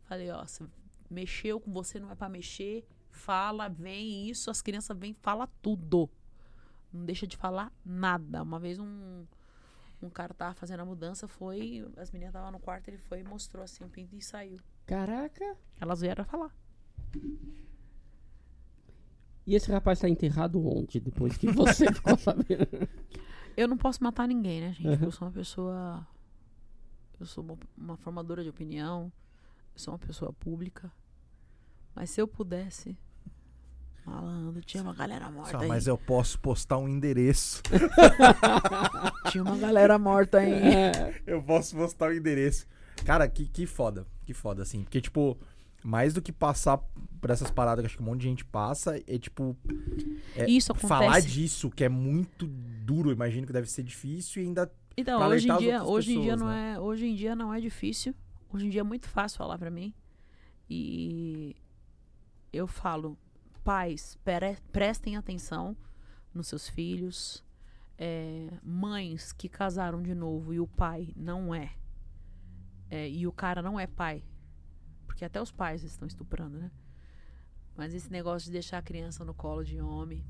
Falei, ó, você mexeu com você, não é pra mexer. Fala, vem isso. As crianças vêm, fala tudo. Não deixa de falar nada. Uma vez um, um cara tava fazendo a mudança, foi. As meninas estavam no quarto, ele foi e mostrou assim o pinto e saiu. Caraca. Elas vieram falar. E esse rapaz tá enterrado onde? Depois que você ficou sabendo. Eu não posso matar ninguém, né, gente? Uhum. Eu sou uma pessoa. Eu sou uma, uma formadora de opinião. Eu sou uma pessoa pública. Mas se eu pudesse. Malandro, tinha uma galera morta Só, aí. mas eu posso postar um endereço. Tinha uma galera morta aí. É. Eu posso postar o endereço. Cara, que, que foda. Que foda, assim. Porque, tipo, mais do que passar por essas paradas que acho que um monte de gente passa, é tipo. é Isso acontece. Falar disso, que é muito duro, imagino que deve ser difícil e ainda. Então, hoje em dia, hoje em dia pessoas, não né? é, hoje em dia não é difícil. Hoje em dia é muito fácil falar pra mim. E eu falo, pais, pre- prestem atenção nos seus filhos. É, mães que casaram de novo e o pai não é, é, e o cara não é pai, porque até os pais estão estuprando, né? Mas esse negócio de deixar a criança no colo de homem,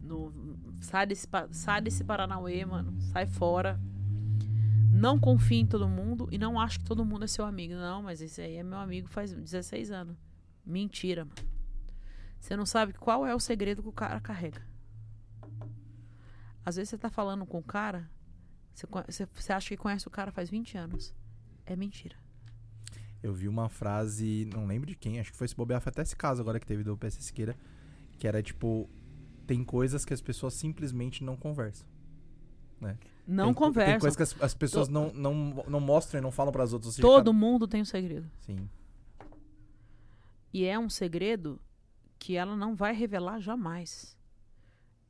no, sai, desse, sai desse Paranauê, mano, sai fora. Não confie em todo mundo e não acho que todo mundo é seu amigo. Não, mas esse aí é meu amigo faz 16 anos. Mentira, mano. Você não sabe qual é o segredo que o cara carrega. Às vezes você tá falando com o cara, você, você acha que conhece o cara faz 20 anos. É mentira. Eu vi uma frase, não lembro de quem, acho que foi esse bobear, foi até esse caso agora que teve do PC Siqueira, que era tipo. Tem coisas que as pessoas simplesmente não conversam. Não tem, co- conversa. Tem coisas que as, as pessoas não, não, não mostram e não falam pras outras. ou seja, Todo mundo tem um segredo. Sim. E é um segredo que ela não vai revelar jamais.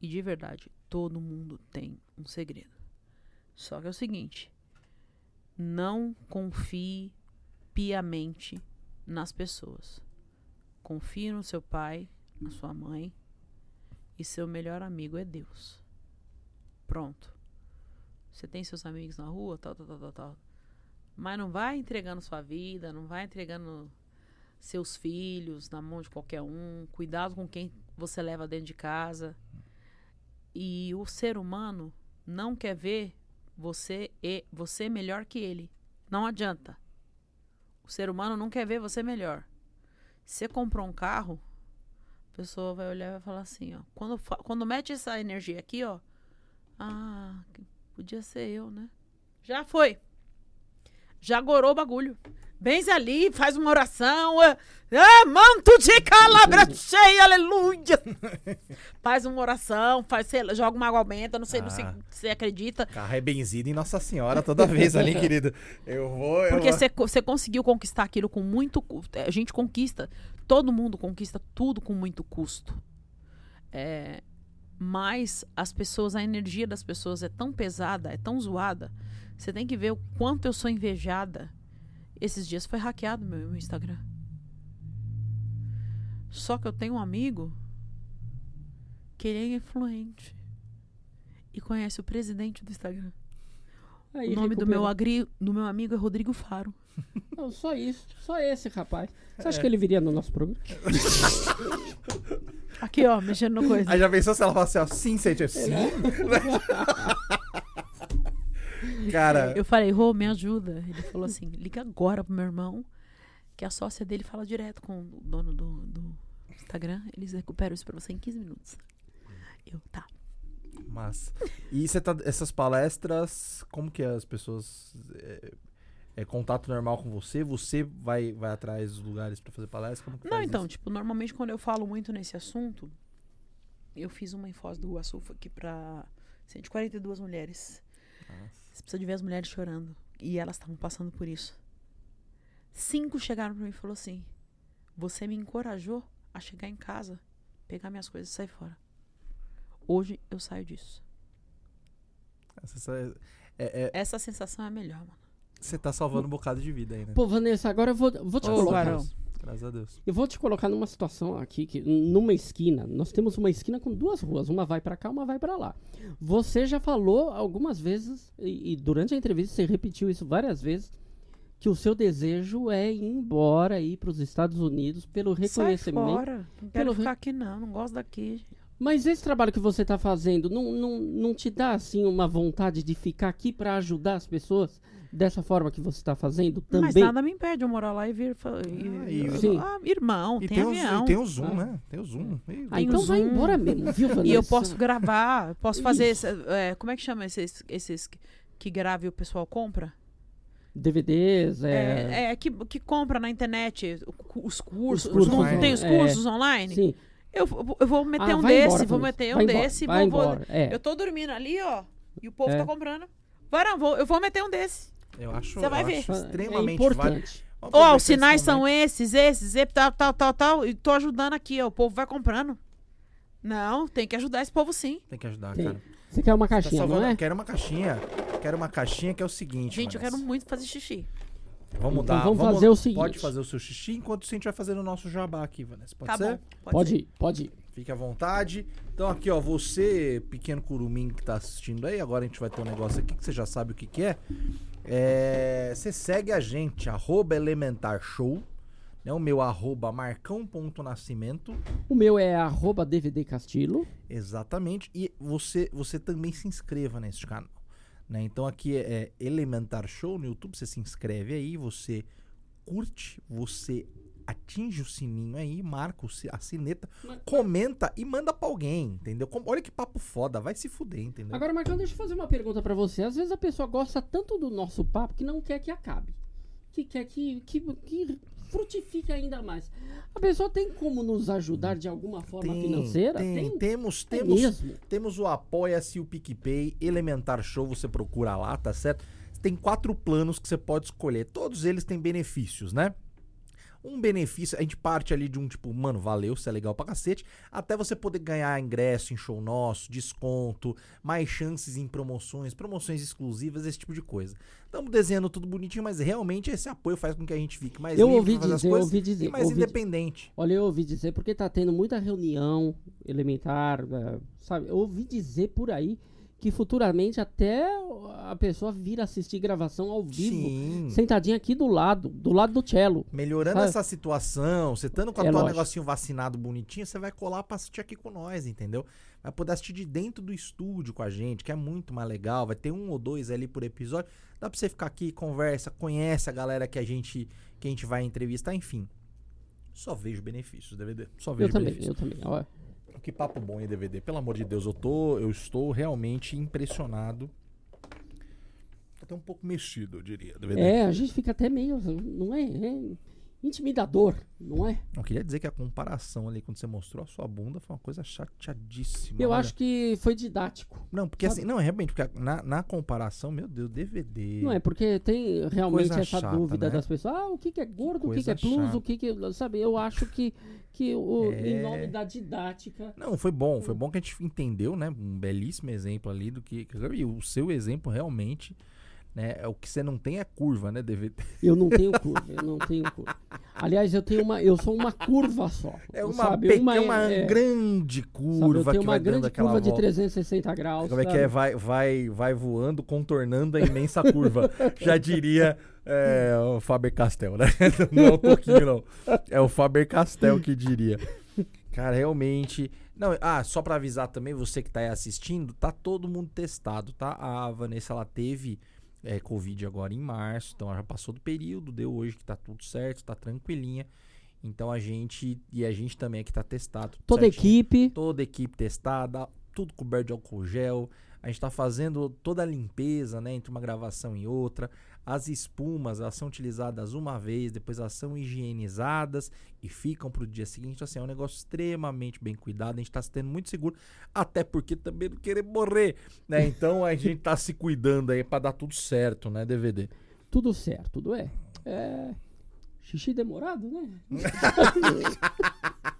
E de verdade, todo mundo tem um segredo. Só que é o seguinte: não confie piamente nas pessoas. Confie no seu pai, na sua mãe, e seu melhor amigo é Deus. Pronto. Você tem seus amigos na rua, tal, tal, tal, tal, tal. Mas não vai entregando sua vida, não vai entregando seus filhos na mão de qualquer um. Cuidado com quem você leva dentro de casa. E o ser humano não quer ver você e você melhor que ele. Não adianta. O ser humano não quer ver você melhor. Você comprou um carro, a pessoa vai olhar e vai falar assim, ó. Quando, quando mete essa energia aqui, ó. Ah, podia ser eu, né? Já foi. Já gorou o bagulho. Benze ali, faz uma oração. ah, Ah, manto de calabra cheia, aleluia. Faz uma oração, faz, sei joga uma água benta, não sei, não sei Ah. se você acredita. Carro é benzido em Nossa Senhora toda vez ali, querido. Eu vou. Eu Porque você co- você conseguiu conquistar aquilo com muito. cu- A gente conquista. Todo mundo conquista tudo com muito custo. É, mas as pessoas, a energia das pessoas é tão pesada, é tão zoada. Você tem que ver o quanto eu sou invejada. Esses dias foi hackeado meu, meu Instagram. Só que eu tenho um amigo que ele é influente e conhece o presidente do Instagram. Aí o nome do meu, agri, do meu amigo é Rodrigo Faro. Não, só isso. Só esse rapaz. Você É. acha que ele viria no nosso programa? Aqui, ó, mexendo no coisa. Aí já pensou se ela fala assim, ó, sim, sim. Cara, Eu falei, Rô, me ajuda. Ele falou assim: liga agora pro meu irmão, que a sócia dele fala direto com o dono do, do Instagram. Eles recuperam isso pra você em 15 minutos. Eu, tá. mas. E você tá. Essas palestras, como que as pessoas. É, é contato normal com você? Você vai, vai atrás dos lugares pra fazer palestra? Como Não, então, isso? tipo, normalmente quando eu falo muito nesse assunto, eu fiz uma em Foz do Iguaçu aqui pra 142 mulheres. Nossa. Você precisa de ver as mulheres chorando. E elas estavam passando por isso. Cinco chegaram pra mim e falaram assim: Você me encorajou a chegar em casa, pegar minhas coisas e sair fora. Hoje eu saio disso. Você, é, é, Essa sensação é a melhor, mano. você tá salvando um bocado de vida aí, né? Pô, Vanessa, agora eu vou, vou te Ô, colocar. Graças a Deus. Eu vou te colocar numa situação aqui que numa esquina, nós temos uma esquina com duas ruas, uma vai pra cá, uma vai pra lá. Você já falou algumas vezes e, e durante a entrevista você repetiu isso várias vezes que o seu desejo é ir embora ir para os Estados Unidos pelo Sai reconhecimento. fora. Não quero pelo ficar aqui, não. Não gosto daqui. Mas esse trabalho que você tá fazendo não, não, não te dá assim uma vontade de ficar aqui pra ajudar as pessoas dessa forma que você tá fazendo também? Mas nada me impede eu morar lá e vir. fa- Ah, E, e- Sim. Ah, irmão, E tem, tem, o, avião. e tem o Zoom, Ah. né? Tem o Zoom. Ah, então vai Zoom. embora mesmo, viu, Vanessa? E eu posso gravar, posso fazer. Esse- é, como é que chama esses, esses que- grave e o pessoal compra? DVDs, é... É, é, que, que compra na internet os cursos. cursos não online. tem os É. cursos online? Sim. Eu, vou- eu vou meter Ah, um vai desse, embora, vou meter um Vai embora, desse. vai vou, vou- é. Eu tô dormindo ali, ó. E o povo É. tá comprando. Varão, vou, eu vou meter um desse. Eu acho, Você vai eu ver. acho É extremamente importante. válido. Vamos Ó, os sinais são esses, esses, e tal, tal, tal, tal. E tô ajudando aqui, ó. O povo vai comprando. Não, tem que ajudar esse povo sim. Tem que ajudar, Tem. cara. Você quer uma Tá caixinha, salvando- não é? Quero uma caixinha. Quero uma caixinha que é o seguinte. Gente, eu Vanessa. quero muito fazer xixi. Vamos Então dar. vamos fazer o seguinte. Pode fazer o seu xixi enquanto a gente vai fazer o nosso jabá aqui, Vanessa. Pode tá ser? bom. Pode ser. ir, pode ir. Fique à vontade. Então aqui, ó, você, pequeno curumim que tá assistindo aí, agora a gente vai ter um negócio aqui que você já sabe o que que é. É, Você segue a gente, arroba Elementar Show, né? O meu arroba marcão.nascimento. O meu é arroba DVD. Exatamente. E você, você também se inscreva nesse canal. Né? Então aqui é, é Elementar Show no YouTube. Você se inscreve aí, você curte, você atinge o sininho aí, marca a sineta, comenta e manda pra alguém, entendeu? Olha que papo foda, vai se fuder, entendeu? Agora, Marcão, deixa eu fazer uma pergunta pra você. Às vezes a pessoa gosta tanto do nosso papo que não quer que acabe. Que quer que, que, que frutifique ainda mais. A pessoa tem como nos ajudar de alguma forma financeira? tem, temos, É temos, mesmo? temos o Apoia-se, o PicPay, Elementar Show, você procura lá, tá certo? Tem quatro planos que você pode escolher. Todos eles têm benefícios, né? Um benefício, a gente parte ali de um tipo, mano, valeu, isso é legal pra cacete, até você poder ganhar ingresso em show nosso, desconto, mais chances em promoções, promoções exclusivas, esse tipo de coisa. Estamos desenhando tudo bonitinho, mas realmente esse apoio faz com que a gente fique mais Eu livre ouvi dizer, eu coisas ouvi dizer. e mais ouvi- independente. Olha, eu ouvi dizer, porque tá tendo muita reunião elementar, eh, sabe? Eu ouvi dizer por aí que futuramente até a pessoa vir assistir gravação ao vivo, Sim. sentadinha aqui do lado, do lado do cello. Melhorando Sabe? essa situação, você estando com a É tua lógico. negocinho vacinado bonitinho, você vai colar pra assistir aqui com nós, entendeu? Vai poder assistir de dentro do estúdio com a gente, que é muito mais legal. Vai ter um ou dois ali por episódio. Dá pra você ficar aqui, conversa, conhece a galera que a gente, que a gente vai entrevistar, enfim. Só vejo benefícios, DVD. Só vejo Eu também, benefícios. eu também. Que papo bom em DVD. Pelo amor de Deus, eu tô, eu estou realmente impressionado. Até um pouco mexido, eu diria, DVD. É, a gente fica até meio, não é? É intimidador, não é? Eu queria dizer que a comparação ali, quando você mostrou a sua bunda, foi uma coisa chateadíssima. Eu olha. acho que foi didático. Não, porque sabe? assim, não, é realmente, porque na, na comparação, meu Deus, DVD. Não é? Porque tem realmente essa chata, dúvida né? das pessoas. Ah, o que, que é gordo, o que, que é plus, chata. o que, que. Sabe, eu acho que, que o, em É. nome da didática. Não, foi bom, foi bom que a gente entendeu, né? Um belíssimo exemplo ali do que. E o seu exemplo realmente, né? É o que você não tem é curva, né, DVD? Eu não tenho curva, eu não tenho curva. Aliás, eu tenho uma. Eu sou uma curva só. É uma, sabe? pe- é uma é, grande sabe, curva eu tenho que uma vai dando grande aquela curva de volta. 360 graus. Como é que sabe? é? Vai, vai, vai voando, contornando a imensa curva. Já diria é, o Faber Castell, né? Não é o Toquinho, não. É o Faber Castell que diria. Cara, realmente. Não, ah, só pra avisar também, você que tá aí assistindo, tá todo mundo testado, tá? A Vanessa, ela teve é, Covid agora em março, então ela já passou do período, deu hoje que tá tudo certo, tá tranquilinha. Então a gente. E a gente também aqui tá testado. Toda certinho equipe. toda equipe testada, tudo coberto de álcool gel. A gente está fazendo toda a limpeza, né, entre uma gravação e outra. As espumas, elas são utilizadas uma vez, depois elas são higienizadas e ficam para o dia seguinte. Então, assim, é um negócio extremamente bem cuidado. A gente está se tendo muito seguro, até porque também não querer morrer, né? Então a gente tá se cuidando aí para dar tudo certo, né, DVD? Tudo certo, tudo é. É. Xixi demorado, né?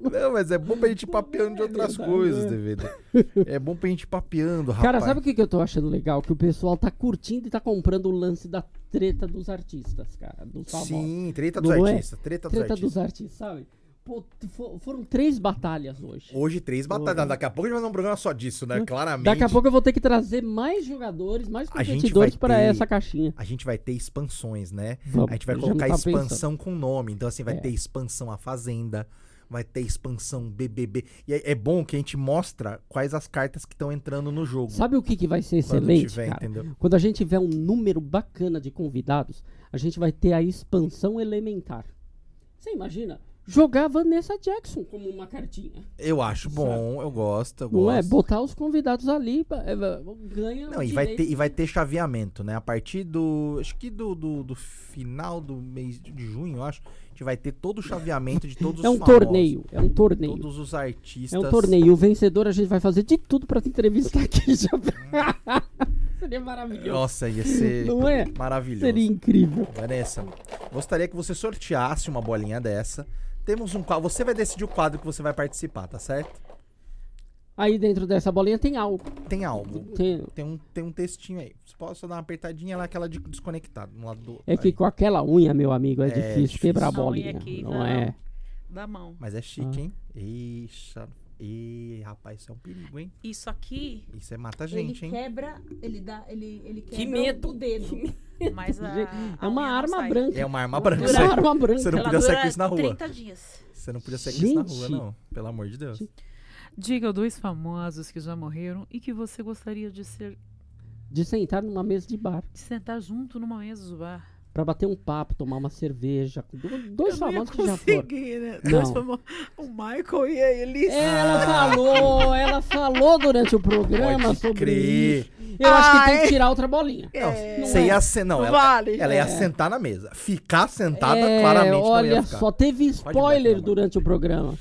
Não, mas é bom pra gente ir papeando de outras coisas, DVD. É bom pra gente ir papeando, rapaz. Cara, sabe o que, que eu tô achando legal? Que o pessoal tá curtindo e tá comprando o lance da treta dos artistas, cara. Dos. Sim, treta dos Não é? artistas. Treta dos Treta artistas. dos artistas, sabe? Pô, foram três batalhas hoje. Hoje, três batalhas. Daqui a pouco a gente vai fazer um programa só disso, né? Claramente. Daqui a pouco eu vou ter que trazer mais jogadores, mais competidores para essa caixinha. A gente vai ter expansões, né? Vamos, A gente vai colocar tava expansão com nome. Então, assim, vai É. ter expansão A Fazenda, vai ter expansão BBB. E é, é bom que a gente mostra quais as cartas que estão entrando no jogo. Sabe o que, que vai ser Quando excelente, tiver, cara? entendeu? Quando a gente tiver um número bacana de convidados, a gente vai ter a expansão elementar. Você imagina? Jogar Vanessa Jackson como uma cartinha. Eu acho bom, eu gosto, eu Não é? Botar os convidados ali, é, ganha Não, e vai, ter, e vai ter chaveamento, né? A partir do. Acho que do, do, do final do mês de junho, eu acho. A gente vai ter todo o chaveamento de todos os É um famosos, torneio, é um torneio. Todos os artistas. É um torneio. O vencedor a gente vai fazer de tudo pra te entrevistar aqui. Já... Seria maravilhoso. Nossa, ia ser Não é? maravilhoso. Seria incrível. Vanessa, gostaria que você sorteasse uma bolinha dessa. Temos um quadro. Você vai decidir o quadro que você vai participar, tá certo? Aí dentro dessa bolinha tem algo. Tem algo. Tem- Tem um, tem um textinho aí. Você pode só dar uma apertadinha lá, aquela de desconectado. No lado do, É que aí. com aquela unha, meu amigo, é, É difícil, difícil. quebrar a A unha bolinha. aqui, não, é? Da mão. Mas é chique, Ah. hein? Eixa. Ih, rapaz, isso é um perigo, hein? Isso aqui, Isso é mata gente, hein? quebra, ele dá, ele, ele quebra Que medo. o dedo. Mas a, Gente, a É uma arma sai. branca. É uma arma branca. É uma arma branca. Você não Ela podia sair com isso na rua. 30 dias. Você não podia sair com isso na rua, Gente. não. Pelo amor de Deus. Diga dois famosos que já morreram e que você gostaria de ser De sentar numa mesa de bar. de sentar junto numa mesa do bar. Pra bater um papo, tomar uma cerveja. Dois Eu não ia famosos que já foram. né? Não. Dois famo- O Michael e a Elise. Ela falou, ela falou durante o programa Pode sobre crer. isso. Eu acho que tem que tirar outra bolinha. Não, É. Não você é. ia ser. Não, ela, Vale. ela ia É. sentar na mesa. Ficar sentada, É, claramente não olha ia ficar. só, teve spoiler bater, durante o programa.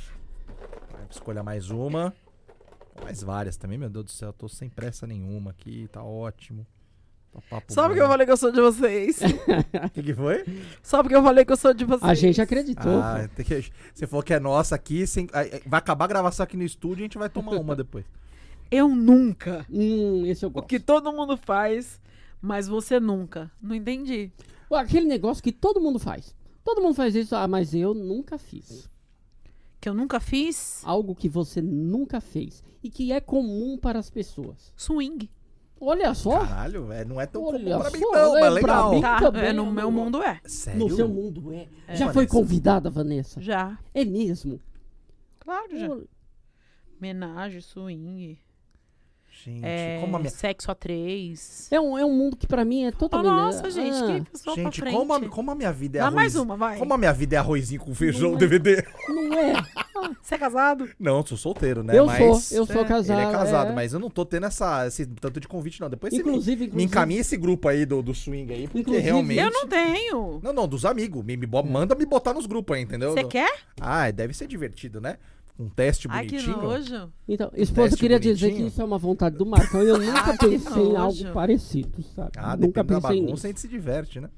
Escolha mais uma. Mais várias também, meu Deus do céu. Eu tô sem pressa nenhuma aqui, tá ótimo. Tá papo Sabe bom. que eu falei que eu sou de vocês? O que, que foi? Sabe que eu falei que eu sou de vocês? A gente acreditou. Ah, tem que- você falou que é nossa aqui. sem- aí, vai acabar a gravação aqui no estúdio e a gente vai tomar uma depois. Eu nunca. Hum, esse eu O gosto. que todo mundo faz, mas você nunca. Não entendi. Ué, Aquele negócio que todo mundo faz. Todo mundo faz isso, ah, mas eu nunca fiz. Que eu nunca fiz Algo que você nunca fez e que é comum para as pessoas. swing. Olha só. Caralho, velho. Não é tão Olha comum pra mim, só, não, é, mas legal. mim- Tá, também é, é no meu mundo é. Sério? No seu mundo é. É. Já foi Vanessa. convidada, Vanessa? Já. É mesmo? Claro, já. Homenagem, swing. Gente, É, como a minha. Sexo a três. É um, é um mundo que pra mim é totalmente. nossa, Ah, gente, que pessoa Gente, pra frente. como a, como a minha vida é Dá arroz. mais uma, vai. Como a minha vida é arrozinho com feijão Não é. DVD. Não é. Você é casado? Não, sou solteiro, né? eu mas sou, eu sou é, casado. Ele é casado, é. mas eu não tô tendo essa, esse tanto de convite, não. Depois você me, Inclusive, me inclusive encaminha esse grupo aí do, do swing aí, porque Inclusive, realmente. Eu não tenho. Não, não, dos amigos. Me, me manda me botar nos grupos aí, entendeu? Você quer? Ah, deve ser divertido, né? Um teste Ai, que bonitinho. nojo. Então, esposa, queria dizer bonitinho. que isso é uma vontade do Marcão e eu nunca Ah, que pensei em algo parecido, sabe? Ah, nunca da pensei bagunça, nisso. a gente se diverte, né?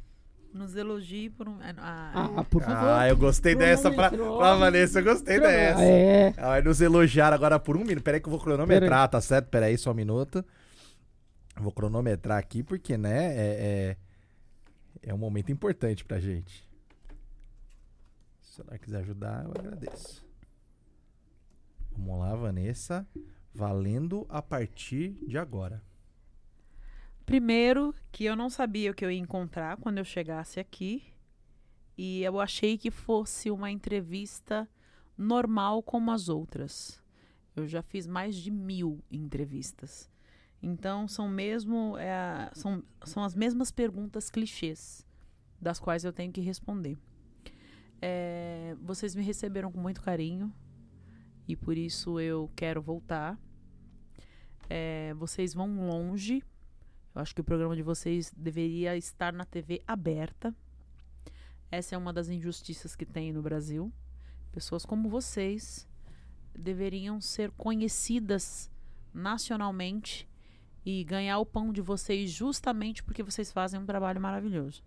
Nos elogie por um. Ah, Ah, por favor. Ah, eu gostei dessa pra, pra Vanessa, eu gostei dessa. É. Ela vai nos elogiar agora por um minuto. Peraí que eu vou cronometrar, tá certo? Peraí, só um minuto. Vou cronometrar aqui porque, né, é, é, é um momento importante pra gente. Se ela quiser ajudar, eu agradeço. Vamos lá, Vanessa. Valendo a partir de agora. Primeiro, que eu não sabia o que eu ia encontrar quando eu chegasse aqui. E eu achei que fosse uma entrevista normal como as outras. Eu já fiz mais de mil entrevistas. Então, são mesmo. é, são, são as mesmas perguntas clichês das quais eu tenho que responder. É, vocês me receberam com muito carinho. E por isso eu quero voltar. É, vocês vão longe. Eu acho que o programa de vocês deveria estar na TV aberta. Essa é uma das injustiças que tem no Brasil. Pessoas como vocês deveriam ser conhecidas nacionalmente e ganhar o pão de vocês justamente porque vocês fazem um trabalho maravilhoso.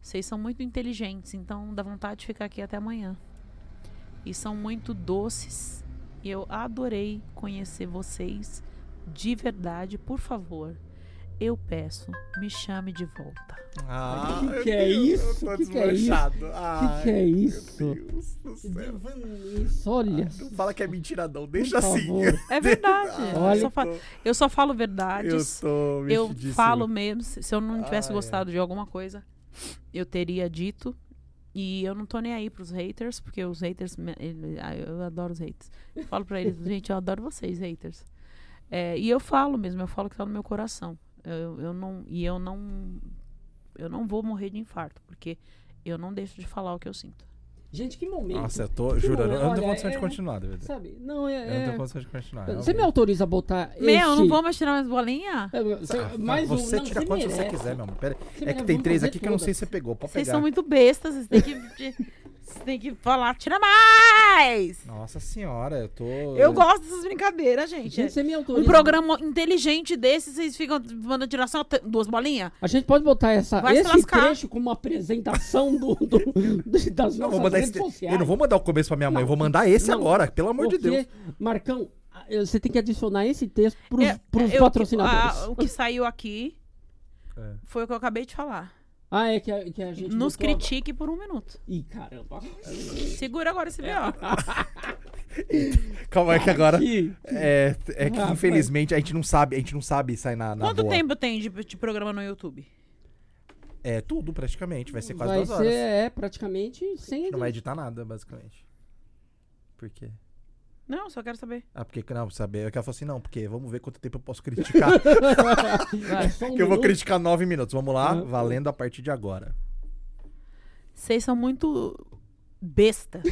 Vocês são muito inteligentes, então dá vontade de ficar aqui até amanhã. E são muito doces Eu adorei conhecer vocês de verdade. Por favor, eu peço, me chame de volta. Ah, Que que é Deus, isso? Eu tô Que que é isso? O Ai, que, que é isso? Meu Deus do céu. Isso, olha. Não fala que é mentira, não. Deixa Por assim. favor. É verdade. Olha, eu, só fa- eu só falo Eu verdades. tô Eu mexidíssimo. falo mesmo. Se eu não tivesse Ai, gostado de alguma coisa, eu teria dito. E eu não tô nem aí pros haters, porque os haters. ele- ah, Eu adoro os haters. Eu falo pra eles, gente, eu adoro vocês, haters. É, e eu falo mesmo, eu falo que tá no meu coração. Eu, eu não. E eu não. Eu não vou morrer de infarto, porque eu não deixo de falar o que eu sinto. Gente, que momento. Nossa, eu tô Que jurando. Eu não tenho condição de é- continuar, David. Sabe? Não, é. Eu não é- tenho condição de continuar. Você me autoriza a botar. Meu, não vou mais tirar mais bolinha? É, você- Ah, mais um, você não, tira quantos você merece. quiser, meu amor. Pera É que tem três aqui que eu não sei se você pegou. Pode Vocês pegar. são muito bestas, vocês têm que. Vocês têm que falar, tira mais! Nossa senhora, eu tô. Eu gosto dessas brincadeiras, gente. Gente, você me Um programa inteligente desse, vocês ficam mandando tirar só duas bolinhas? A gente pode botar essa, Vai esse lascar. trecho como uma apresentação do, do- do- das Não, nossas redes esse... sociais. Eu não vou mandar o começo pra minha mãe, eu vou mandar esse Não. agora, pelo amor de Deus. Marcão, você tem que adicionar esse texto pros, É, pros eu- patrocinadores. a- o que saiu aqui É. foi o que eu acabei de falar. Ah, é que a, que a gente. Nos critique por um minuto. Ih, caramba. Segura agora esse B.O. Calma aí que agora. É, é que Rapaz. infelizmente a gente não sabe, a gente não sabe sair na, na Quanto boa. tempo tem de, de programa no YouTube? É tudo praticamente, vai ser quase Vai duas ser, horas. é, praticamente sem. Não vai editar nada, basicamente. Por quê? Não, só quero saber. Ah, porque não, saber. Eu quero falar assim, não, porque vamos ver quanto tempo eu posso criticar. É só um que eu vou minuto. criticar nove minutos. Vamos lá, Uhum. valendo a partir de agora. Vocês são muito besta.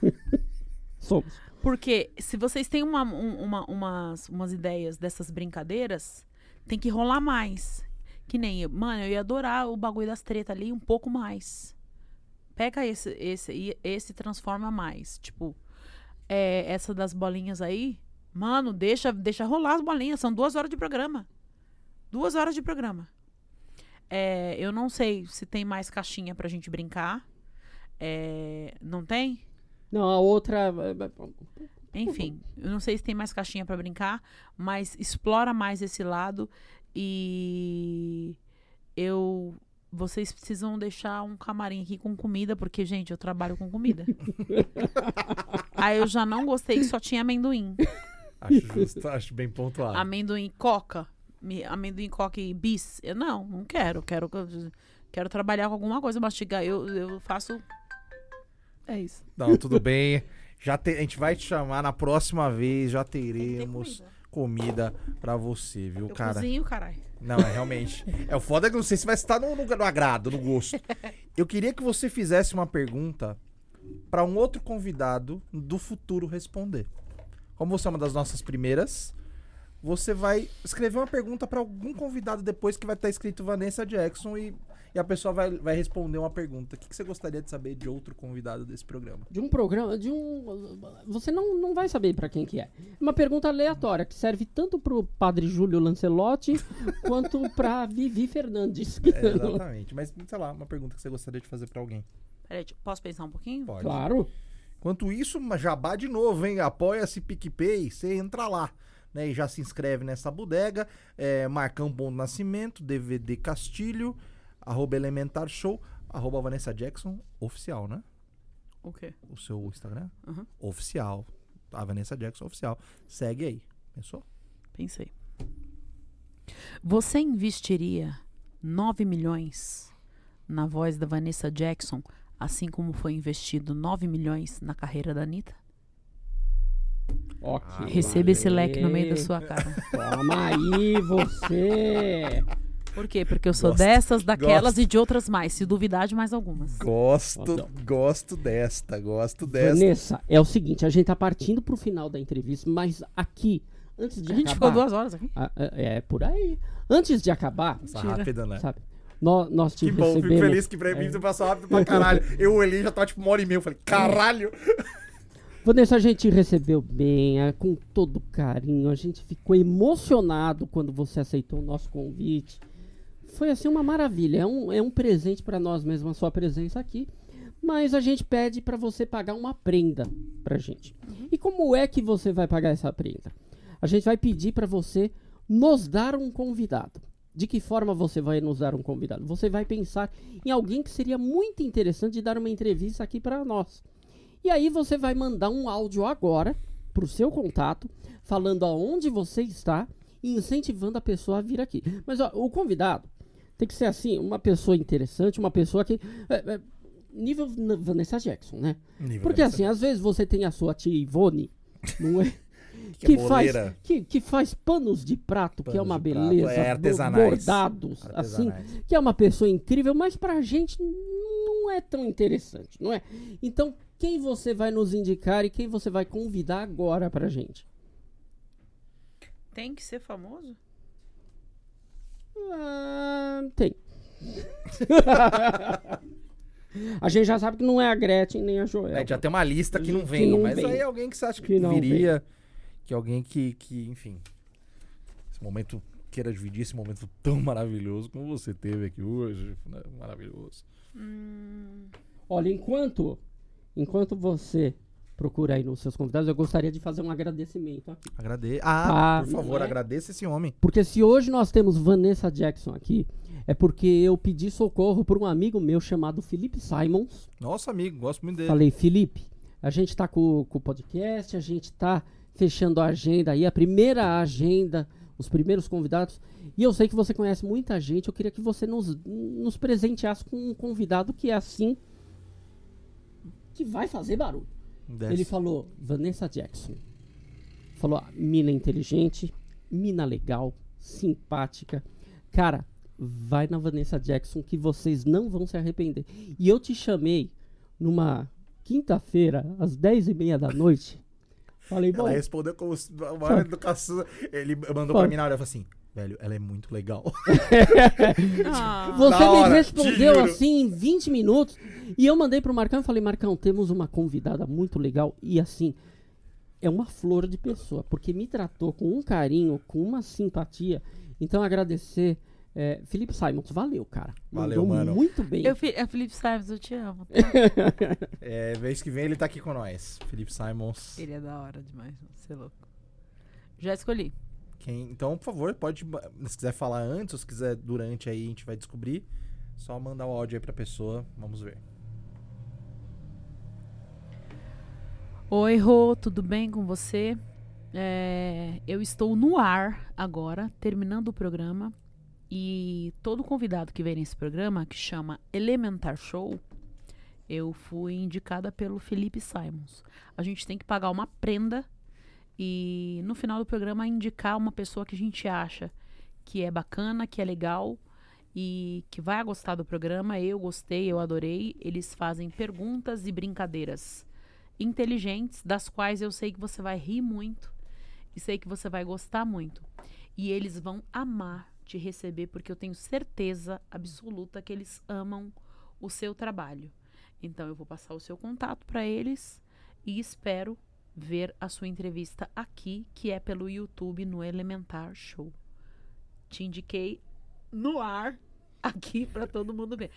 Somos. Porque se vocês têm uma, um- uma- umas, umas ideias dessas brincadeiras, tem que rolar mais. Que nem eu. Mano, eu ia adorar o bagulho das tretas ali um pouco mais. Pega esse, esse e esse transforma mais. Tipo, é, essa das bolinhas aí. Mano, deixa, deixa rolar as bolinhas. São duas horas de programa. Duas horas de programa. É, eu não sei se tem mais caixinha pra gente brincar. É, não tem? Não, a outra. Enfim, eu não sei se tem mais caixinha pra brincar, mas explora mais esse lado e eu vocês precisam deixar um camarim aqui com comida, porque gente, eu trabalho com comida. Aí eu já não gostei que só tinha amendoim. Acho justo, acho bem pontuado. Amendoim coca, me- amendoim coca e bis. Eu não, não quero, quero quero trabalhar com alguma coisa, mastigar. Eu, eu faço É isso. Não, tudo bem. Já te- a gente vai te chamar na próxima vez, já teremos comida pra você, viu, Eu cara? cozinho, caralho. Não, é realmente. É o foda que eu não sei se vai estar no, no, no agrado, no gosto. Eu queria que você fizesse uma pergunta pra um outro convidado do futuro responder. Como você é uma das nossas primeiras, você vai escrever uma pergunta pra algum convidado depois que vai estar escrito Vanessa Jackson e, e a pessoa vai, vai responder uma pergunta. O que, que você gostaria de saber de outro convidado desse programa? De um programa, de um. Você não, não vai saber pra quem que é. Uma pergunta aleatória que serve tanto pro padre Júlio Lancelotti quanto pra Vivi Fernandes. É, exatamente. Mas, sei lá, uma pergunta que você gostaria de fazer pra alguém. Peraí, posso pensar um pouquinho? Pode. Claro. Enquanto isso, jabá de novo, hein? Apoia-se PicPay, você entra lá. Né, e já se inscreve nessa bodega. É, Marcão Bom Nascimento, DVD Castilho, arroba Elementar Show, arroba Vanessa Jackson, oficial, né? O quê? O seu Instagram? Uhum. Oficial. A Vanessa Jackson oficial. Segue aí. Pensou? Pensei. Você investiria 9 milhões na voz da Vanessa Jackson, assim como foi investido 9 milhões na carreira da Anitta? Ok. Receba esse leque no meio da sua cara. Toma aí, você. Por quê? Porque eu sou Gosto, dessas, daquelas gosto. e de outras mais. Se duvidar de mais algumas. Gosto, Não. gosto desta, gosto desta. Vanessa, é o seguinte, a gente tá partindo pro final da entrevista, mas aqui, antes de A gente acabar... ficou duas horas aqui. Ah, é, é por aí. Antes de acabar, Passa Tira. rápido, né? sabe? Nós, nós te Que bom, fico recebemos... feliz que pra mim você passou rápido pra caralho. Eu olhei já tava tipo uma hora e meia. Eu falei, caralho! Vanessa, a gente te recebeu bem, é, com todo carinho. A gente ficou emocionado quando você aceitou o nosso convite. Foi assim uma maravilha. É um, é um presente para nós mesmos a sua presença aqui. mas a gente pede para você pagar uma prenda pra gente. E como é que você vai pagar essa prenda? A gente vai pedir para você nos dar um convidado. De que forma você vai nos dar um convidado? Você vai pensar em alguém que seria muito interessante de dar uma entrevista aqui para nós. E aí você vai mandar um áudio agora pro seu contato, falando aonde você está e incentivando a pessoa a vir aqui. Mas ó, o convidado tem que ser assim, uma pessoa interessante, uma pessoa que. é, é, nível Vanessa Jackson, né? Nível Porque assim, às vezes você tem a sua tia Ivone, não é? Que que, é faz, que, que faz panos de prato, que é Panos uma de prato, beleza, é, artesanais. bordados, assim, Artesanais. que é uma pessoa incrível, mas pra gente não é tão interessante, não é? Então, quem você vai nos indicar e quem você vai convidar agora pra gente? Tem que ser famoso? Ah, tem. a gente já sabe que não é a Gretchen nem a Joel. Gente já tem uma lista que não Que vem, não mas vem. aí é alguém que você acha que, Que não viria, que alguém que, que, enfim, esse momento queira dividir esse momento tão maravilhoso como você teve aqui hoje, né? maravilhoso. Hum, Olha, enquanto enquanto você procura aí nos seus convidados, eu gostaria de fazer um agradecimento aqui. Agrade... Ah, Ah, por favor, não é? agradeça esse homem. Porque se hoje nós temos Vanessa Jackson aqui, é porque eu pedi socorro por um amigo meu chamado Felipe Simons. Nosso amigo, gosto muito dele. Falei, Felipe, a gente tá com, com o podcast, a gente tá fechando a agenda aí, a primeira agenda, os primeiros convidados. E eu sei que você conhece muita gente, eu queria que você nos, nos presenteasse com um convidado que é assim, que vai fazer barulho. Desce. Ele falou, Vanessa Jackson. Falou, ah, mina inteligente, mina legal, simpática. Cara, vai na Vanessa Jackson que vocês não vão se arrepender. E eu te chamei numa quinta-feira, às 10 e meia da noite. Falei, bom, Ela respondeu como se- a maior educação. Ele mandou pra mim na hora e falou assim: velho, ela é muito legal. ah, você me hora, te respondeu assim em 20 minutos. E eu mandei pro Marcão e falei, Marcão, temos uma convidada muito legal. E assim, é uma flor de pessoa, porque me tratou com um carinho, com uma simpatia. Então agradecer. É, Felipe Simons, valeu, cara. Valeu, Mandou mano. muito bem. eu, é Felipe Simons, eu te amo. tá? É, vez que vem ele tá aqui com nós. Felipe Simons. Ele é da hora demais, você é louco. Já escolhi. Quem, então, por favor, pode. Se quiser falar antes ou se quiser durante aí, a gente vai descobrir. Só mandar o áudio aí pra pessoa. Vamos ver. Oi, Rô, tudo bem com você? É, eu estou no ar agora, terminando o programa. E todo convidado que vem nesse programa, que chama Elementar Show, eu fui indicada pelo Felipe Simons. A gente tem que pagar uma prenda e no final do programa indicar uma pessoa que a gente acha que é bacana, que é legal e que vai gostar do programa. Eu gostei, eu adorei. Eles fazem perguntas e brincadeiras inteligentes, das quais eu sei que você vai rir muito e sei que você vai gostar muito. E eles vão amar te receber, porque eu tenho certeza absoluta que eles amam o seu trabalho. Então eu vou passar o seu contato para eles e espero ver a sua entrevista aqui, que é pelo YouTube no Elementar Show. Te indiquei no ar aqui para todo mundo ver.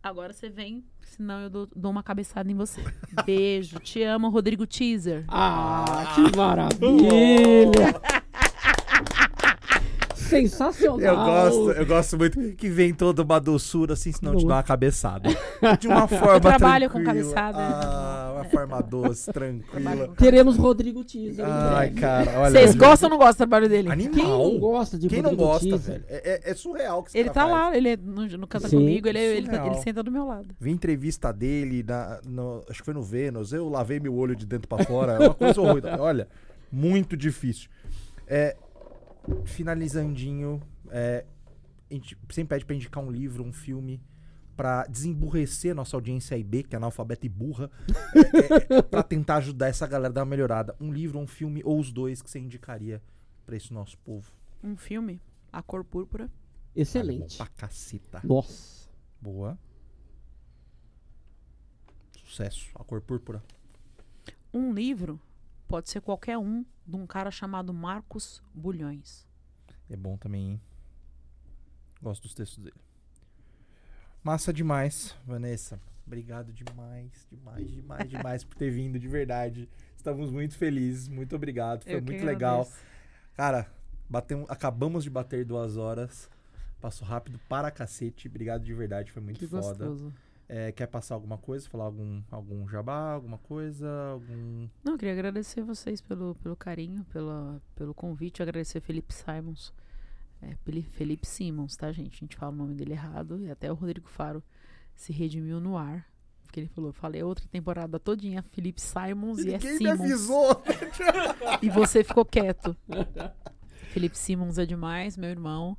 Agora você vem, senão eu dou, dou uma cabeçada em você. Beijo, te amo, Rodrigo Teaser. Ah, que maravilha! Sensacional! Eu gosto, eu gosto muito que vem toda uma doçura assim, senão te dá uma cabeçada. De uma forma trabalho com tranquila. cabeçada. Ah, uma forma doce, Trabalho tranquila. com Teremos Rodrigo Teaser. Ai, cara, olha. Vocês gostam ou não gostam do trabalho dele? Animal. Quem não gosta de Quem não Rodrigo gosta, Teaser? velho? É, é- é surreal que esse Ele tá faz. lá, ele é no, no Canta Sim. Comigo, ele, ele, tá- ele senta do meu lado. Vi entrevista dele, na, no- acho que foi no Vênus. Eu lavei meu olho de dentro pra fora. É uma coisa horrível. Olha, muito difícil. É, finalizandinho, é, a gente sempre pede pra indicar um livro, um filme, pra desemburrecer nossa audiência IB, que é analfabeta e burra, é, é, pra tentar ajudar essa galera a dar uma melhorada. Um livro, um filme, ou os dois que você indicaria pra esse nosso povo. Um filme, A Cor Púrpura. Excelente. Bom pra caceta. Nossa. Boa. Sucesso. A cor púrpura. Um livro, pode ser qualquer um, de um cara chamado Marcos Bulhões. É bom também, hein? Gosto dos textos dele. Massa demais, Vanessa. Obrigado demais, demais, demais, demais por ter vindo, de verdade. Estamos muito felizes, muito obrigado, foi Eu muito legal. agradeço. Cara, batemos, acabamos de bater duas horas. Passou rápido para cacete. Obrigado de verdade, foi muito Que foda. gostoso. É, quer passar alguma coisa? Falar algum, algum jabá, alguma coisa? Algum. Não, eu queria agradecer vocês pelo, pelo carinho, pela, pelo convite. Agradecer Felipe Simons. É, Feli- Felipe Simons, tá, gente? A gente fala o nome dele errado. E até o Rodrigo Faro se redimiu no ar. Porque ele falou, falei outra temporada todinha, Felipe Simons e, é Ninguém me Simons. avisou! E você ficou quieto. Felipe Simons é demais, meu irmão.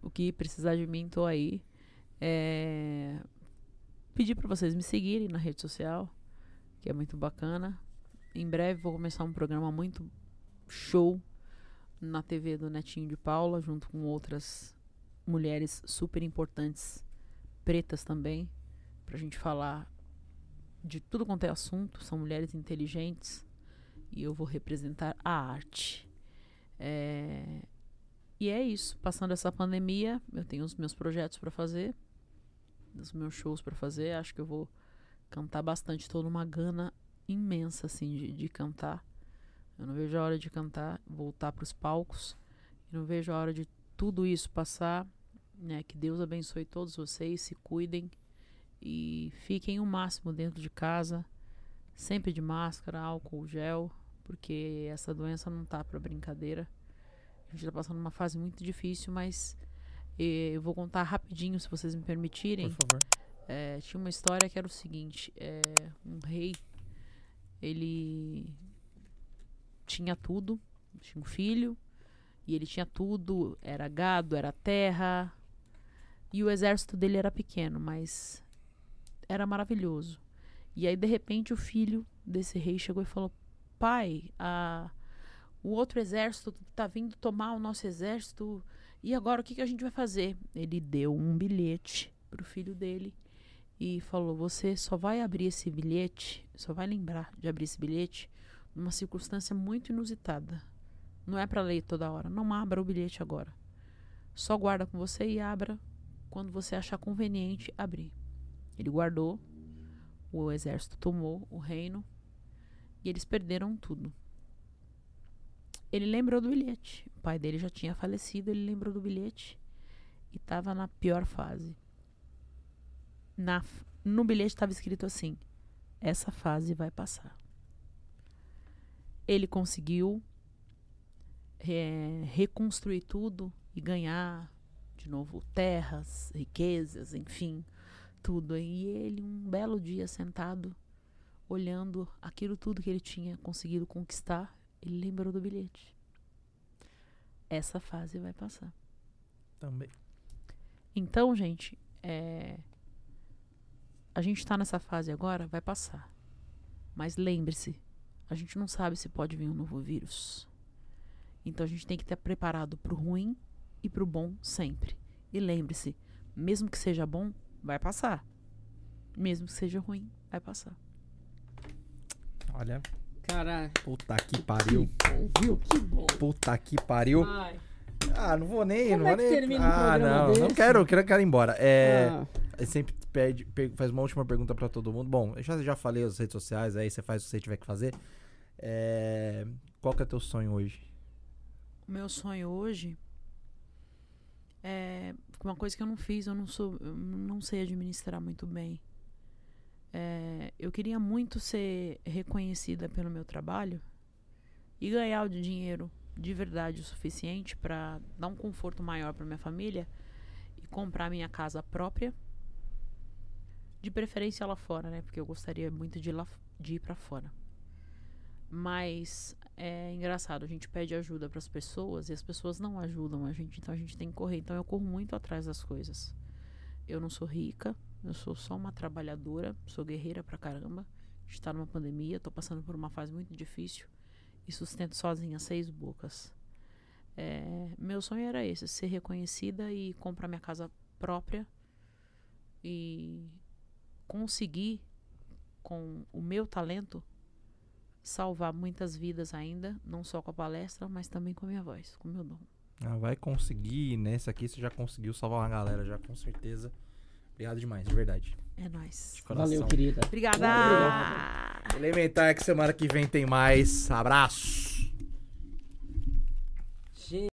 O que precisar de mim, tô aí. É... Pedir pra vocês me seguirem na rede social, que é muito bacana. Em breve vou começar um programa muito show na TV do Netinho de Paula, junto com outras mulheres super importantes, pretas também, pra gente falar de tudo quanto é assunto. São mulheres inteligentes e eu vou representar a arte. É, E é isso. Passando essa pandemia, eu tenho os meus projetos para fazer, os meus shows para fazer. Acho que eu vou cantar bastante. Estou numa gana imensa assim de, de cantar. Eu não vejo a hora de cantar, voltar para os palcos. Eu não vejo a hora de tudo isso passar. Né? Que Deus abençoe todos vocês, se cuidem e fiquem o máximo dentro de casa, sempre de máscara, álcool, gel, porque essa doença não tá para brincadeira. A gente tá passando uma fase muito difícil, mas eh, eu vou contar rapidinho, se vocês me permitirem. Por favor. É, tinha uma história que era o seguinte: é, um rei, ele tinha tudo, tinha um filho, e ele tinha tudo, era gado, era terra, e o exército dele era pequeno, mas era maravilhoso. E aí, de repente, o filho desse rei chegou e falou: Pai, a, o outro exército tá vindo tomar o nosso exército, e agora o que, que a gente vai fazer? Ele deu um bilhete pro filho dele e falou: Você só vai abrir esse bilhete, só vai lembrar de abrir esse bilhete numa circunstância muito inusitada. Não é para ler toda hora. Não abra o bilhete agora. Só guarda com você e abra quando você achar conveniente abrir. Ele guardou, o exército tomou o reino e eles perderam tudo. Ele lembrou do bilhete. O pai dele já tinha falecido, ele lembrou do bilhete e estava na pior fase. Na, no bilhete estava escrito assim: essa fase vai passar. Ele conseguiu é, reconstruir tudo e ganhar de novo terras, riquezas, enfim, tudo. E ele, um belo dia sentado, olhando aquilo tudo que ele tinha conseguido conquistar, ele lembrou do bilhete. Essa fase vai passar. Também. Então, gente, é... a gente está nessa fase agora, vai passar. Mas lembre-se, a gente não sabe se pode vir um novo vírus. Então a gente tem que estar preparado para o ruim e para o bom sempre. E lembre-se, mesmo que seja bom, vai passar. Mesmo que seja ruim, vai passar. Olha, Cara, puta que que pariu. bom, viu? Que bom. Puta que pariu. Ai, Ah, não vou nem. Como não é vou que nem... termina ah, não, não desse? quero, eu quero, quero ir embora. É. ah, Ele sempre pede, pe- faz uma última pergunta pra todo mundo. Bom, eu já, já falei as redes sociais, aí você faz o que você tiver que fazer. É, qual que é teu sonho hoje? Meu sonho hoje é uma coisa que eu não fiz, eu não sou, eu não sei administrar muito bem. É, eu queria muito ser reconhecida pelo meu trabalho e ganhar o dinheiro de verdade o suficiente para dar um conforto maior para minha família e comprar minha casa própria. De preferência lá fora, né? Porque eu gostaria muito de ir, lá, de ir para fora. Mas é engraçado, a gente pede ajuda para as pessoas e as pessoas não ajudam a gente, então a gente tem que correr. Então eu corro muito atrás das coisas. Eu não sou rica, eu sou só uma trabalhadora, sou guerreira pra caramba. A gente tá numa pandemia, tô passando por uma fase muito difícil e sustento sozinha seis bocas. É, meu sonho era esse, ser reconhecida e comprar minha casa própria e conseguir com o meu talento salvar muitas vidas ainda, não só com a palestra, mas também com a minha voz, com o meu dom. Ah, vai conseguir, nessa aqui você já conseguiu salvar uma galera, já com certeza. Obrigado demais, de verdade. É nóis. Valeu, querida. Obrigada. Obrigado. Elementar que semana que vem tem mais. Abraço.